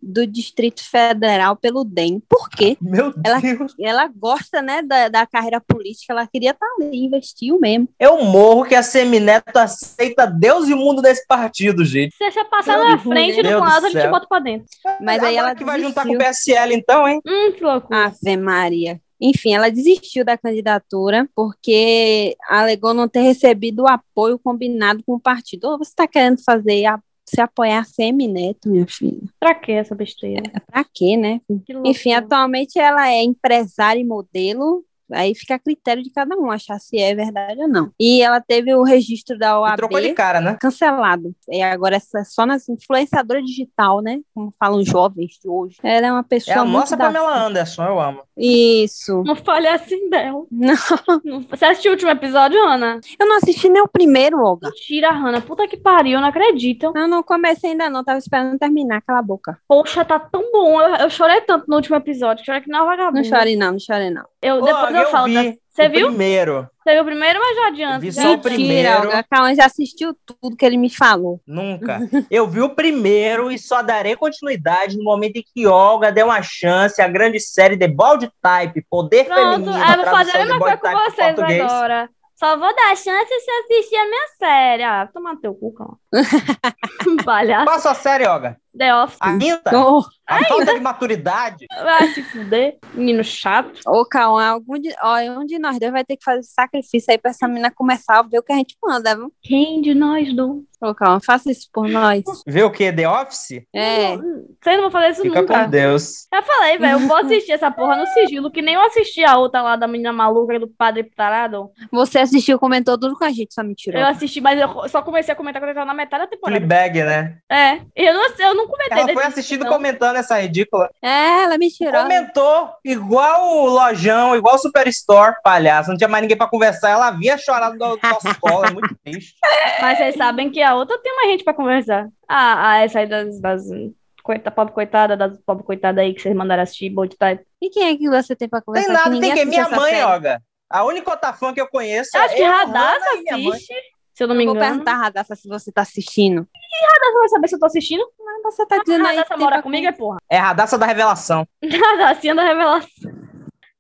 do Distrito Federal pelo DEM. Por quê? *laughs* Meu Ela- Deus. Ela gosta, né, da, da carreira política, ela queria estar ali, investiu mesmo. Eu morro que a Semineto aceita Deus e o mundo desse partido, gente. Se deixa passar Meu na Deus frente do do lado, a gente bota pra dentro. Mas aí ela que vai juntar com o. PSL, então, hein? Hum, que loucura. Ave Maria. Enfim, ela desistiu da candidatura porque alegou não ter recebido o apoio combinado com o partido. Ou você está querendo fazer a- se apoiar a Semineto, minha filha? Pra que essa besteira? É pra quê, né? Que. Enfim, atualmente ela é empresária e modelo. Aí fica a critério de cada um achar se é verdade ou não. E ela teve o registro da E OAB trocou de cara, né? cancelado. E agora essa é só nas influenciadora digital, né? Como falam os jovens de hoje. Ela é uma pessoa É a nossa da- Pamela Anderson, eu amo. Isso. Não fale assim dela. Não. Não- Você assistiu o último episódio, Ana? Eu não assisti nem o primeiro, Olga. Mentira, Hannah. Puta que pariu, eu não acredito. Eu não comecei ainda não, tava esperando terminar, cala a boca. Poxa, tá tão bom. Eu, eu chorei tanto no último episódio. Chorei que não é Não vagabundo. chore não, não chore não. Eu, Ô, depois eu, vi Você o viu? primeiro. Você viu o primeiro, mas já adianta. Vi já só o adianta. primeiro. Mentira, Olga. Calma, já assistiu tudo que ele me falou. Nunca. Eu vi o primeiro e só darei continuidade no momento em que Olga der uma chance à grande série The Bold Type, Poder Pronto, Feminino, eu vou fazer a tradução mesma coisa Bold com vocês português. agora. Só vou dar chance se assistir a minha série. Ah, toma teu cu, calma. *laughs* *laughs* Palhaço. Qual a sua série, Olga? The Office. A quinta? Ô, A falta de maturidade? Vai se fuder. Menino chato. ô Cauã, algum de, ó, um de nós dois vai ter que fazer sacrifício aí pra essa menina começar a ver o que a gente manda, viu? Quem de nós dois? Ô, Cauã, faça isso por nós. Vê o quê? The Office? É, Vocês não vão fazer isso Fica nunca. com Deus. Eu falei, velho, eu vou assistir essa porra no sigilo, que nem eu assisti a outra lá da menina maluca e do padre tarado. você assistiu, comentou tudo com a gente, Eu mentira. assisti, mas eu só comecei a comentar quando eu tava na metade da temporada. Fleabag, né? É, e eu não, eu não comentei. Ela foi assistindo não. comentando essa ridícula. É, ela me tirou. Comentou igual o Lojão, igual o Superstore, palhaço. Não tinha mais ninguém pra conversar. Ela via chorando do nosso colo. É muito triste. *laughs* Mas vocês sabem que a outra tem mais gente pra conversar. Ah, ah essa aí das, das coita, pobre coitada, das pobre coitada aí que vocês mandaram assistir, Bold Type. E quem é que você tem pra conversar? Tem nada, que ninguém tem que minha mãe, série? Olga. A única otafã que eu conheço Eu acho que é Radassa assiste, se eu não me Eu vou engano. perguntar a Radassa se você tá assistindo. Radassa vai saber se eu tô assistindo. Mas você tá dizendo aí. Radassa mora comigo, é porra. É a Radassa da Revelação. *laughs* Radassinha da revelação.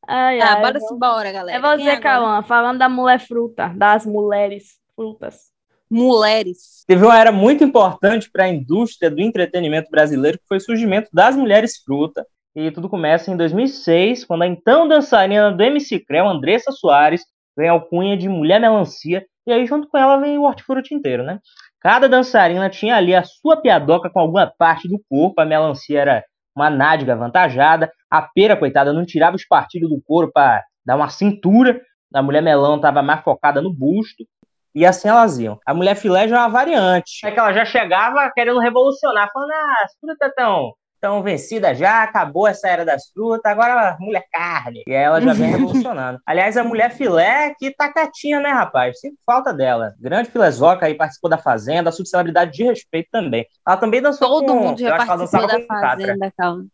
Ai, Ah, ai, bora vou- se embora, galera. É você, agora? Cauã, falando da mulher fruta, das mulheres frutas. Mulheres. Teve uma era muito importante para a indústria do entretenimento brasileiro, que foi o surgimento das mulheres fruta. E tudo começa em 2006, quando a então dançarina do MC Creu, Andressa Soares, ganha a alcunha de Mulher Melancia, e aí junto com ela vem o hortifruti inteiro, né? Cada dançarina tinha ali a sua piadoca com alguma parte do corpo, a melancia era uma nádega avantajada, a pera, coitada, não tirava os partidos do couro para dar uma cintura, a mulher melão estava mais focada no busto, e assim elas iam. A mulher filé já é uma variante. É que ela já chegava querendo revolucionar, falando: ah, as estão tão vencidas já, acabou essa era das frutas, agora a mulher carne. E ela já vem *laughs* revolucionando. Aliás, a mulher filé que tá quietinha, né, rapaz? Sinto falta dela. Grande filezoca aí, participou da Fazenda, a subcelebridade de respeito também. Ela também dançou Todo com... mundo já participou da com Catra. Fazenda, calma.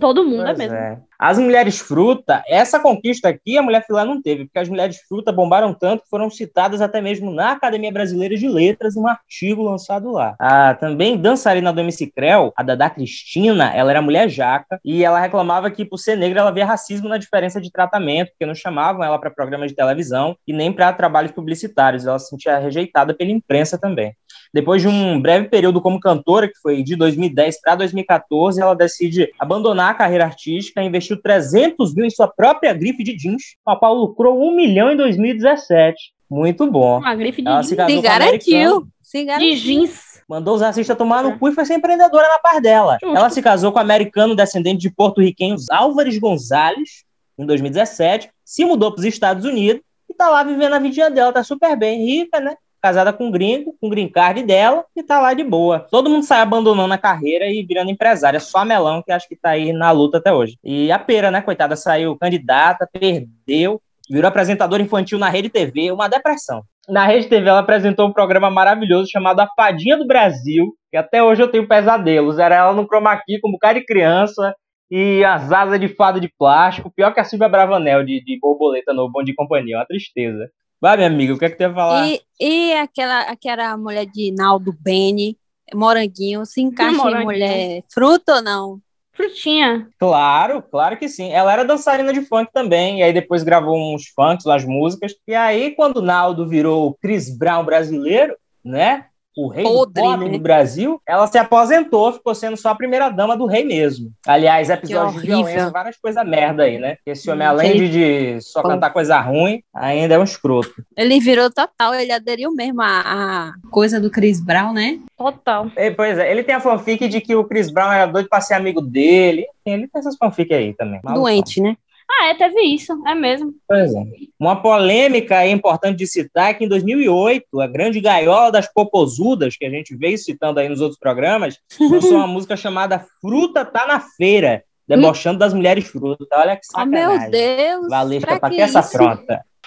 Todo mundo é Pois mesmo. é. As mulheres fruta, essa conquista aqui a mulher filé não teve, porque as mulheres fruta bombaram tanto que foram citadas até mesmo na Academia Brasileira de Letras, um artigo lançado lá. A também dançarina do MC Creu, a Dada Cristina, ela era mulher jaca e ela reclamava que por ser negra ela via racismo na diferença de tratamento, porque não chamavam ela para programas de televisão e nem para trabalhos publicitários. Ela se sentia rejeitada pela imprensa também. Depois de um breve período como cantora, que foi de 2010 para 2014, ela decide abandonar a carreira artística e investiu 300 mil em sua própria grife de jeans, com a qual lucrou um milhão em 2017. Muito bom. Uma grife de, Ela se jeans. Se americano, garantiu. Se de garantiu. jeans. Mandou os artistas tomar no cu e foi ser empreendedora na par dela. Justo. Ela se casou com o americano descendente de porto-riquenhos Álvares Gonzalez, em 2017, se mudou para os Estados Unidos e tá lá vivendo a vidinha dela, tá super bem, rica, né? Casada com um gringo, com o green card dela, e tá lá de boa. Todo mundo sai abandonando a carreira e virando empresária. Só a Melão, que acho que tá aí na luta até hoje. E a Pera, né, coitada, saiu candidata, perdeu, virou apresentadora infantil na Rede TV, uma depressão. Na Rede TV ela apresentou um programa maravilhoso chamado A Fadinha do Brasil, que até hoje eu tenho pesadelos. Era ela no chroma key como cara de criança e as asas de fada de plástico, pior que a Silvia Bravanel de, de borboleta no Bom de Companhia, uma tristeza. Vai, minha amiga, o que é que tu ia falar? E, e aquela, aquela mulher de Naldo Bene, Moranguinho, se encaixa Moranguinho. em mulher fruta ou não? Frutinha. Claro, claro que sim. Ela era dançarina de funk também, e aí depois gravou uns funks, umas músicas. E aí, quando o Naldo virou o Chris Brown brasileiro, né? O rei Podre, do pop né? do Brasil, ela se aposentou, ficou sendo só a primeira dama do rei mesmo. Aliás, episódios de violência, várias coisas merda aí, né? Esse homem, Hum, além ele- de, só Pô. cantar coisa ruim, ainda é um escroto. Ele virou total, ele aderiu mesmo à, à coisa do Chris Brown, né? Total. E, pois é, ele tem a fanfic de que o Chris Brown era doido pra ser amigo dele. Enfim, ele tem essas fanfic aí também. Malucão. Doente, né? Ah, é, teve isso. É mesmo. Pois é. Uma polêmica importante de citar é que em 2008, a grande gaiola das popozudas, que a gente veio citando aí nos outros programas, *laughs* lançou uma música chamada Fruta Tá na Feira, debochando das mulheres fruta. Olha que Oh, sacanagem. meu Deus. Valesca, pra que que essa isso?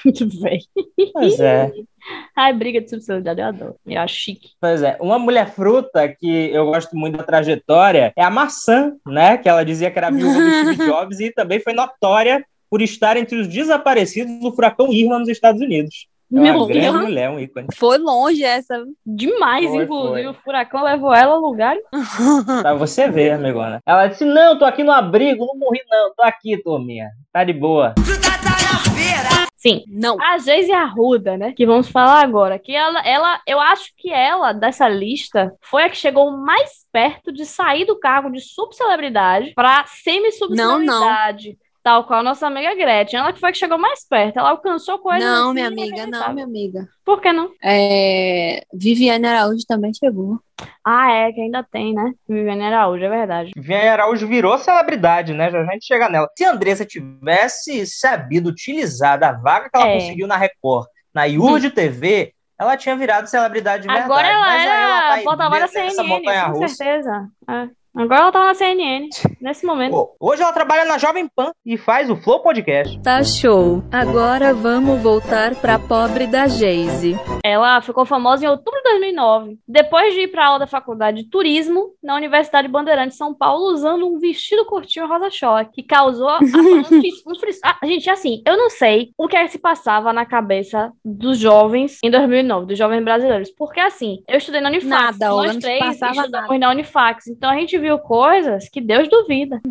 *laughs* Muito bem. Pois é. *laughs* Ai, briga de subcelebridade, eu adoro. Eu acho chique. Pois é. Uma mulher fruta que eu gosto muito da trajetória é a maçã, né? Que ela dizia que era viúva do Steve *laughs* Jobs e também foi notória por estar entre os desaparecidos do furacão Irma nos Estados Unidos. É uma Meu grande Deus. mulher, um ícone. Foi longe essa. Demais, Foi, inclusive. foi. O furacão levou ela a lugar. Pra você ver, amigona. Ela disse: Não, tô aqui no abrigo, não morri, não. Tô aqui, turminha. Tá de boa. Sim. Não. A Geise Arruda, né? Que vamos falar agora. Que ela, ela, eu acho que ela, dessa lista, foi a que chegou mais perto de sair do cargo de subcelebridade pra semi-subcelebridade. Tal qual a nossa amiga Gretchen. Ela que foi que chegou mais perto. Ela alcançou coisas. Não, assim, minha amiga, não, minha amiga. Por que não? É, Viviane Araújo também chegou. Ah, é, que ainda tem, né? Viviane Araújo, é verdade. Viviane Araújo virou celebridade, né? Já a gente chega nela. Se a Andressa tivesse sabido utilizar da vaga que ela É. conseguiu na Record, na IURD TV, ela tinha virado celebridade de verdade. Agora ela Mas aí ela era tá porta-voz da CNN, com certeza. É. Agora ela tá na CNN, nesse momento. Hoje ela trabalha na Jovem Pan e faz o Flow Podcast. Tá show. Agora vamos voltar pra pobre da Geise. Ela ficou famosa em outubro de 2009, depois de ir para aula da faculdade de turismo na Universidade Bandeirantes de São Paulo, usando um vestido curtinho rosa-choque, que causou a- *laughs* um fris- ah, Gente, assim, eu não sei o que é que se passava na cabeça dos jovens em 2009, dos jovens brasileiros, porque assim, eu estudei na Unifax, Nada, nós três passava estudamos na Unifax, então a gente viu coisas que Deus duvida.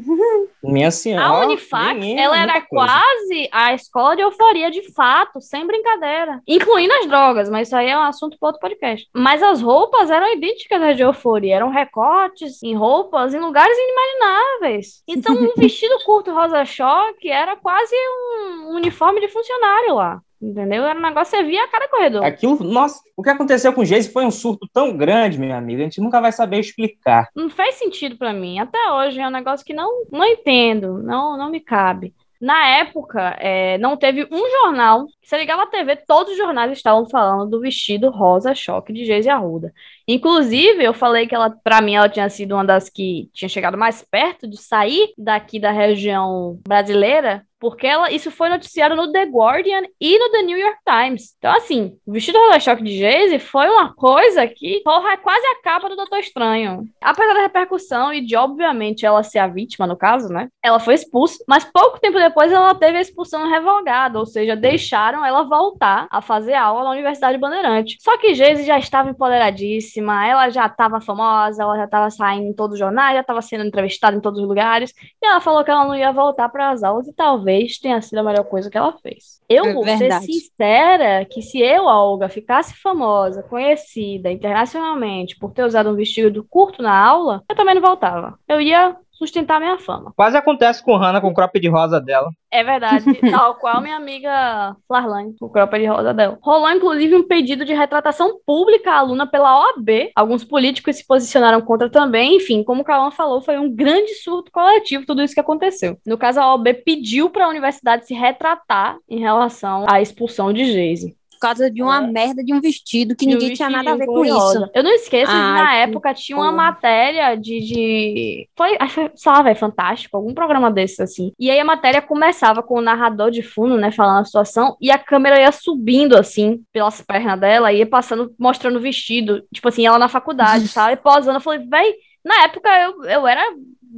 Minha senhora. A Unifax, menina, ela era quase a escola de euforia, de fato, sem brincadeira. Incluindo as drogas, mas isso aí é um assunto para outro podcast. Mas as roupas eram idênticas às de euforia. Eram recortes em roupas em lugares inimagináveis. Então, um *laughs* vestido curto rosa-choque era quase um uniforme de funcionário lá. Entendeu? Era um negócio que você via a cada corredor. Aquilo, nossa, o que aconteceu com o Geise foi um surto tão grande, minha amiga, a gente nunca vai saber explicar. não fez sentido pra mim. Até hoje é um negócio que não, não entendo, não, não me cabe. Na época, é, não teve um jornal. Você ligava a TV, todos os jornais estavam falando do vestido rosa choque de Geise Arruda. Inclusive, eu falei que ela, para mim, ela tinha sido uma das que tinha chegado mais perto de sair daqui da região brasileira, porque ela, isso foi noticiado no The Guardian e no The New York Times. Então, assim, o vestido rosa-choque de Geise foi uma coisa que porra, é quase a capa do Doutor Estranho. Apesar da repercussão e de, obviamente, ela ser a vítima, no caso, né? Ela foi expulsa, mas pouco tempo depois ela teve a expulsão revogada, ou seja, deixaram ela voltar a fazer aula na Universidade Bandeirante. Só que Geise já estava empoderadíssima, ela já estava famosa, ela já estava saindo em todos os jornais, já estava sendo entrevistada em todos os lugares, e ela falou que ela não ia voltar para as aulas e talvez tenha sido a melhor coisa que ela fez. Eu É vou ser verdade. sincera que se eu, Olga, ficasse famosa, conhecida internacionalmente por ter usado um vestido curto na aula, eu também não voltava. Eu ia sustentar minha fama. Quase acontece com Hannah com o crop de rosa dela. É verdade, *laughs* tal qual minha amiga Flarlane, o cropa de rosa dela. Rolou, inclusive, um pedido de retratação pública à aluna pela OAB. Alguns políticos se posicionaram contra também. Enfim, como o Cauã falou, foi um grande surto coletivo tudo isso que aconteceu. No caso, a OAB pediu para a universidade se retratar em relação à expulsão de Geise. Por causa de uma merda de um vestido que De um ninguém tinha nada a ver com isso. Eu não esqueço Ai, na que época, tinha uma porra. matéria de, de... Foi, acho que sei lá, velho, Fantástico, algum programa desses, assim. E aí a matéria começava com o narrador de fundo, né, falando a situação, e a câmera ia subindo, assim, pelas pernas dela, ia passando, mostrando o vestido. Tipo assim, ela na faculdade, *laughs* sabe? Posando. Eu falei, véi, na época eu, eu era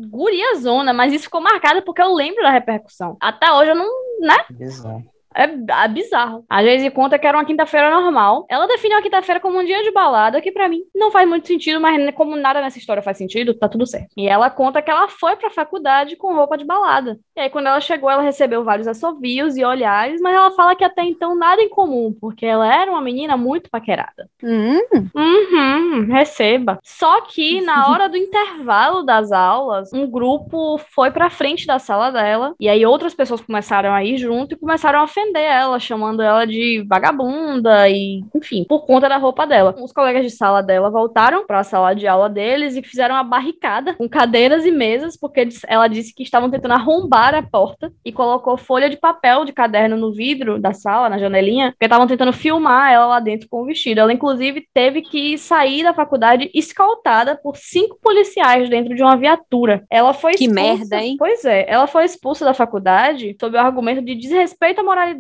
guria zona, mas isso ficou marcado porque eu lembro da repercussão. Até hoje eu não, né? Bizarro. É, bizarro. A Geise conta que era uma quinta-feira normal. Ela define uma quinta-feira como um dia de balada, que pra mim não faz muito sentido, mas como nada nessa história faz sentido, tá tudo certo. E ela conta que ela foi pra faculdade com roupa de balada. E aí, quando ela chegou, ela recebeu vários assovios e olhares, mas ela fala que até então nada em comum, porque ela era uma menina muito paquerada. Hum, Uhum, receba. Só que *laughs* na hora do intervalo das aulas, um grupo foi pra frente da sala dela, e aí outras pessoas começaram a ir junto e começaram a ofender ela, chamando ela de vagabunda e, enfim, por conta da roupa dela. Os colegas de sala dela voltaram pra sala de aula deles e fizeram uma barricada com cadeiras e mesas, porque ela disse que estavam tentando arrombar a porta e colocou folha de papel de caderno no vidro da sala, na janelinha, porque estavam tentando filmar ela lá dentro com o vestido. Ela, inclusive, teve que sair da faculdade escoltada por cinco policiais dentro de uma viatura. Ela foi Que expulsa- merda, hein? Pois é, ela foi expulsa da faculdade sob o argumento de desrespeito à moralidade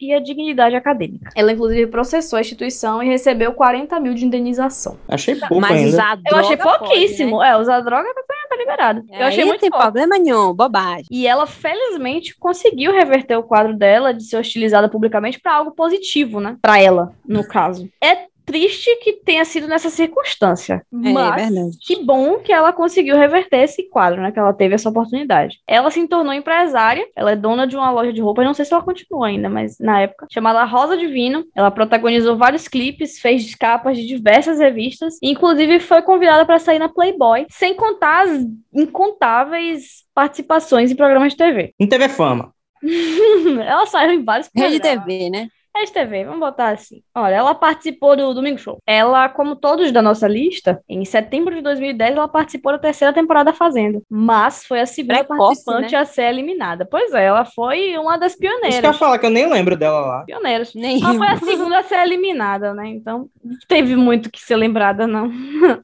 e à dignidade acadêmica. Ela, inclusive, processou a instituição e recebeu 40 mil de indenização. Achei pouco mas ainda. usar Eu achei droga pouquíssimo. Pode, É, usar droga tá, tá liberado. né? Eu achei muito tem pouco. problema nenhum, bobagem. E ela, felizmente, conseguiu reverter o quadro dela de ser hostilizada publicamente para algo positivo, né? Para ela, no caso. É triste que tenha sido nessa circunstância. É, mas verdade. que bom que ela conseguiu reverter esse quadro, né? Que ela teve essa oportunidade. Ela se tornou empresária, ela é dona de uma loja de roupas, não sei se ela continua ainda, mas na época, chamada Rosa Divino. Ela protagonizou vários clipes, fez capas de diversas revistas, e inclusive foi convidada para sair na Playboy, sem contar as incontáveis participações em programas de TV. Em TV Fama. *laughs* ela saiu em vários Rede programas. TV, né? Rede TV, vamos botar assim. Olha, ela participou do Domingo Show. Ela, como todos da nossa lista, em setembro de 2010, ela participou da terceira temporada da Fazenda. Mas foi a segunda Precoce, participante né? a ser eliminada. Pois é, ela foi uma das Isso que eu pioneiras. falar, que eu nem lembro dela lá. Pioneiras. Nem Ela foi a segunda a ser eliminada, né? Então, não teve muito que ser lembrada, não. *laughs*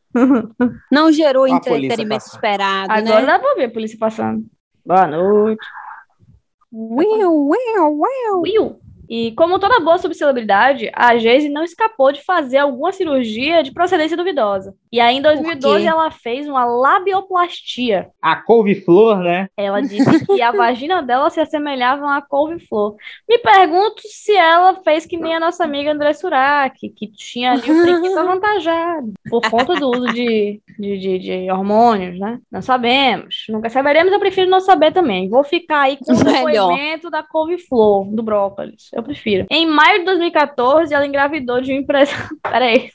Não gerou A entretenimento esperado, Agora né? dá pra ver a polícia passando. Boa noite. Uiu, uiu, uiu. Will. E como toda boa subcelebridade, a Geise não escapou de fazer alguma cirurgia de procedência duvidosa. E aí, em 2012, quê? ela fez uma labioplastia. A couve-flor, né? Ela disse que a vagina dela se assemelhava a uma couve-flor. Me pergunto se ela fez que nem a nossa amiga André Surak, que tinha ali o priquito avantajado, por conta do uso de, de, de, de hormônios, né? Não sabemos. Nunca saberemos, eu prefiro não saber também. Vou ficar aí com o depoimento da couve-flor, do brócolis. Eu prefiro. Em maio de 2014, ela engravidou de um empresário. *laughs* Peraí.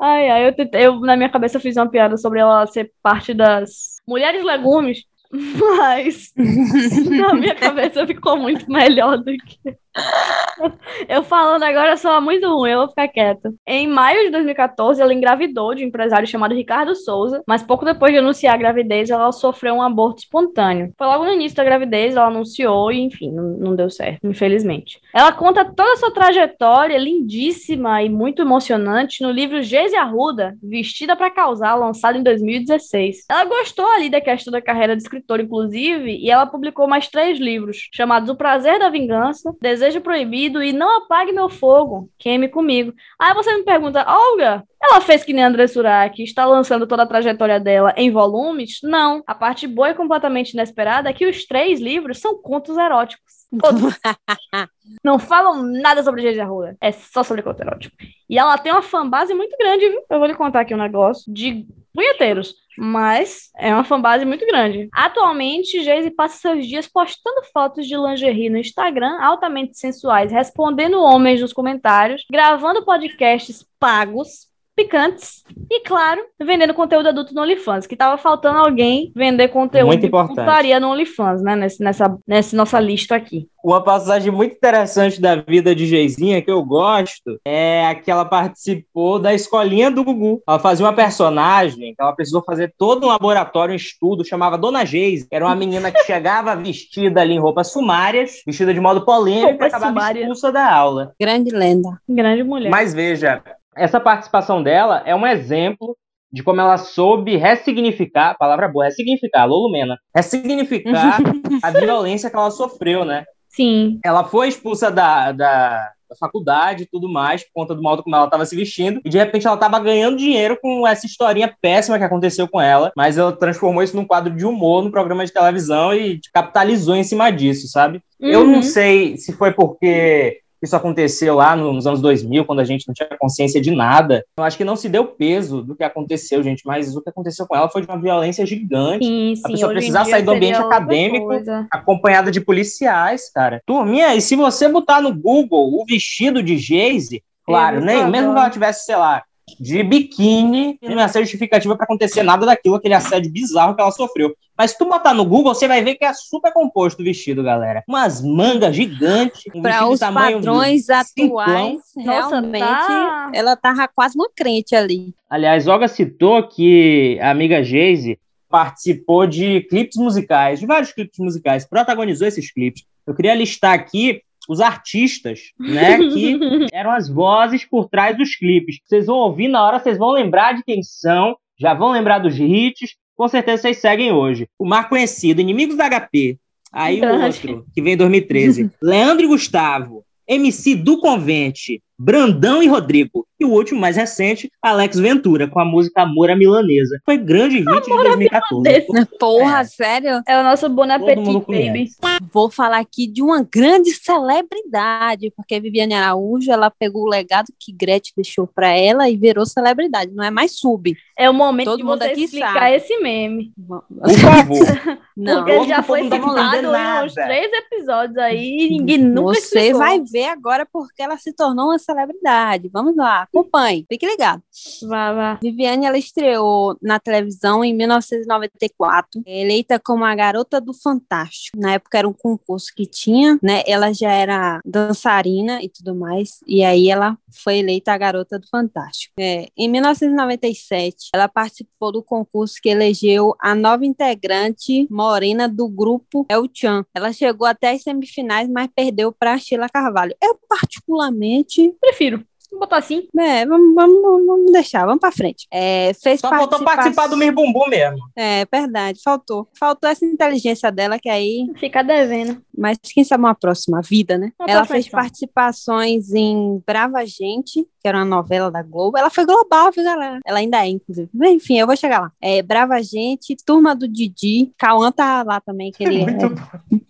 Ai, ai, eu, tentei- eu na minha cabeça fiz uma piada sobre ela ser parte das mulheres legumes, *laughs* mas *laughs* na minha cabeça ficou muito melhor do que. *laughs* Eu falando agora soa muito ruim, eu vou ficar quieta. Em maio de 2014, ela engravidou de um empresário chamado Ricardo Souza, mas pouco depois de anunciar a gravidez, ela sofreu um aborto espontâneo. Foi logo no início da gravidez, ela anunciou e, enfim, não, não deu certo, infelizmente. Ela conta toda a sua trajetória lindíssima e muito emocionante no livro Geise Arruda, Vestida para Causar, lançado em 2016. Ela gostou ali da questão da carreira de escritora, inclusive, e ela publicou mais três livros, chamados O Prazer da Vingança, Desejo Proibido e Não Apague Meu Fogo, Queime Comigo. Aí você me pergunta, Olga, ela fez que nem André Surak, está lançando toda a trajetória dela em volumes? Não. A parte boa e completamente inesperada é que os três livros são contos eróticos. Todos. *laughs* Não falam nada sobre Geise Arruda. É só sobre conto erótico. E ela tem uma fanbase muito grande, viu? Eu vou lhe contar aqui um negócio de punheteiros. Mas é uma fanbase muito grande. Atualmente, Geise passa seus dias postando fotos de lingerie no Instagram, altamente sensuais, respondendo homens nos comentários, gravando podcasts pagos, picantes e, claro, vendendo conteúdo adulto no OnlyFans, que tava faltando alguém vender conteúdo Muito de importante. putaria no OnlyFans, né? Nesse, nessa, nessa nossa lista aqui. Uma passagem muito interessante da vida de Geizinha que eu gosto é a que ela participou da escolinha do Gugu. Ela fazia uma personagem que ela precisou fazer todo um laboratório, um estudo, chamava Dona Geise, que era uma menina que chegava *laughs* vestida ali em roupas sumárias, vestida de modo polêmico e acabava sumárias. expulsa da aula. Grande lenda. Grande mulher. Mas veja, essa participação dela é um exemplo de como ela soube ressignificar, palavra boa, ressignificar, alô Lumena, ressignificar *laughs* a violência que ela sofreu, né? Sim. ela foi expulsa da, da, da faculdade e tudo mais, por conta do modo como ela estava se vestindo, e de repente ela estava ganhando dinheiro com essa historinha péssima que aconteceu com ela, mas ela transformou isso num quadro de humor no programa de televisão e capitalizou em cima disso, sabe? Eu Uhum. não sei se foi porque isso aconteceu lá nos anos 2000, quando a gente não tinha consciência de nada. Eu acho que não se deu peso do que aconteceu, gente, mas o que aconteceu com ela foi de uma violência gigante Sim, sim. pessoa hoje em precisar sair do ambiente acadêmico. coisa. acompanhada de policiais, cara. Turminha, e se você botar no Google o vestido de Geise, claro, nem, mesmo que ela tivesse, sei lá, de biquíni, não ia ser justificativa pra acontecer nada daquilo, aquele assédio bizarro que ela sofreu. Mas se tu botar no Google, você vai ver que é super composto o vestido, galera. Umas mangas gigantes, um Para os tamanho padrões ciclão. atuais, Nossa, realmente, tá- ela tava quase uma crente ali. Aliás, Olga citou que a amiga Geise participou de clipes musicais, de vários clipes musicais, protagonizou esses clipes. Eu queria listar aqui os artistas, né, que *laughs* eram as vozes por trás dos clipes. Vocês vão ouvir na hora, vocês vão lembrar de quem são, já vão lembrar dos hits, com certeza vocês seguem hoje. O mais conhecido, Inimigos da HP. Aí o outro, que vem em 2013. *laughs* Leandro e Gustavo. MC do Convente, Brandão e Rodrigo. E o último, mais recente, Alex Ventura, com a música Amor à Milanesa. Foi grande hit de 2014. Milanesa. Porra, É. sério? É o nosso Bon Appetit, baby. Vou falar aqui de uma grande celebridade, porque Viviane Araújo, ela pegou o legado que Gretchen deixou pra ela e virou celebridade, não é mais sub. É o momento Todo de mundo você aqui explicar sabe. esse meme. Por favor. Não, *laughs* Porque ele já foi entendendo em uns três episódios aí e ninguém nunca você explicou. vai ver agora porque ela se tornou uma celebridade. Vamos lá, acompanhe, fique ligado. Vá, vá. Viviane, ela estreou na televisão em 1994, eleita como a garota do Fantástico. Na época era um concurso que tinha, né? Ela já era dançarina e tudo mais, e aí ela foi eleita a garota do Fantástico. É, em 1997, ela participou do concurso que elegeu a nova integrante morena do grupo El Chan. Ela chegou até as semifinais, mas perdeu para Sheila Carvalho. Eu, particularmente, Prefiro. Vou botar assim. é, vamos, vamos, vamos deixar, vamos para frente. É, fez Só faltou participa- participar do Mir Bumbum mesmo. É, verdade, faltou. Faltou essa inteligência dela, que aí. Fica devendo. Mas quem sabe uma próxima vida, né? Uma ela fez participações em Brava Gente, que era uma novela da Globo. Ela foi global, viu, galera? Ela ainda é, inclusive. Enfim, eu vou chegar lá. É, Brava Gente, Turma do Didi. Cauã tá lá também, que ele *laughs* Muito é, bom.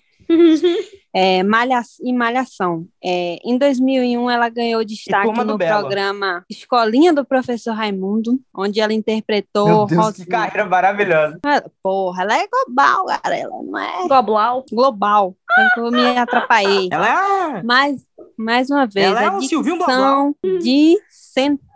É, Malha, e Malhação. É, em 2001, ela ganhou destaque no Belo. programa Escolinha do Professor Raimundo, onde ela interpretou Meu Deus, que Rosinha. carreira maravilhosa. Porra, ela é global, cara. Ela não é Goblau. global. Então, eu me atrapalhei. Ela é. Mais, mais uma vez, Ela é a um dicção de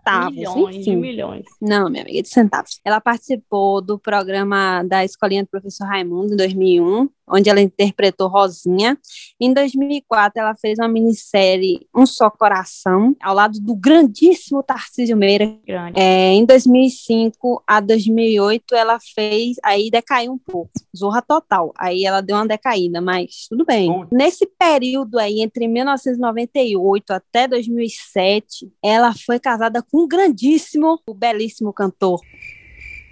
centavos. Milhões de Enfim, milhões. não, minha amiga, de centavos. Ela participou do programa da Escolinha do Professor Raimundo, em 2001, onde ela interpretou Rosinha. Em 2004, ela fez uma minissérie Um Só Coração, ao lado do grandíssimo Tarcísio Meira. Grande. É, em 2005 a 2008, ela fez, aí decaiu um pouco, zorra total. Aí ela deu uma decaída, mas tudo bem. Putz. Nesse período aí, entre 1998 até 2007, ela foi casada com um grandíssimo, o belíssimo cantor.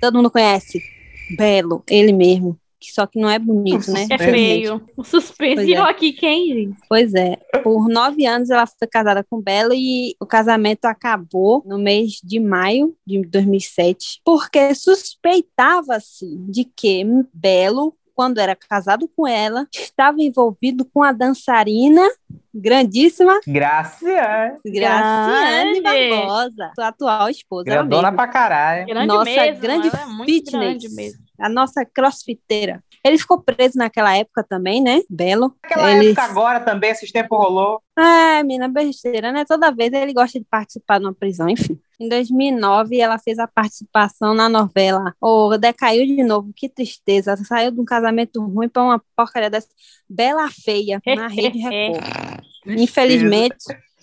Todo mundo conhece? Belo, ele mesmo. Só que não é bonito, né? É feio. O suspense. E é. eu aqui, quem, gente? Pois é. Por nove anos ela foi casada com Belo e o casamento acabou no mês de maio de 2007, porque suspeitava-se de que Belo, quando era casado com ela, estava envolvido com a dançarina grandíssima. Graciane Grande. Barbosa, sua atual esposa. Grandona pra caralho. Grande Nossa, mesmo. grande ela é muito fitness. grande mesmo. A nossa crossfiteira. Ele ficou preso naquela época também, né? Belo. Aquela Ele- época agora também, esses tempos rolou. Ah, mina, besteira, né? Toda vez ele gosta de participar de uma prisão, enfim. Em 2009, ela fez a participação na novela. Oh, decaiu de novo, que tristeza. Saiu de um casamento ruim para uma porcaria dessa. Bela Feia, na *laughs* Rede Record. Infelizmente.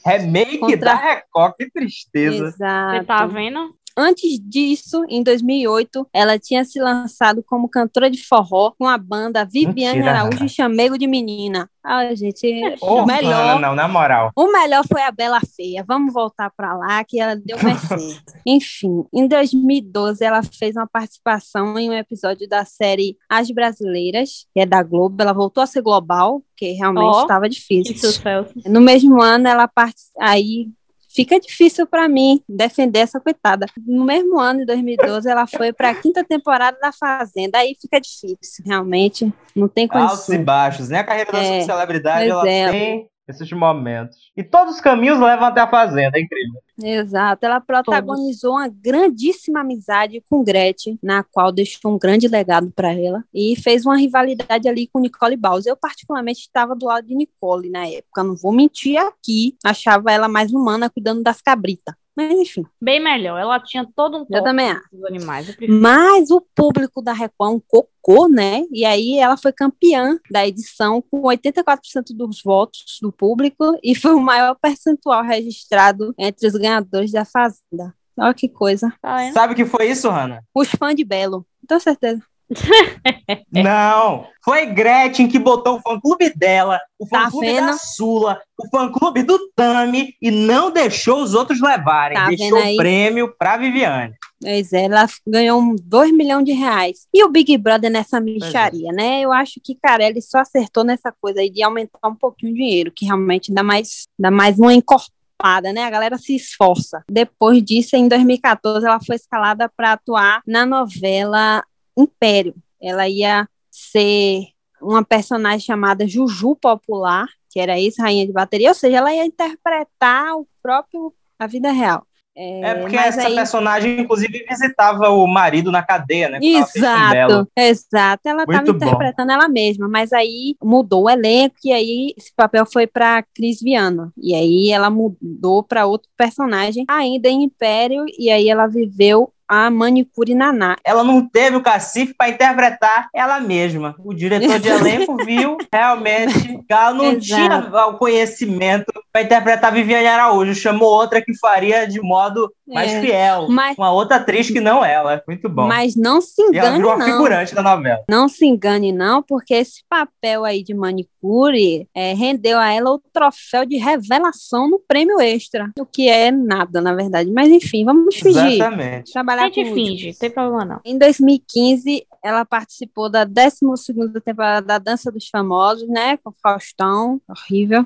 Remake Contra- da Record, que tristeza. Exato. Você tá vendo? Antes disso, em 2008, ela tinha se lançado como cantora de forró com a banda Viviane Mentira, Araújo e Chamego de Menina. Ah, gente, Ô, o melhor Não, não, na moral. O melhor foi a Bela Feia. Vamos voltar para lá, que ela deu mais *laughs* certo. Enfim, em 2012, ela fez uma participação em um episódio da série As Brasileiras, que é da Globo. Ela voltou a ser global, porque realmente estava Que difícil. sucesso. No mesmo ano, ela part... aí fica difícil para mim defender essa coitada. No mesmo ano, em 2012, ela foi para a quinta temporada da Fazenda. Aí fica difícil, realmente. Não tem Altos e baixos, né? A carreira da É, subcelebridade, pois ela é. tem esses momentos. E todos os caminhos levam até a Fazenda, é incrível. Exato, ela protagonizou uma grandíssima amizade com Gretchen, na qual deixou um grande legado para ela, e fez uma rivalidade ali com Nicole Bowles. Eu, particularmente, estava do lado de Nicole na época, não vou mentir aqui, achava ela mais humana cuidando das cabritas. Mas, enfim, Bem melhor. Ela tinha todo um eu também acho. dos animais. Mas o público da Record é um cocô, né? E aí ela foi campeã da edição com 84% dos votos do público e foi o maior percentual registrado entre os ganhadores da Fazenda. Olha que coisa. Tá? Sabe o que foi isso, Hanna? Os fãs de Belo. Tenho certeza. *laughs* Não, foi Gretchen que botou o fã-clube dela, o Tá fã-clube vendo? da Sula, o fã-clube do Tami e não deixou os outros levarem. Tá deixou o prêmio pra Viviane. Pois é, ela ganhou um 2 milhões de reais. E o Big Brother nessa micharia, né? Eu acho que, cara, ele só acertou nessa coisa aí de aumentar um pouquinho o dinheiro, que realmente dá mais, dá mais uma encorpada, né? A galera se esforça. Depois disso, em 2014, ela foi escalada para atuar na novela Império. Ela ia ser uma personagem chamada Juju Popular, que era ex-rainha de bateria, ou seja, ela ia interpretar o próprio a vida real. É porque mas essa aí- personagem, inclusive, visitava o marido na cadeia, né? Porque Exato, exato. Ela estava interpretando ela mesma, mas aí mudou o elenco e aí esse papel foi para Cris Viana. E aí ela mudou para outro personagem, ainda em Império, e aí ela viveu a manicure Naná. Ela não teve o cacife para interpretar ela mesma. O diretor de elenco *laughs* viu realmente que ela não Exato. tinha o conhecimento para interpretar Viviane Araújo. Chamou outra que faria de modo mais É. fiel. Mas- Uma outra atriz que não ela. Muito bom. Mas não se e ela engane, virou a não. figurante da novela. Não se engane, não, porque esse papel aí de manicure é, rendeu a ela o troféu de revelação no prêmio extra. O que é nada, na verdade. Mas enfim, vamos fingir. Exatamente. A Trabalhar gente com finge, não tem problema não. Em 2015, ela participou da 12ª temporada da Dança dos Famosos, né, com Faustão, horrível.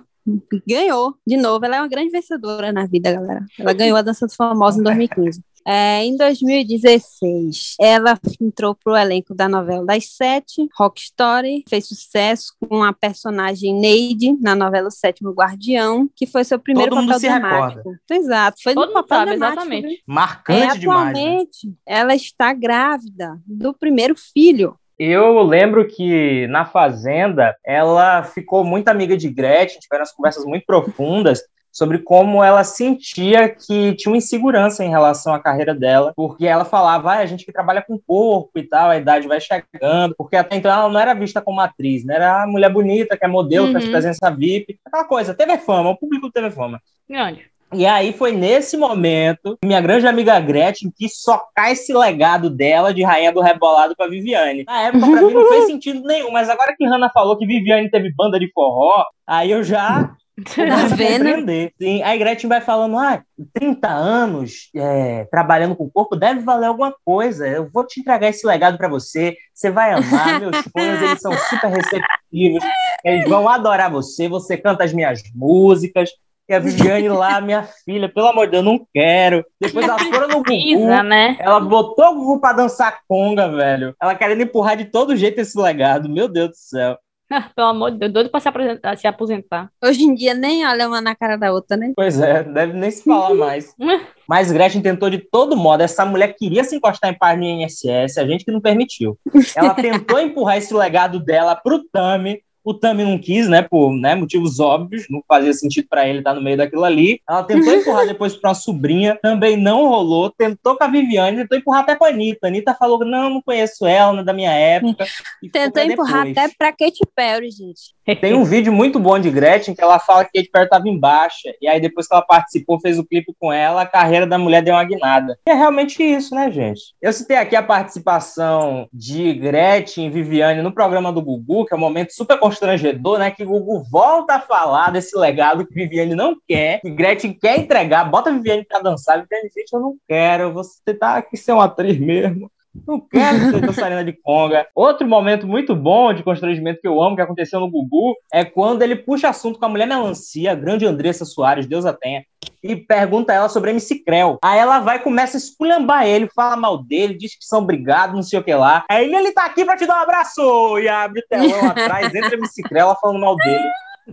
E Ganhou, de novo, ela é uma grande vencedora na vida, galera. Ela ganhou a Dança dos Famosos em 2015. É, em 2016, ela entrou pro elenco da novela das Sete, Rock Story, fez sucesso com a personagem Neide na novela O Sétimo Guardião, que foi seu primeiro Todo papel dramático. Exato, foi Todo no papel sabe, exatamente. viu? Marcante É, demais. né? atualmente, ela está grávida do primeiro filho. Eu lembro que na Fazenda ela ficou muito amiga de Gretchen, tiveram as conversas muito profundas sobre como ela sentia que tinha uma insegurança em relação à carreira dela, porque ela falava, ah, a gente que trabalha com corpo e tal, a idade vai chegando, porque até então ela não era vista como atriz, né? Era a mulher bonita, que é modelo, faz Uhum. presença VIP, aquela coisa, teve fama, o público teve fama. Grande. E aí foi nesse momento que minha grande amiga Gretchen quis socar esse legado dela de rainha do rebolado pra Viviane. Na época, pra mim, não fez *laughs* sentido nenhum, mas agora que Hannah falou que Viviane teve banda de forró, aí eu já Tá vendo? Sim, aí Gretchen vai falando, ah, 30 anos é, trabalhando com o corpo deve valer alguma coisa. Eu vou te entregar esse legado pra você. Você vai amar. *laughs* Meus fãs, eles são super receptivos. Eles vão adorar você. Você canta as minhas músicas. E a Viviane lá, minha filha, pelo amor de Deus, eu não quero. Depois ela foram no Gugu. Né? Ela botou o Gugu pra dançar conga, velho. Ela querendo empurrar de todo jeito esse legado. Meu Deus do céu. *laughs* Pelo amor de Deus, doido pra se se aposentar. Hoje em dia nem olha uma na cara da outra, né? Pois é, deve nem se falar mais. *laughs* Mas Gretchen tentou de todo modo. Essa mulher queria se encostar em página INSS, a gente que não permitiu. Ela *laughs* tentou empurrar esse legado dela pro Tami. O Tami não quis, né? Por né, motivos óbvios, não fazia sentido pra ele estar no meio daquilo ali. Ela tentou empurrar depois pra uma sobrinha, também não rolou. Tentou com a Viviane, tentou empurrar até pra Anitta. A Anitta falou: não, não conheço ela, não é da minha época. Tentou empurrar depois. até pra Katy Perry, gente. Tem um vídeo muito bom de Gretchen que ela fala que Katy Perry estava em baixa. E aí, depois que ela participou, fez o clipe com ela, a carreira da mulher deu uma guinada. E é realmente isso, né, gente? Eu citei aqui a participação de Gretchen e Viviane no programa do Gugu, que é um momento super constrangedor, né? Que o Gugu volta a falar desse legado que Viviane não quer, que Gretchen quer entregar, bota Viviane pra dançar. Viviane, gente, eu não quero, você tá aqui ser uma atriz mesmo. Não quero ser dançarina de conga. Outro momento muito bom de constrangimento que eu amo, que aconteceu no Gugu, é quando ele puxa assunto com a mulher melancia, a grande Andressa Soares, Deus a tenha, e pergunta a ela sobre MC Creu. Aí ela vai e começa a esculhambar ele, fala mal dele, diz que são brigados, não sei o que lá. Aí ele, ele tá aqui pra te dar um abraço! E abre o telão *laughs* atrás, entra MC Creu, ela falando mal dele.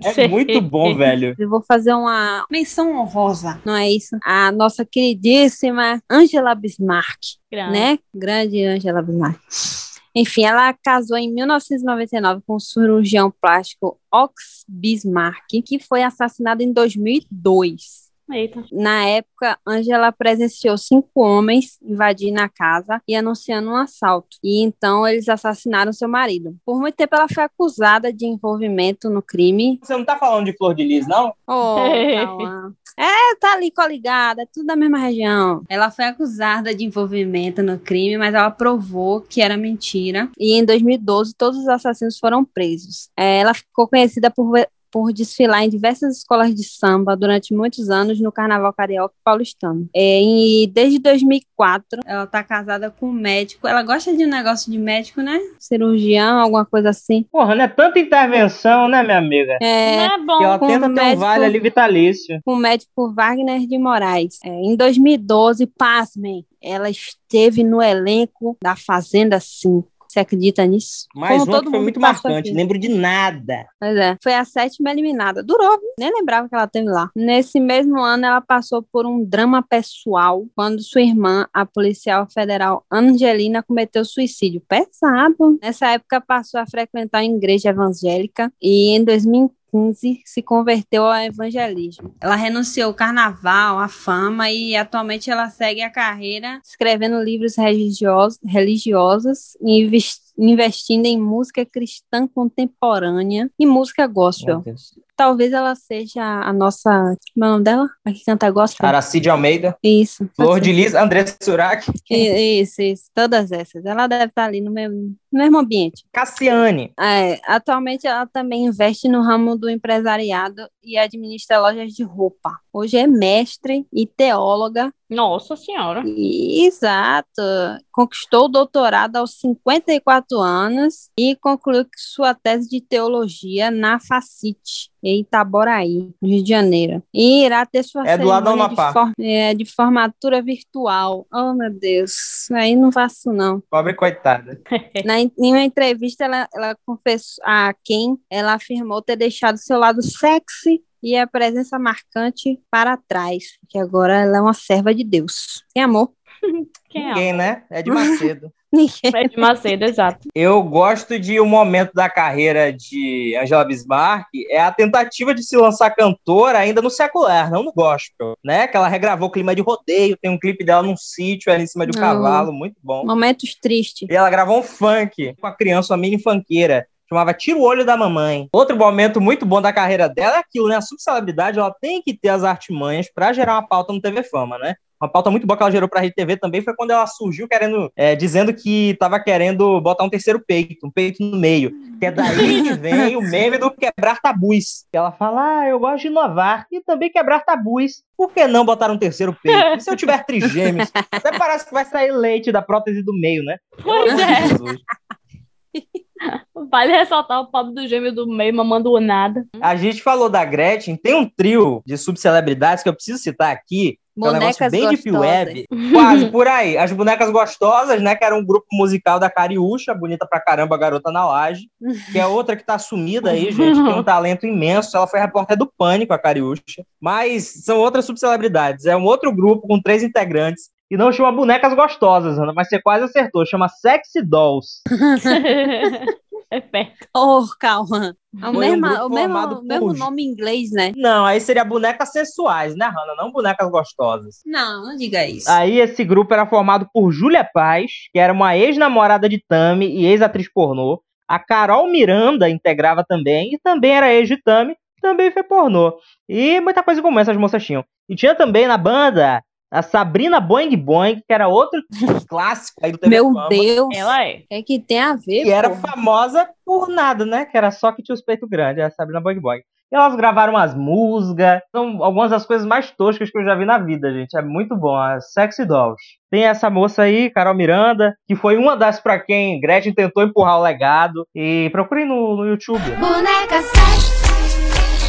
É muito bom, velho. Eu vou fazer uma menção honrosa, não é isso? A nossa queridíssima Angela Bismarck, Grande. né? Grande Angela Bismarck. Enfim, ela casou em 1999 com o cirurgião plástico Ox Bismarck, que foi assassinado em 2002. Eita. Na época, Angela presenciou cinco homens invadindo a casa e anunciando um assalto. E então eles assassinaram seu marido. Por muito tempo, ela foi acusada de envolvimento no crime. Você não tá falando de Flor de Lis, não? Oh, calma. *laughs* É, tá ali coligada, é tudo da mesma região. Ela foi acusada de envolvimento no crime, mas ela provou que era mentira. E em 2012, todos os assassinos foram presos. É, ela ficou conhecida por por desfilar em diversas escolas de samba durante muitos anos no Carnaval Carioca Paulistano. É, e desde 2004, ela tá casada com um médico. Ela gosta de um negócio de médico, né? Cirurgião, alguma coisa assim. Porra, não é tanta intervenção, né, minha amiga? É, Não é bom. Que ela com tenta um ter um médico- vale ali vitalício. com o médico Wagner de Moraes. É, em 2012, pasmem, ela esteve no elenco da Fazenda 5. Você acredita nisso? Mais Como uma todo que foi muito marcante. Lembro de nada. Pois é. Foi a sétima eliminada. Durou, nem lembrava que ela teve lá. Nesse mesmo ano, ela passou por um drama pessoal quando sua irmã, a policial federal Angelina, cometeu suicídio. Pesado. Nessa época, passou a frequentar a igreja evangélica e em 2015 se converteu ao evangelismo. Ela renunciou ao carnaval, à fama e atualmente ela segue a carreira escrevendo livros religiosos, religiosos e inves- investindo em música cristã contemporânea e música gospel. Talvez ela seja a nossa. Como é o nome dela? A que canta gospel? Aracide Almeida, Isso. Flor de. Lis, André Surak, Isso, isso. Todas essas. Ela deve estar ali no mesmo, no mesmo ambiente. Cassiane. É, atualmente ela também investe no ramo do empresariado e administra lojas de roupa. Hoje é mestre e teóloga. Nossa senhora. E- exato. Conquistou o doutorado aos 54 anos e concluiu sua tese de teologia na Facite, em Itaboraí, no Rio de Janeiro. E irá ter sua É do lado da cerimônia de, for- é, de formatura virtual. Oh, meu Deus. Aí não faço, não. Pobre coitada. *laughs* Na, em uma entrevista, ela, ela confessou a quem ela afirmou ter deixado seu lado sexy e a presença marcante para trás, que agora ela é uma serva de Deus. Tem amor? *laughs* Quem é? Ninguém, né? É de Macedo. *laughs* Ninguém. É de Macedo, exato. Eu gosto de um momento da carreira de Angela Bismarck, é a tentativa de se lançar cantora ainda no secular, não no gospel, né? Que ela regravou o clima de rodeio, tem um clipe dela num sítio ali em cima de um cavalo, muito bom. Momentos tristes. E ela gravou um funk com a criança, uma mini funkeira. Chamava Tira o Olho da Mamãe. Outro momento muito bom da carreira dela é aquilo, né? A subcelebridade, ela tem que ter as artimanhas pra gerar uma pauta no TV Fama, né? Uma pauta muito boa que ela gerou pra Rede TV também foi quando ela surgiu querendo, é, dizendo que tava querendo botar um terceiro peito, um peito no meio. Que é daí que vem o meme do quebrar tabus. Que ela fala, ah, eu gosto de inovar e também quebrar tabus. Por que não botar um terceiro peito? E se eu tiver trigêmeos? Até parece que vai sair leite da prótese do meio, né? Pois é. *laughs* *laughs* Vale ressaltar o pobre do gêmeo do meio mamando o nada. A gente falou da Gretchen, tem um trio de subcelebridades que eu preciso citar aqui. que é um negócio Bonecas bem deep gostosas. web, quase por aí. As bonecas gostosas, né? Que era um grupo musical da Cariúcha, bonita pra caramba, garota na laje. Que é outra que tá sumida aí, gente, tem um *laughs* talento imenso. Ela foi repórter do Pânico, a Cariúcha. Mas são outras subcelebridades. É um outro grupo com três integrantes. E não chama bonecas gostosas, Ana, mas você quase acertou. Chama Sexy Dolls. *laughs* é perto. Oh, calma. É o Foi um mesmo, o mesmo, mesmo nome em inglês, né? Não, aí seria bonecas sensuais, né, Hanna? Não bonecas gostosas. Não, não diga isso. Aí esse grupo era formado por Júlia Paz, que era uma ex-namorada de Tami e ex-atriz pornô. A Carol Miranda integrava também, e também era ex de Tami, também foi pornô. E muita coisa como essas moças tinham. E tinha também na banda a Sabrina Boing Boing, que era outro *laughs* clássico aí do TV Meu Fama, Deus. Ela é. O que, tem a ver, que era pô? famosa por nada, né? Que era só que tinha os peitos grandes, a Sabrina Boing Boing. E elas gravaram umas músicas, são algumas das coisas mais toscas que eu já vi na vida, gente. É muito bom, as Sexy Dolls. Tem essa moça aí, Carol Miranda, que foi uma das pra quem Gretchen tentou empurrar o legado. E procurem no, no YouTube.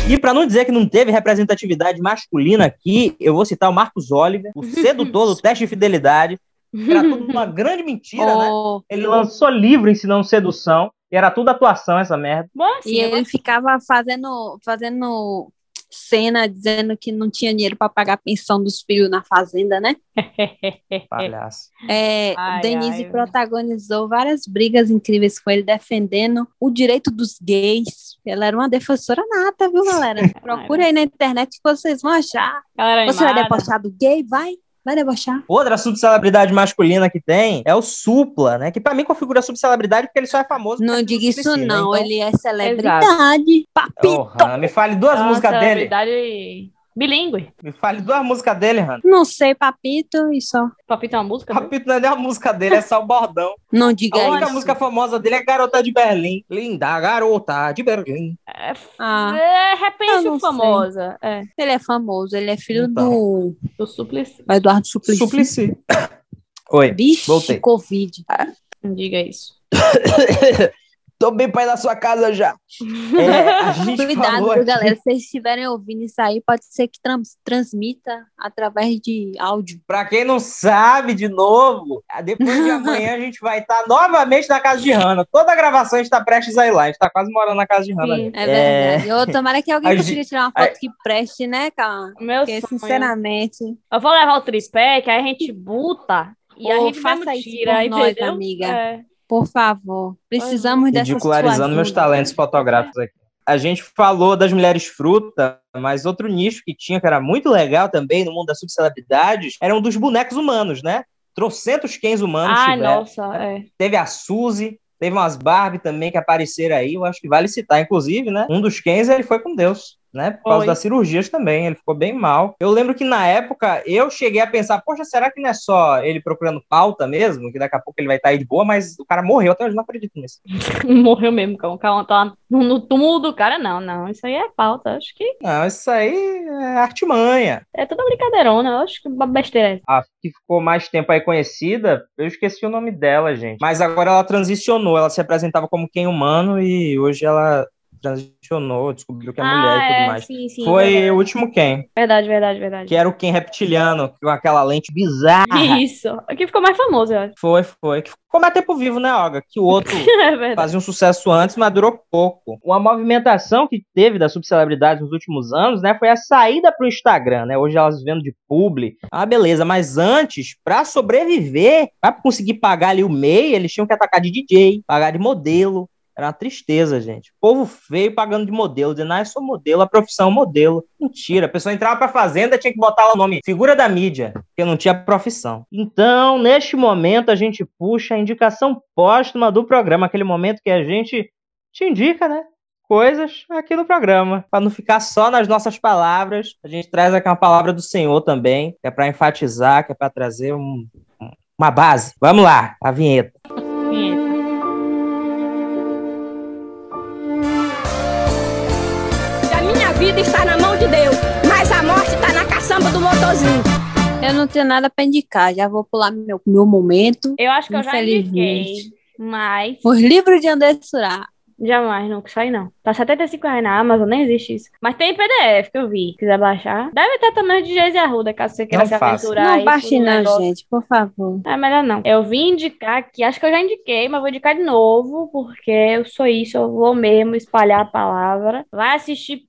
E pra não dizer que não teve representatividade masculina aqui, eu vou citar o Marcos Oliver, o sedutor do *laughs* teste de fidelidade. Era tudo uma *laughs* grande mentira, né? Oh, Ele lançou livro ensinando sedução. E era tudo atuação essa merda. Assim, E ele ficava fazendo, fazendo cena dizendo que não tinha dinheiro para pagar a pensão dos filhos na fazenda, né? *laughs* Palhaço. É, Ai, Denise ai. protagonizou várias brigas incríveis com ele, defendendo o direito dos gays. Ela era uma defensora nata, viu, galera? *laughs* Procure aí na internet que vocês vão achar. galera Você vai debochar do gay? Vai, vai debochar. Outra subcelebridade masculina que tem é o Supla, né? Que pra mim configura subcelebridade porque ele só é famoso. Não diga é isso né? não, Então, ele é celebridade. Papito! Porra, me fale duas Nossa, músicas dele. habilidade bilíngue. Me fale duas músicas dele, Hannah. Não sei, papito e só. Papito é uma música? dele? Papito não é nem a música dele, é só o bordão. Não diga A única isso. música famosa dele é Garota de Berlim. Linda garota de Berlim. É, Ah, é repente famosa. É, ele é famoso, ele é filho Então. do do Suplicy. Eduardo Suplicy. Suplicy. *coughs* Oi. Vixe, Voltei. Covid. Não diga isso. *coughs* Tô bem pra ir na sua casa já. *laughs* É, a gente Cuidado, aqui- galera. Se vocês estiverem ouvindo isso aí, pode ser que trans- transmita através de áudio. Pra quem não sabe, de novo, depois de *laughs* amanhã a gente vai estar novamente na casa de Hanna. Toda a gravação a gente tá prestes a ir lá. A gente tá quase morando na casa de Hanna. Sim. É verdade. Ou tomara que alguém a consiga tirar uma foto que preste, né, Calma? Meu Porque, sonho. sinceramente. Eu vou levar o tripé, que aí a gente buta e a Ô, gente faça isso tira, nós, entendeu? amiga. É. Por favor. Precisamos dessa Ridicularizando meus talentos fotográficos aqui. A gente falou das mulheres fruta, mas outro nicho que tinha, que era muito legal também no mundo das subcelebridades, eram dos bonecos humanos, né? Trocentos Kens humanos tiveram. nossa, é. Teve a Suzy, teve umas Barbie também que apareceram aí, eu acho que vale citar, inclusive, né? Um dos Kens, ele foi com Deus, né? Por causa Foi. das cirurgias também, ele ficou bem mal. Eu lembro que na época eu cheguei a pensar, poxa, será que não é só ele procurando pauta mesmo? Que daqui a pouco ele vai estar aí de boa, mas o cara morreu, até hoje eu não acredito nisso. *laughs* Morreu mesmo, calma, calma, tá no no túmulo do cara, não, não, isso aí é pauta, acho que Não, isso aí é artimanha. é tudo brincadeirona, eu acho que besteira é. A que ficou mais tempo aí conhecida, eu esqueci o nome dela, gente. Mas agora ela transicionou, ela se apresentava como quem humano e hoje ela transicionou, descobriu que é mulher e tudo é, mais. sim, sim, Foi verdade. o último quem, verdade, verdade, verdade. que era o Ken reptiliano, com aquela lente bizarra. Isso, aqui ficou mais famoso, eu acho. Foi, foi. Que ficou mais tempo vivo, né, Olga? Que o outro *laughs* É fazia um sucesso antes, mas durou pouco. Uma movimentação que teve das subcelebridades nos últimos anos, né, foi a saída pro Instagram, né? Hoje elas vivendo de publi. Ah, beleza, mas antes, pra sobreviver, pra conseguir pagar ali o MEI, eles tinham que atacar de DJ, pagar de modelo. Era uma tristeza, gente. Povo feio pagando de modelo, dizendo, ah, eu sou modelo, a profissão é modelo. Mentira, a pessoa entrava pra fazenda, tinha que botar lá o nome figura da mídia, porque não tinha profissão. Então, neste momento, a gente puxa a indicação póstuma do programa, aquele momento que a gente te indica, né? Coisas aqui no programa. Para não ficar só nas nossas palavras, a gente traz aqui uma palavra do Senhor também, que é para enfatizar, que é para trazer um- um- uma base. Vamos lá, a. Vinheta. Vida está na mão de Deus, mas a morte está na caçamba do motorzinho. Eu não tenho nada pra indicar, já vou pular meu, meu momento. Eu acho que eu já indiquei, mas Os livros de André Surá. Jamais, não, que isso aí não. Tá 75 reais na Amazon, nem existe isso. Mas tem PDF que eu vi, se quiser baixar. Deve ter também de Geise Arruda, caso você queira Não se faça. aventurar aí Não baixe não, negócio. gente, por favor. É melhor não. Eu vim indicar aqui, acho que eu já indiquei, mas vou indicar de novo, porque eu sou isso, eu vou mesmo espalhar a palavra. Vai assistir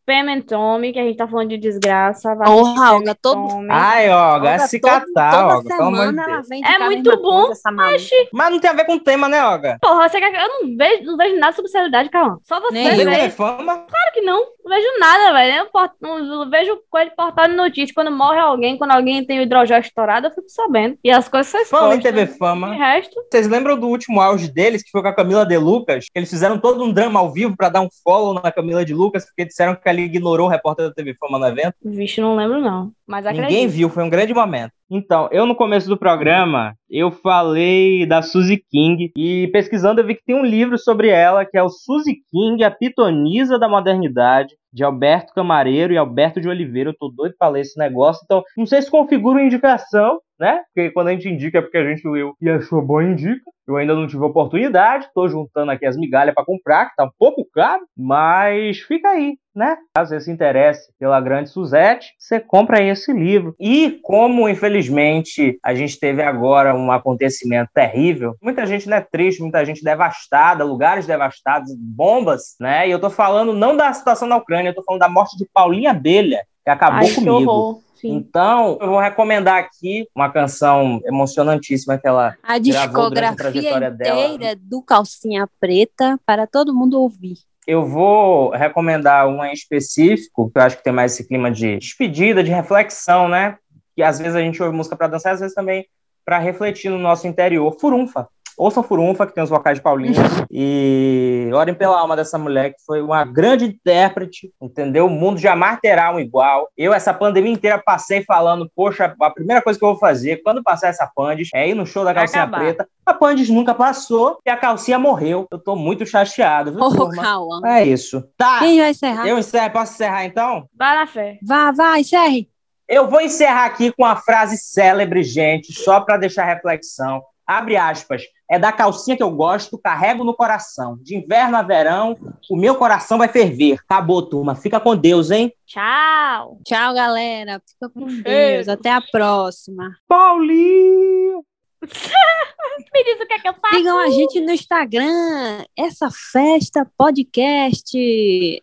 Tommy, que a gente tá falando de desgraça. Vai Porra, Olga, todo-. Ai, Olga, é Olga, se catar, Olga, semana ela vem É muito bom, coisa. Oxi, Mas não tem a ver com o tema, né, Olga? porra, você quer que... Eu não vejo, não vejo nada sobre calma. Só você Nem tem vê. fama? Claro que não. Não vejo nada, velho. Não, não vejo coisa de portal de notícia. Quando morre alguém, quando alguém tem o hidrogel estourado, eu fico sabendo. E as coisas são Falando em. TV Fama, resto, vocês lembram do último auge deles, que foi com a Camila de Lucas? Eles fizeram todo um drama ao vivo pra dar um follow na Camila de Lucas, porque disseram que ela ignorou o repórter da TV Fama no evento. vixe, não lembro não. Mas Ninguém acredito. viu, foi um grande momento. Então, eu no começo do programa, eu falei da Suzy King e pesquisando eu vi que tem um livro sobre ela, que é o Suzy King, a pitonisa da modernidade, de Alberto Camareiro e Alberto de Oliveira. Eu tô doido pra ler esse negócio, então não sei se configura indicação, né? Porque quando a gente indica é porque a gente leu e achou bom indica. Eu ainda não tive oportunidade, tô juntando aqui as migalhas pra comprar, que tá um pouco caro, mas fica aí, né? Caso você se interesse pela grande Suzette, você compra aí esse livro. E como, infelizmente, a gente teve agora um acontecimento terrível, muita gente né, triste, muita gente devastada, lugares devastados, bombas, né? E eu tô falando não da situação na Ucrânia, eu tô falando da morte de Paulinha Abelha, que acabou Ai, que comigo. horror. Sim. Então, eu vou recomendar aqui uma canção emocionantíssima que ela A Gravou durante a discografia trajetória dela. inteira do Calcinha Preta para todo mundo ouvir. Eu vou recomendar uma em específico, que eu acho que tem mais esse clima de despedida, de reflexão, né? Que às vezes a gente ouve música para dançar, às vezes também para refletir no nosso interior. Furunfa. Ouçam Furunfa, que tem os vocais de Paulinho. *laughs* e orem pela alma dessa mulher, que foi uma grande intérprete, entendeu? O mundo jamais terá um igual. Eu, essa pandemia inteira, passei falando, poxa, a primeira coisa que eu vou fazer quando passar essa Pandes é ir no show da Vai calcinha acabar. preta. A Pandes nunca passou e a calcinha morreu. Eu tô muito chateado, viu, Ô, turma? Cauã. É isso. Tá. Quem vai encerrar? Eu encerro, posso encerrar então? Vai na fé. Vá, vá, encerre. Eu vou encerrar aqui com uma frase célebre, gente, só para deixar reflexão. Abre aspas. É da calcinha que eu gosto, carrego no coração. De inverno a verão, o meu coração vai ferver. Acabou, turma. Fica com Deus, hein? Tchau. Tchau, galera. Fica com Deus. Até a próxima. Paulinho! *laughs* Me diz o que é que eu faço. Sigam a gente no Instagram. Essa festa podcast.